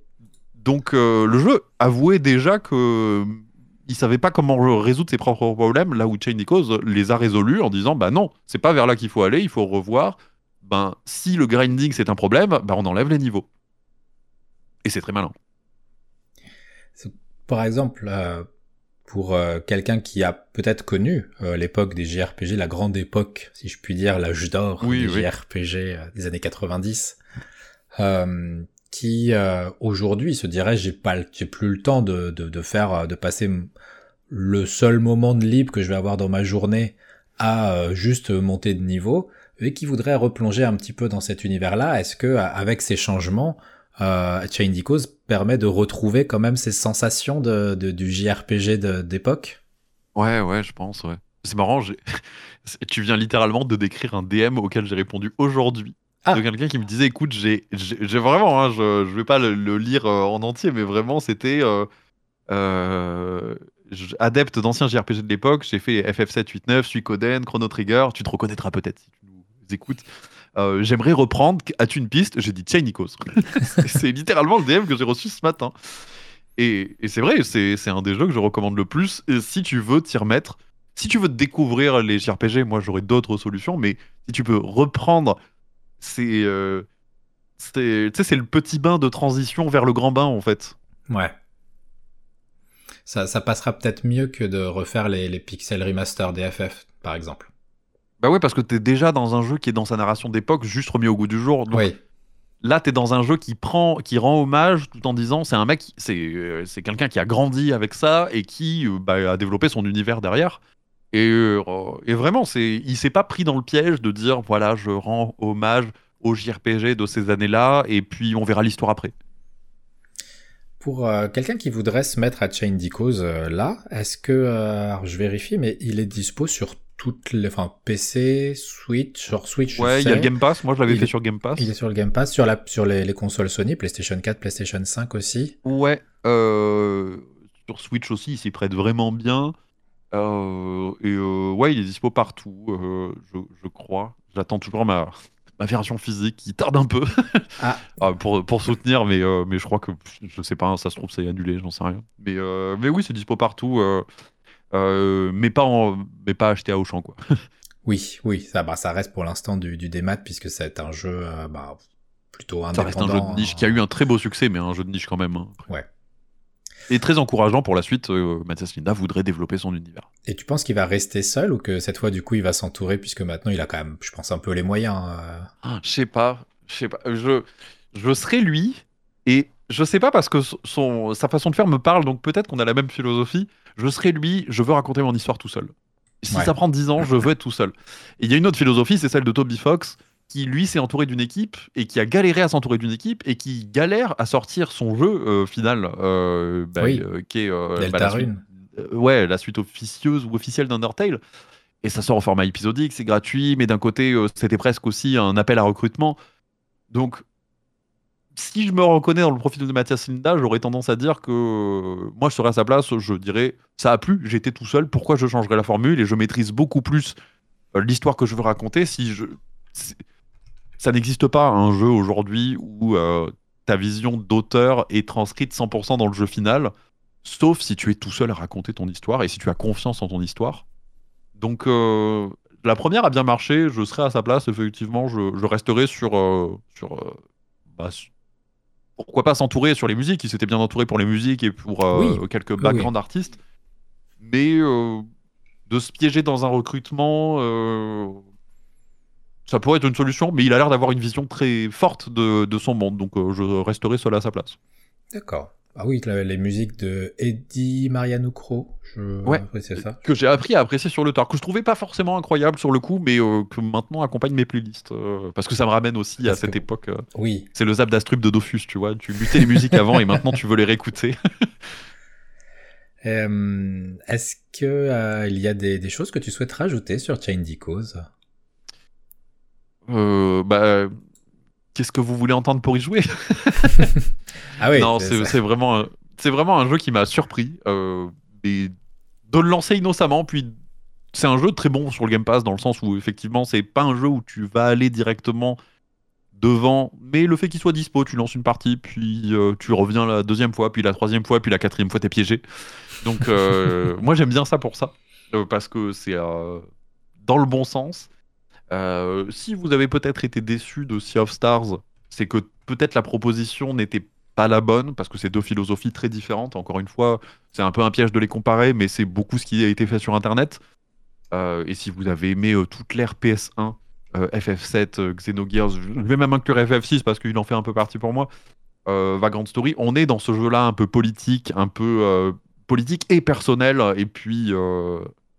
Donc euh, le jeu avouait déjà que euh, il savait pas comment résoudre ses propres problèmes, là où Chain Echoes les a résolus en disant bah non, c'est pas vers là qu'il faut aller, il faut revoir. Ben si le grinding c'est un problème, bah on enlève les niveaux. Et c'est très malin. Par exemple, euh, pour euh, quelqu'un qui a peut-être connu euh, l'époque des JRPG, la grande époque, si je puis dire, l'âge d'or Oui, des oui. JRPG des années 90, euh, qui euh, aujourd'hui se dirait j'ai pas, j'ai plus le temps de, de, de faire, euh, de passer le seul moment de libre que je vais avoir dans ma journée à euh, juste monter de niveau, et qui voudrait replonger un petit peu dans cet univers-là. Est-ce que euh, avec ces changements, euh, Chain Echoes permet de retrouver quand même ces sensations de, de- du JRPG d'époque? Ouais, ouais, je pense, ouais. C'est marrant, tu viens littéralement de décrire un DM auquel j'ai répondu aujourd'hui. Ah. De quelqu'un qui me disait, écoute, j'ai vraiment, hein, je, je vais pas le, lire euh, en entier, mais vraiment, c'était euh, euh, adepte d'anciens JRPG de l'époque. J'ai fait FF7, 8, 9, Suikoden, Chrono Trigger. Tu te reconnaîtras peut-être si tu nous écoutes. J'aimerais reprendre. As-tu une piste? J'ai dit Chain Echoes. c'est littéralement le DM que j'ai reçu ce matin. Et, et c'est vrai, c'est un des jeux que je recommande le plus. Si tu veux t'y remettre, si tu veux découvrir les JRPG, moi j'aurais d'autres solutions, mais si tu peux reprendre, c'est euh, c'est le petit bain de transition vers le grand bain en fait. Ouais. Ça, ça passera peut-être mieux que de refaire les, les pixels remaster des FF, par exemple. Bah ouais, parce que t'es déjà dans un jeu qui est dans sa narration d'époque, juste remis au goût du jour. Donc Oui. là, t'es dans un jeu qui prend, qui rend hommage tout en disant c'est un mec, c'est euh, c'est quelqu'un qui a grandi avec ça et qui euh, bah, a développé son univers derrière. Et, euh, et vraiment, c'est, il s'est pas pris dans le piège de dire voilà, je rends hommage au JRPG de ces années-là et puis on verra l'histoire après. Pour euh, quelqu'un qui voudrait se mettre à Chain Decos euh, là, est-ce que euh, alors, je vérifie, mais il est dispo sur toutes les, enfin PC, Switch, sur Switch. Ouais, il y a le Game Pass. Moi, je l'avais Il fait sur Game Pass. Il est sur le Game Pass, sur la, sur les, les consoles Sony, PlayStation 4, PlayStation 5 aussi. Ouais, euh, sur Switch aussi, il s'y prête vraiment bien. Euh, et euh, ouais, il est dispo partout, euh, je, je crois. J'attends toujours ma, ma version physique qui tarde un peu Ah. Ah, pour, pour soutenir, mais, mais je crois que je sais pas, ça se trouve, c'est annulé, j'en sais rien. Mais, mais oui, c'est dispo partout, mais, pas en, mais pas acheté à Auchan, quoi. Oui, oui, ça, bah, ça reste pour l'instant du, du démat puisque c'est un jeu bah, plutôt Ça reste un indépendant. jeu de niche qui a eu un très beau succès, mais un jeu de niche quand même. hein. Ouais. Et très encourageant pour la suite, euh, Mathias Linda voudrait développer son univers. Et tu penses qu'il va rester seul ou que cette fois, du coup, il va s'entourer puisque maintenant, il a quand même, je pense, un peu les moyens. euh. Ah, je sais pas, je sais pas. Je, je serais lui, et je sais pas parce que son, sa façon de faire me parle, donc peut-être qu'on a la même philosophie. Je serais lui, je veux raconter mon histoire tout seul. Si Ouais. ça prend 10 ans, je veux être tout seul. Et il y a une autre philosophie, c'est celle de Toby Fox, qui lui s'est entouré d'une équipe et qui a galéré à s'entourer d'une équipe et qui galère à sortir son jeu euh, final, euh, bah, Oui. euh, qui est bah, la suite- Rune. ouais, la suite officieuse ou officielle d'Undertale. Et ça sort en format épisodique, c'est gratuit, mais d'un côté, c'était presque aussi un appel à recrutement. Donc, si je me reconnais dans le profil de Mathias Linda, j'aurais tendance à dire que moi, je serais à sa place, je dirais ça a plu, j'étais tout seul, pourquoi je changerais la formule et je maîtrise beaucoup plus l'histoire que je veux raconter si je. Ça n'existe pas un jeu aujourd'hui où euh, ta vision d'auteur est transcrite 100% dans le jeu final, sauf si tu es tout seul à raconter ton histoire et si tu as confiance en ton histoire. Donc, euh, la première a bien marché, je serai à sa place, effectivement, je, je resterai sur. euh, sur bah, pourquoi pas s'entourer sur les musiques Il s'était bien entouré pour les musiques et pour Oui, quelques oui, background artistes. Mais de se piéger dans un recrutement, ça pourrait être une solution, mais il a l'air d'avoir une vision très forte de, de son monde, donc euh, je resterai seul à sa place. D'accord. Ah oui, les musiques de Eddie Marianukro. Je... Ouais. ça. Que j'ai appris à apprécier sur le tard, que je trouvais pas forcément incroyable sur le coup, mais euh, que maintenant accompagne mes playlists. euh, parce que ça me ramène aussi à cette que- époque. euh, Oui. c'est le Zap d'Astrup de Dofus, tu vois. Tu luttais les musiques avant et maintenant tu veux les réécouter. Est-ce que euh, il y a des, des choses que tu souhaites rajouter sur Chain Decos? Euh, bah, qu'est-ce que vous voulez entendre pour y jouer? Ah oui. Non, c'est vraiment, un- c'est vraiment un jeu qui m'a surpris. euh, et de le lancer innocemment, puis c'est un jeu très bon sur le Game Pass dans le sens où effectivement c'est pas un jeu où tu vas aller directement devant, mais le fait qu'il soit dispo, tu lances une partie, puis euh, tu reviens la deuxième fois, puis la troisième fois, puis la quatrième fois t'es piégé. Donc euh, moi j'aime bien ça pour ça, euh, parce que c'est dans le bon sens. Euh, si vous avez peut-être été déçu de Sea of Stars, c'est que peut-être la proposition n'était pas la bonne, parce que c'est deux philosophies très différentes. Encore une fois, c'est un peu un piège de les comparer, mais c'est beaucoup ce qui a été fait sur Internet. Euh, et si vous avez aimé euh, toute l'ère PS1, euh, FF7, euh, Xenogears, je vais même inclure FF6 parce qu'il en fait un peu partie pour moi, Vagrant Story, on est dans ce jeu-là un peu politique, un peu politique et personnel, et puis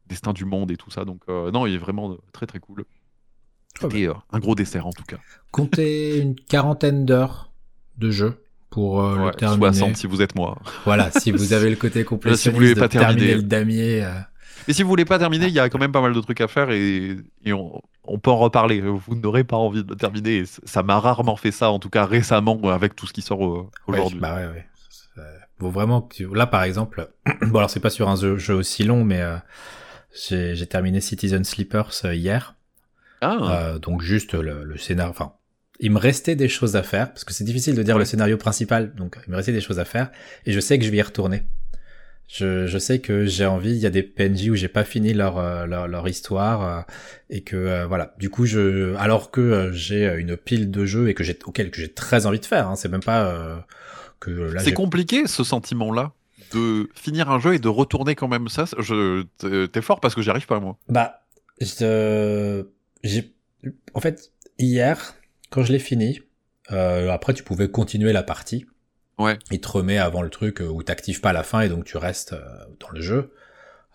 destin du monde et tout ça. Donc non, il est vraiment très très cool. Oh, C'était euh, un gros dessert en tout cas. Comptez une quarantaine d'heures de jeu pour euh, Ouais, le terminer. 60 si vous êtes moi. Voilà, si vous avez le côté complétionniste Si vous voulez de pas terminer terminer. le damier. euh, Et si vous voulez pas terminer, il y a quand même pas mal de trucs à faire et, et on, on peut en reparler. Vous n'aurez pas envie de le terminer. et ça m'a rarement fait ça, en tout cas récemment, avec tout ce qui sort euh, aujourd'hui. Ouais, bah ouais, ouais. Faut vraiment que tu- Là, par exemple, bon alors c'est pas sur un jeu, jeu aussi long, mais euh, j'ai terminé Citizen Sleepers euh, hier. Ah, Euh, donc juste le, le scénario. Enfin, il me restait des choses à faire parce que c'est difficile de dire le scénario principal. Donc il me restait des choses à faire et je sais que je vais y retourner. Je, je sais que j'ai envie. Il y a des PNJ où j'ai pas fini leur euh, leur, leur histoire euh, et que euh, voilà. Du coup, je alors que euh, j'ai une pile de jeux et que j'ai auquel que j'ai très envie de faire. Hein, c'est même pas euh, que là. c'est compliqué ce sentiment-là de finir un jeu et de retourner quand même ça. Je, t'es- t'es fort parce que j'y arrive pas moi. Bah, je, j'ai, en fait, hier, quand je l'ai fini, euh, après tu pouvais continuer la partie. Ouais. Il te remet avant le truc où t'actives pas la fin et donc tu restes euh, dans le jeu.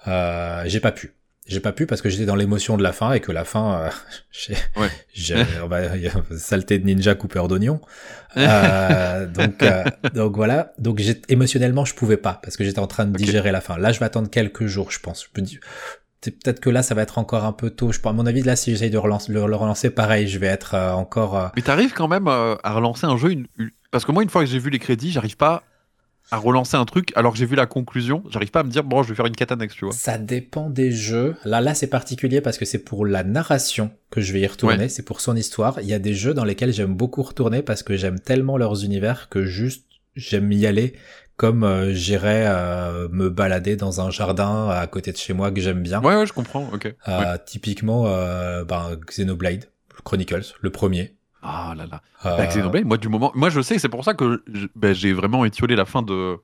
Euh, j'ai pas pu. J'ai pas pu parce que j'étais dans l'émotion de la fin et que la fin, euh, j'ai, Ouais. j'ai- on va, saleté de ninja coupeur d'oignon. Euh, donc, euh, donc voilà. Donc j'ai, émotionnellement, je pouvais pas parce que j'étais en train de digérer la fin. Là, je vais attendre quelques jours, je pense. Je peut-être que là, ça va être encore un peu tôt. Je pense, à mon avis, là, si j'essaye de relancer, le, le relancer, pareil, je vais être euh, encore. euh, Mais t'arrives quand même euh, à relancer un jeu une- une- parce que moi une fois que j'ai vu les crédits, j'arrive pas à relancer un truc alors que j'ai vu la conclusion, j'arrive pas à me dire bon, je vais faire une catanex, tu vois. Ça dépend des jeux. Là, là, c'est particulier parce que c'est pour la narration que je vais y retourner. Ouais. C'est pour son histoire. Il y a des jeux dans lesquels j'aime beaucoup retourner parce que j'aime tellement leurs univers que juste j'aime y aller comme euh, j'irais euh, me balader dans un jardin à côté de chez moi que j'aime bien. Ouais ouais, je comprends. OK. Euh, Ouais. Typiquement, ben, Xenoblade Chronicles, le premier. Ah là là. Bah, Xenoblade, moi du moment moi je sais, c'est pour ça que je- bah, j'ai vraiment étiolé la fin de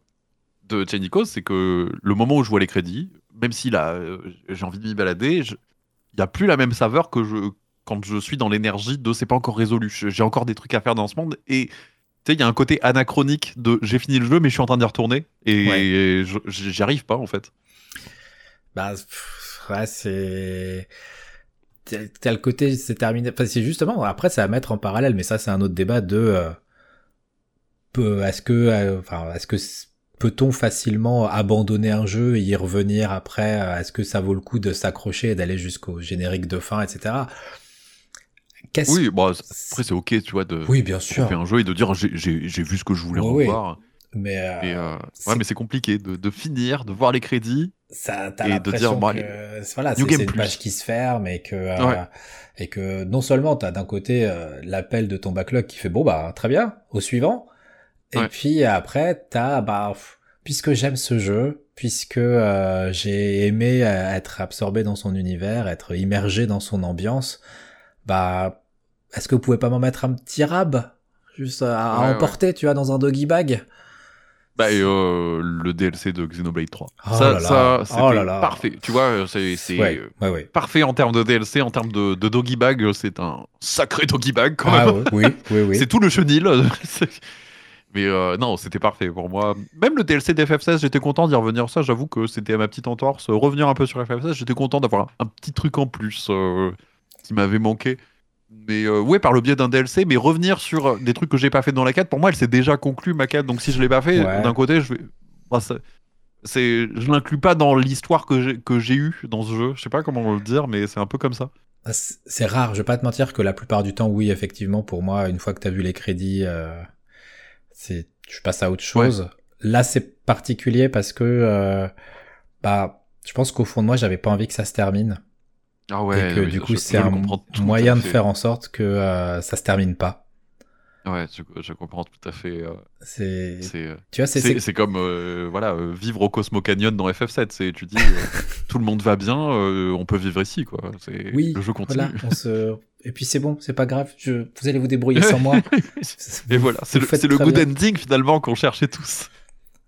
de Echoes, c'est que le moment où je vois les crédits, même si là j'ai envie de m'y balader, je- il y a plus la même saveur que je quand je suis dans l'énergie de c'est pas encore résolu, Je- j'ai encore des trucs à faire dans ce monde et tu sais, il y a un côté anachronique de j'ai fini le jeu, mais je suis en train d'y retourner et Ouais. j'y arrive pas en fait. Bah, pff, ouais, c'est. T'as le côté, c'est terminé. Enfin, c'est justement, après, ça va mettre en parallèle, mais ça, c'est un autre débat de. euh, est-ce que, euh, enfin, est-ce que peut-on facilement abandonner un jeu et y revenir après? Euh, Est-ce que ça vaut le coup de s'accrocher et d'aller jusqu'au générique de fin, etc. Qu'est-ce Oui, bon, après c'est ok, tu vois, de Oui, bien sûr. un jeu et de dire j'ai- j'ai j'ai vu ce que je voulais Oui, oui. revoir. Mais, euh, Et, euh, c'est- ouais, mais c'est compliqué de, de finir, de voir les crédits. ça t'as Et de l'impression dire, bon, que allez, voilà c'est une page qui se ferme et que euh, Ouais. et que non seulement t'as d'un côté euh, l'appel de ton backlog qui fait bon bah très bien au suivant et Ouais. puis après t'as bah puisque j'aime ce jeu puisque euh, j'ai aimé être absorbé dans son univers être immergé dans son ambiance bah est-ce que vous pouvez pas m'en mettre un petit rab juste à, à Ouais, ouais. emporter tu vois dans un doggy bag? Bah, et euh, le DLC de Xenoblade 3. Oh ça, ça c'était Oh parfait. Tu vois, c'est ouais euh, ouais ouais parfait en termes de DLC, en termes de, de doggy bag. C'est un sacré doggy bag quand ah, même. oui oui oui C'est tout le chenil. Mais euh, non, c'était parfait pour moi. Même le DLC d'FF16, j'étais content d'y revenir. Ça, j'avoue que c'était ma petite entorse. Revenir un peu sur FF16, j'étais content d'avoir un, un petit truc en plus euh, qui m'avait manqué. Mais euh, ouais, par le biais d'un DLC, mais revenir sur des trucs que j'ai pas fait dans la quête, pour moi, elle s'est déjà conclue ma quête. Donc si je l'ai pas fait, Ouais. d'un côté, je vais. Bah, c'est, je l'inclus pas dans l'histoire que j'ai, que j'ai eue dans ce jeu. Je sais pas comment le dire, mais c'est un peu comme ça. Ah, C'est rare, je vais pas te mentir que la plupart du temps, oui, effectivement, pour moi, une fois que t'as vu les crédits, euh, c'est, je passe à autre chose. Là, c'est particulier parce que, euh, bah, je pense qu'au fond de moi, j'avais pas envie que ça se termine. Ah et que oui, du coup, c'est un moyen de faire en sorte que euh, ça se termine pas. Ouais, je, je comprends tout à fait. euh, C'est, euh, tu vois, c'est, comme euh, voilà vivre au Cosmo Canyon dans FF7. C'est tu dis tout le monde va bien, on peut vivre ici quoi. C'est oui, le jeu continue. voilà, on se, et puis c'est bon, c'est pas grave, je, vous allez vous débrouiller sans moi. Et voilà, c'est le, le good bien. ending finalement qu'on cherchait tous.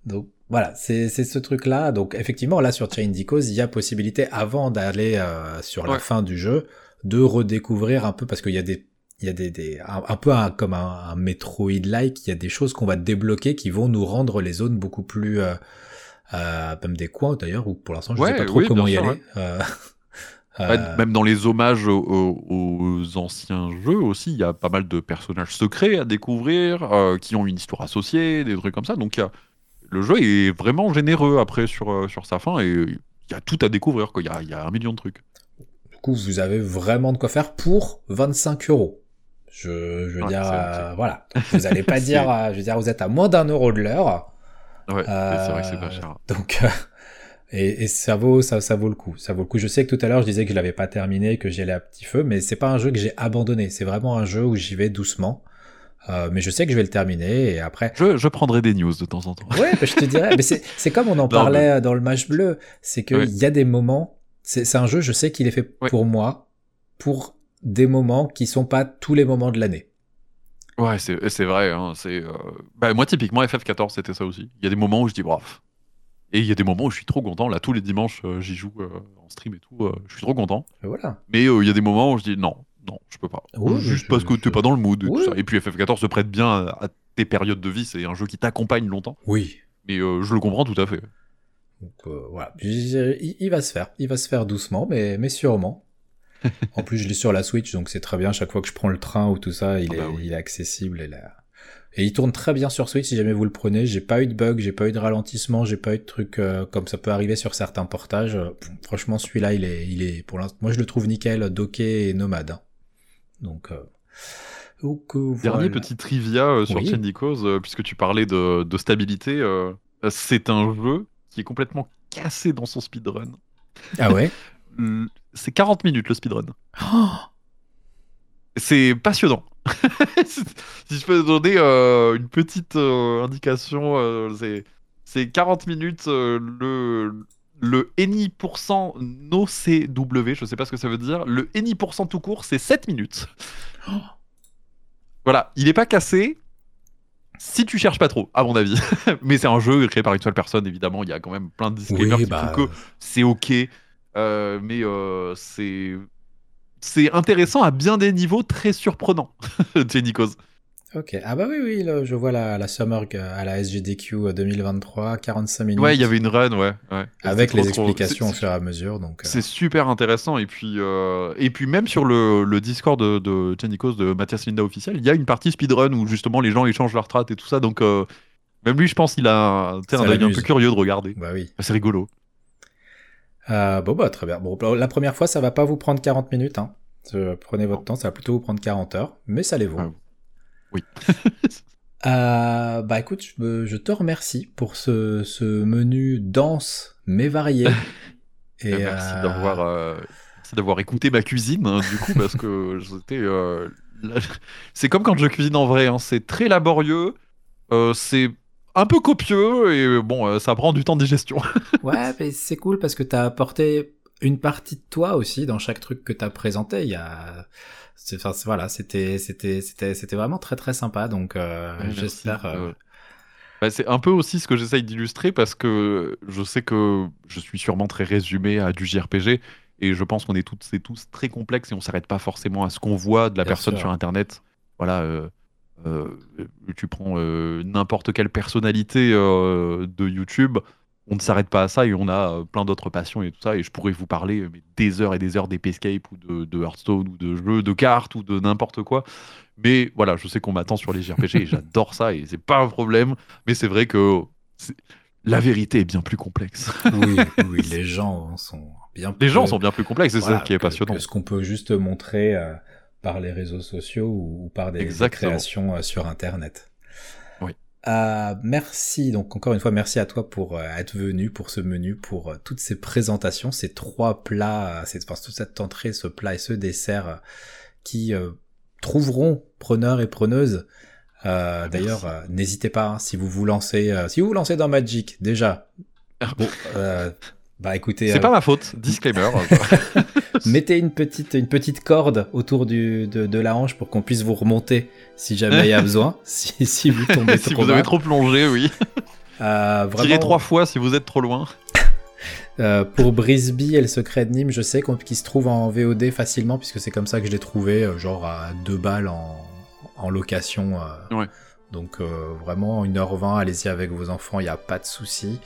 Donc voilà, c'est c'est ce truc-là. Donc effectivement, là sur Chain Cause, il y a possibilité avant d'aller euh, sur la Ouais. fin du jeu de redécouvrir un peu parce qu'il y a des il y a des, des un, un peu un- comme un, un Metroid-like, il y a des choses qu'on va débloquer qui vont nous rendre les zones beaucoup plus euh, euh, même des coins d'ailleurs où pour l'instant je Ouais, sais pas trop oui, comment y sûr, aller. Euh, Ouais, euh, Même dans les hommages aux, aux- aux anciens jeux aussi, il y a pas mal de personnages secrets à découvrir, euh, qui ont une histoire associée, des trucs comme ça. Donc il y a- le jeu est vraiment généreux après sur, euh, sur sa fin et il y a tout à découvrir. quoi. Il y a, il y a un million de trucs. Du coup, vous avez vraiment de quoi faire pour 25 euros. Je, je veux Ouais, dire, euh, voilà. Vous allez pas dire, euh, je veux dire, vous êtes à moins d'un euro de l'heure. Ouais, c'est vrai que c'est pas cher. Donc, euh, et, et ça vaut, ça, ça vaut le coup. Ça vaut le coup. Je sais que tout à l'heure, je disais que je l'avais pas terminé, que j'y allais à petit feu, mais c'est pas un jeu que j'ai abandonné. C'est vraiment un jeu où j'y vais doucement. Euh, mais je sais que je vais le terminer et après. Je, je prendrai des news de temps en temps. Ouais, bah, je te dirais. mais c'est, comme on en parlait dans le match bleu. C'est qu'il y a des moments. C'est, un jeu, je sais qu'il est fait pour moi, pour des moments qui sont pas tous les moments de l'année. Ouais, c'est vrai. hein, c'est euh, bah, moi, typiquement, FF14, c'était ça aussi. Il y a des moments où je dis, bref. Et il y a des moments où je suis trop content. Là, tous les dimanches, euh, j'y joue euh, en stream et tout. je suis trop content. Et voilà. Mais il y a des moments où je dis non, non, je peux pas. Oui, Juste je- parce que je- t'es pas dans le mood. Et, tout ça. et puis FF14 se prête bien à, tes périodes de vie. C'est un jeu qui t'accompagne longtemps. Oui. Mais euh, je le comprends tout à fait. Donc euh, voilà, il, il va se faire, il va se faire doucement, mais, mais sûrement. en plus, je l'ai sur la Switch, donc c'est très bien. Chaque fois que je prends le train ou tout ça, il, Ah est, bah oui. il est accessible. Et, là... et il tourne très bien sur Switch si jamais vous le prenez. J'ai pas eu de bug, j'ai pas eu de ralentissement, j'ai pas eu de trucs euh, comme ça peut arriver sur certains portages. Franchement, celui-là, il est, il est pour l'instant, moi je le trouve nickel, docké et nomade. hein. Donc, euh, donc, Dernier petit trivia euh, sur Oui. Cause, euh, puisque tu parlais de, de stabilité. c'est un jeu qui est complètement cassé dans son speedrun. Ah ouais. C'est 40 minutes le speedrun. Oh C'est passionnant. si je peux donner euh, une petite euh, indication, euh, c'est- c'est 40 minutes le le NI% no CW, je sais pas ce que ça veut dire. Le NI% tout court, c'est 7 minutes. Oh. Voilà, il est pas cassé si tu cherches pas trop, à mon avis. Mais c'est un jeu créé par une seule personne, évidemment. Il y a quand même plein de disclaimers oui, qui bah, prouvent que c'est ok, euh, mais euh, c'est c'est intéressant à bien des niveaux très surprenants. Jenny Cause. Ok. Ah bah oui, oui, là, je vois la, la Summer à la SGDQ 2023, 45 minutes. Ouais, il y avait une run, ouais. ouais. Avec les explications au fur et à mesure, donc. euh, C'est super intéressant. Et puis, euh, et puis même sur le, le Discord de, de de Mathias Linda officiel, il y a une partie speedrun où justement les gens échangent leurs trats et tout ça. Donc, euh, même lui, je pense qu'il a un, un œil un peu curieux de regarder. Bah oui. C'est rigolo. Bon bah très bien. Bon, la première fois, ça va pas vous prendre 40 minutes. Hein. Prenez votre temps, ça va plutôt vous prendre 40 heures, mais ça les vaut. Ah, oui. Euh, bah écoute, je, te remercie pour ce, ce menu dense mais varié. Et, merci euh, d'avoir euh, merci d'avoir écouté ma cuisine, hein, du coup, parce que c'était. euh, c'est comme quand je cuisine en vrai. hein, c'est très laborieux. euh, c'est un peu copieux et bon, euh, ça prend du temps de digestion. Ouais, mais c'est cool parce que t'as apporté une partie de toi aussi dans chaque truc que t'as présenté. Il y a, enfin voilà, c'était c'était c'était c'était vraiment très très sympa. Donc euh, Ouais, j'espère. euh, bah, c'est un peu aussi ce que j'essaye d'illustrer parce que je sais que je suis sûrement très résumé à du JRPG et je pense qu'on est toutes et tous très complexes et on s'arrête pas forcément à ce qu'on voit de la Bien personne sûr. sur Internet. Voilà, euh, tu prends n'importe quelle personnalité de YouTube, on ne s'arrête pas à ça et on a euh, plein d'autres passions et tout ça. Et je pourrais vous parler euh, mais des heures et des heures d'Epescape ou de, de Hearthstone ou de jeux de cartes ou de n'importe quoi. Mais voilà, je sais qu'on m'attend sur les JRPG et j'adore ça et c'est pas un problème. Mais c'est vrai que la vérité est bien plus complexe. oui, oui, les gens sont bien. Les gens plus- sont bien plus complexes, c'est voilà, ça qui est que- passionnant. que ce qu'on peut juste montrer euh, par les réseaux sociaux ou, ou par des, des créations euh, sur Internet. Euh, merci, donc encore une fois, merci à toi pour euh, être venu pour ce menu, pour euh, toutes ces présentations, ces trois plats, euh, cette, enfin, toute cette entrée, ce plat et ce dessert qui euh, trouveront preneurs et preneuses. Euh, D'ailleurs, n'hésitez pas hein, si vous vous lancez, si vous vous lancez dans Magic déjà. Bon, euh, bah écoutez, C'est pas ma faute, disclaimer. Mettez une petite, une petite corde autour du, de, de la hanche pour qu'on puisse vous remonter si jamais il y a besoin. Si, si vous tombez si trop vous avez trop plongé, oui. Euh, vraiment, Tirez trois fois si vous êtes trop loin. euh, pour Brisby et le secret de Nîmes, je sais qu'il se trouve en VOD facilement puisque c'est comme ça que je l'ai trouvé, euh, genre à deux balles en, en location. euh. Ouais. Donc euh, vraiment 1h20, allez-y avec vos enfants, il n'y a pas de souci.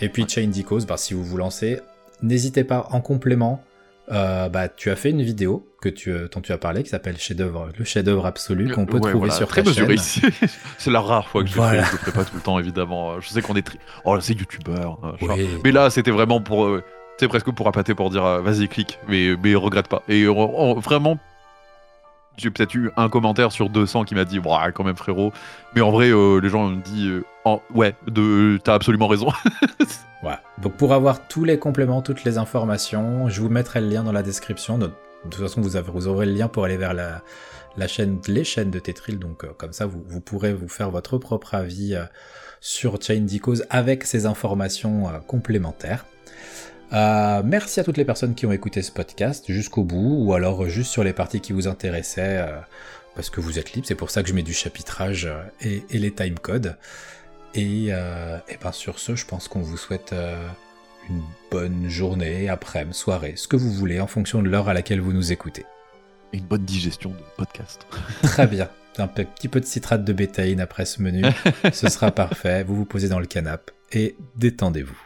Et puis Chain Dicos, bah, si vous vous lancez, n'hésitez pas en complément. Euh, bah, tu as fait une vidéo que tu, euh, dont tu as parlé qui s'appelle chef-d'œuvre, le chef-d'œuvre absolu qu'on peut Ouais, trouver voilà, sur très ta mesuré chaîne. ici. c'est la rare fois que je le fais. Je le ferai pas tout le temps, évidemment. Je sais qu'on est très. Oh, là, c'est youtubeur. Oui. Mais là, c'était vraiment pour. euh, c'est presque pour appâter pour dire euh, vas-y, clique. Mais, mais regrette pas. Et euh, oh, vraiment. J'ai peut-être eu un commentaire sur 200 qui m'a dit, quand même frérot. Mais en vrai, euh, les gens me disent, ouais, de, t'as absolument raison. Voilà. Donc pour avoir tous les compléments, toutes les informations, je vous mettrai le lien dans la description. De, toute façon, vous, avez- aurez le lien pour aller vers la, chaîne, les chaînes de Tetril. Donc euh, comme ça, vous, pourrez vous faire votre propre avis euh, sur Chain Decos avec ces informations euh, complémentaires. Merci à toutes les personnes qui ont écouté ce podcast jusqu'au bout, ou alors juste sur les parties qui vous intéressaient, parce que vous êtes libre. C'est pour ça que je mets du chapitrage et, et les timecodes. Et, euh, et ben sur ce, je pense qu'on vous souhaite euh, une bonne journée, après-midi, soirée, ce que vous voulez en fonction de l'heure à laquelle vous nous écoutez. Et une bonne digestion de podcast. Très bien. Un pe- petit peu de citrate de bétaïne après ce menu, ce sera parfait. Vous vous posez dans le canapé et détendez-vous.